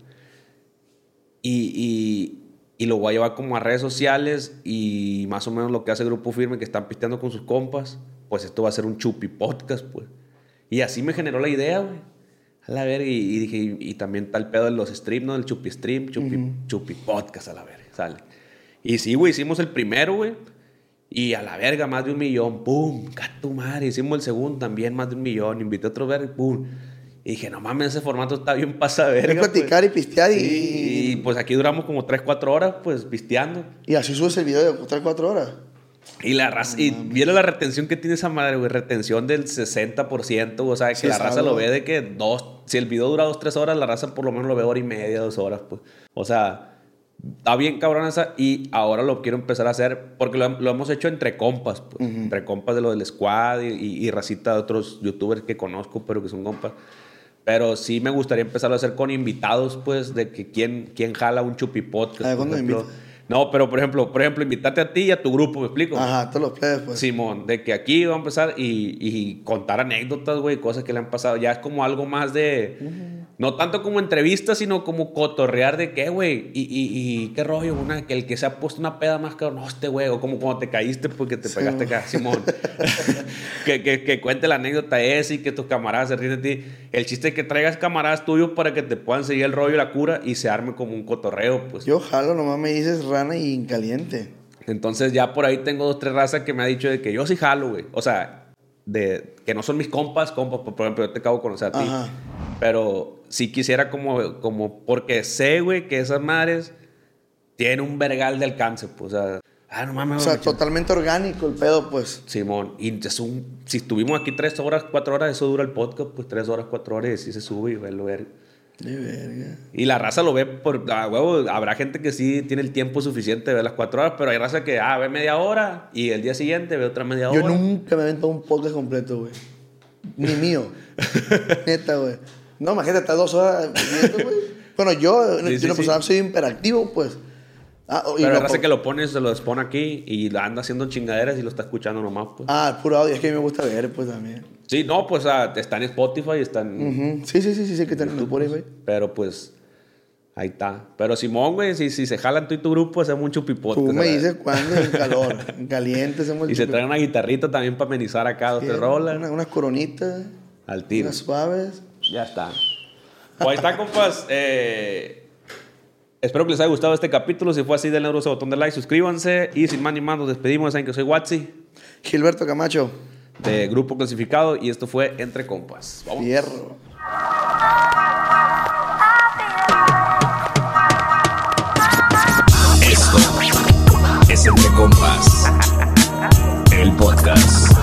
Speaker 4: Y, y- y lo voy a llevar como a redes sociales y más o menos lo que hace Grupo Firme, que están pisteando con sus compas, pues esto va a ser un Chupi Podcast, pues. Y así me generó la idea, güey. A la verga. Y, y dije, y, y también el pedo de los streams, ¿no? El Chupi Stream, Chupi, Chupi Podcast, a la verga. Sale. Y sí, güey, hicimos el primero, güey. Y a la verga, más de un millón. ¡Pum! ¡Cato madre! Hicimos el segundo también, más de un millón. Invité a otro verga, ¡pum! Y dije, no mames, ese formato está bien pasa verga.
Speaker 3: Es platicar y pistear y-
Speaker 4: Sí, y pues aquí duramos como 3, 4 horas, pues pisteando.
Speaker 3: Y así subes el video de 3, 4 horas.
Speaker 4: Y la raza, y viene la retención que tiene esa madre, güey, retención del 60%, o sea, que
Speaker 3: Sí,
Speaker 4: la raza
Speaker 3: algo.
Speaker 4: lo ve de que dos, si el video dura dos, tres horas, la raza por lo menos lo ve hora y media, dos horas, pues. O sea, está bien cabrón esa, y ahora lo quiero empezar a hacer, porque lo, lo hemos hecho entre compas, pues, entre compas de lo del squad y, y- y racita de otros youtubers que conozco, pero que son compas. Pero sí me gustaría empezar a hacer con invitados, pues, de que quién, quién jala un chupi podcast.
Speaker 3: A ver,
Speaker 4: por
Speaker 3: ¿cuándo me
Speaker 4: ejemplo.
Speaker 3: invitas?
Speaker 4: No, pero por ejemplo, por ejemplo, invitarte a ti y a tu grupo, ¿me explico?
Speaker 3: Ajá, todos los plebes, pues.
Speaker 4: Simón, de que aquí va a empezar y, y contar anécdotas, güey, cosas que le han pasado. Ya es como algo más de. No tanto como entrevistas, sino como cotorrear de qué, güey. Y, y, y qué rollo, una, que el que se ha puesto una peda más cabrón, no, este güey. O como cuando te caíste porque te pegaste acá, Simón. que, que, que cuente la anécdota esa y que tus camaradas se ríen de ti. El chiste es que traigas camaradas tuyos para que te puedan seguir el rollo y la cura y se arme como un cotorreo, pues.
Speaker 3: Yo jalo, nomás me dices rana y en caliente.
Speaker 4: Entonces ya por ahí tengo dos, tres razas que me ha dicho de que yo sí jalo, güey. O sea, de que no son mis compas, compas, por ejemplo, yo te acabo de conocer a ti.
Speaker 3: Ajá.
Speaker 4: Pero sí quisiera como, como, porque sé, güey, que esas madres tienen un vergal de alcance, pues, o sea, ah, no mames.
Speaker 3: O sea, totalmente orgánico el pedo, pues.
Speaker 4: Simón, y es un- si estuvimos aquí tres horas, cuatro horas, eso dura el podcast, pues tres horas, cuatro horas, y se sube y ve lo ver.
Speaker 3: De verga.
Speaker 4: Y la raza lo ve por, a huevo, habrá gente que sí tiene el tiempo suficiente de ver las cuatro horas, pero hay raza que, ah, ve media hora y el día siguiente ve otra media
Speaker 3: Yo
Speaker 4: hora.
Speaker 3: nunca me he aventado un podcast completo, güey. Ni mío. Neta, güey. No, imagínate, estás dos horas güey. Bueno, yo,
Speaker 4: Sí,
Speaker 3: yo
Speaker 4: sí,
Speaker 3: una
Speaker 4: sí.
Speaker 3: persona soy imperactivo, pues. Ah, y
Speaker 4: Pero hay raza que lo pone, se lo expone aquí y anda haciendo chingaderas y lo está escuchando nomás, pues.
Speaker 3: Ah, puro audio. Es que a mí me gusta ver, pues, también.
Speaker 4: Sí, no, pues ah, está en Spotify, está en...
Speaker 3: Sí, sí, sí, sí, sí, que tenemos por ahí, güey.
Speaker 4: Pero pues, ahí está. Pero Simón, güey, si, si se jalan tú y tu grupo, hacemos un chupipodcast.
Speaker 3: Tú me dices cuándo en calor. En caliente hacemos el
Speaker 4: Y se traen una guitarrita también para amenizar acá, dos,
Speaker 3: Sí,
Speaker 4: tres rolas.
Speaker 3: una- unas coronitas,
Speaker 4: Al tiro.
Speaker 3: unas suaves.
Speaker 4: Ya está. Pues ahí está, compas. Eh, espero que les haya gustado este capítulo. Si fue así, denle a ese botón de like, suscríbanse. Y sin más ni más, nos despedimos. Saben que soy Watsi,
Speaker 3: Gilberto Camacho.
Speaker 4: De Grupo Clasificado. Y esto fue Entre Compas. Vamos.
Speaker 3: Fierro.
Speaker 5: Esto es Entre Compas, el podcast.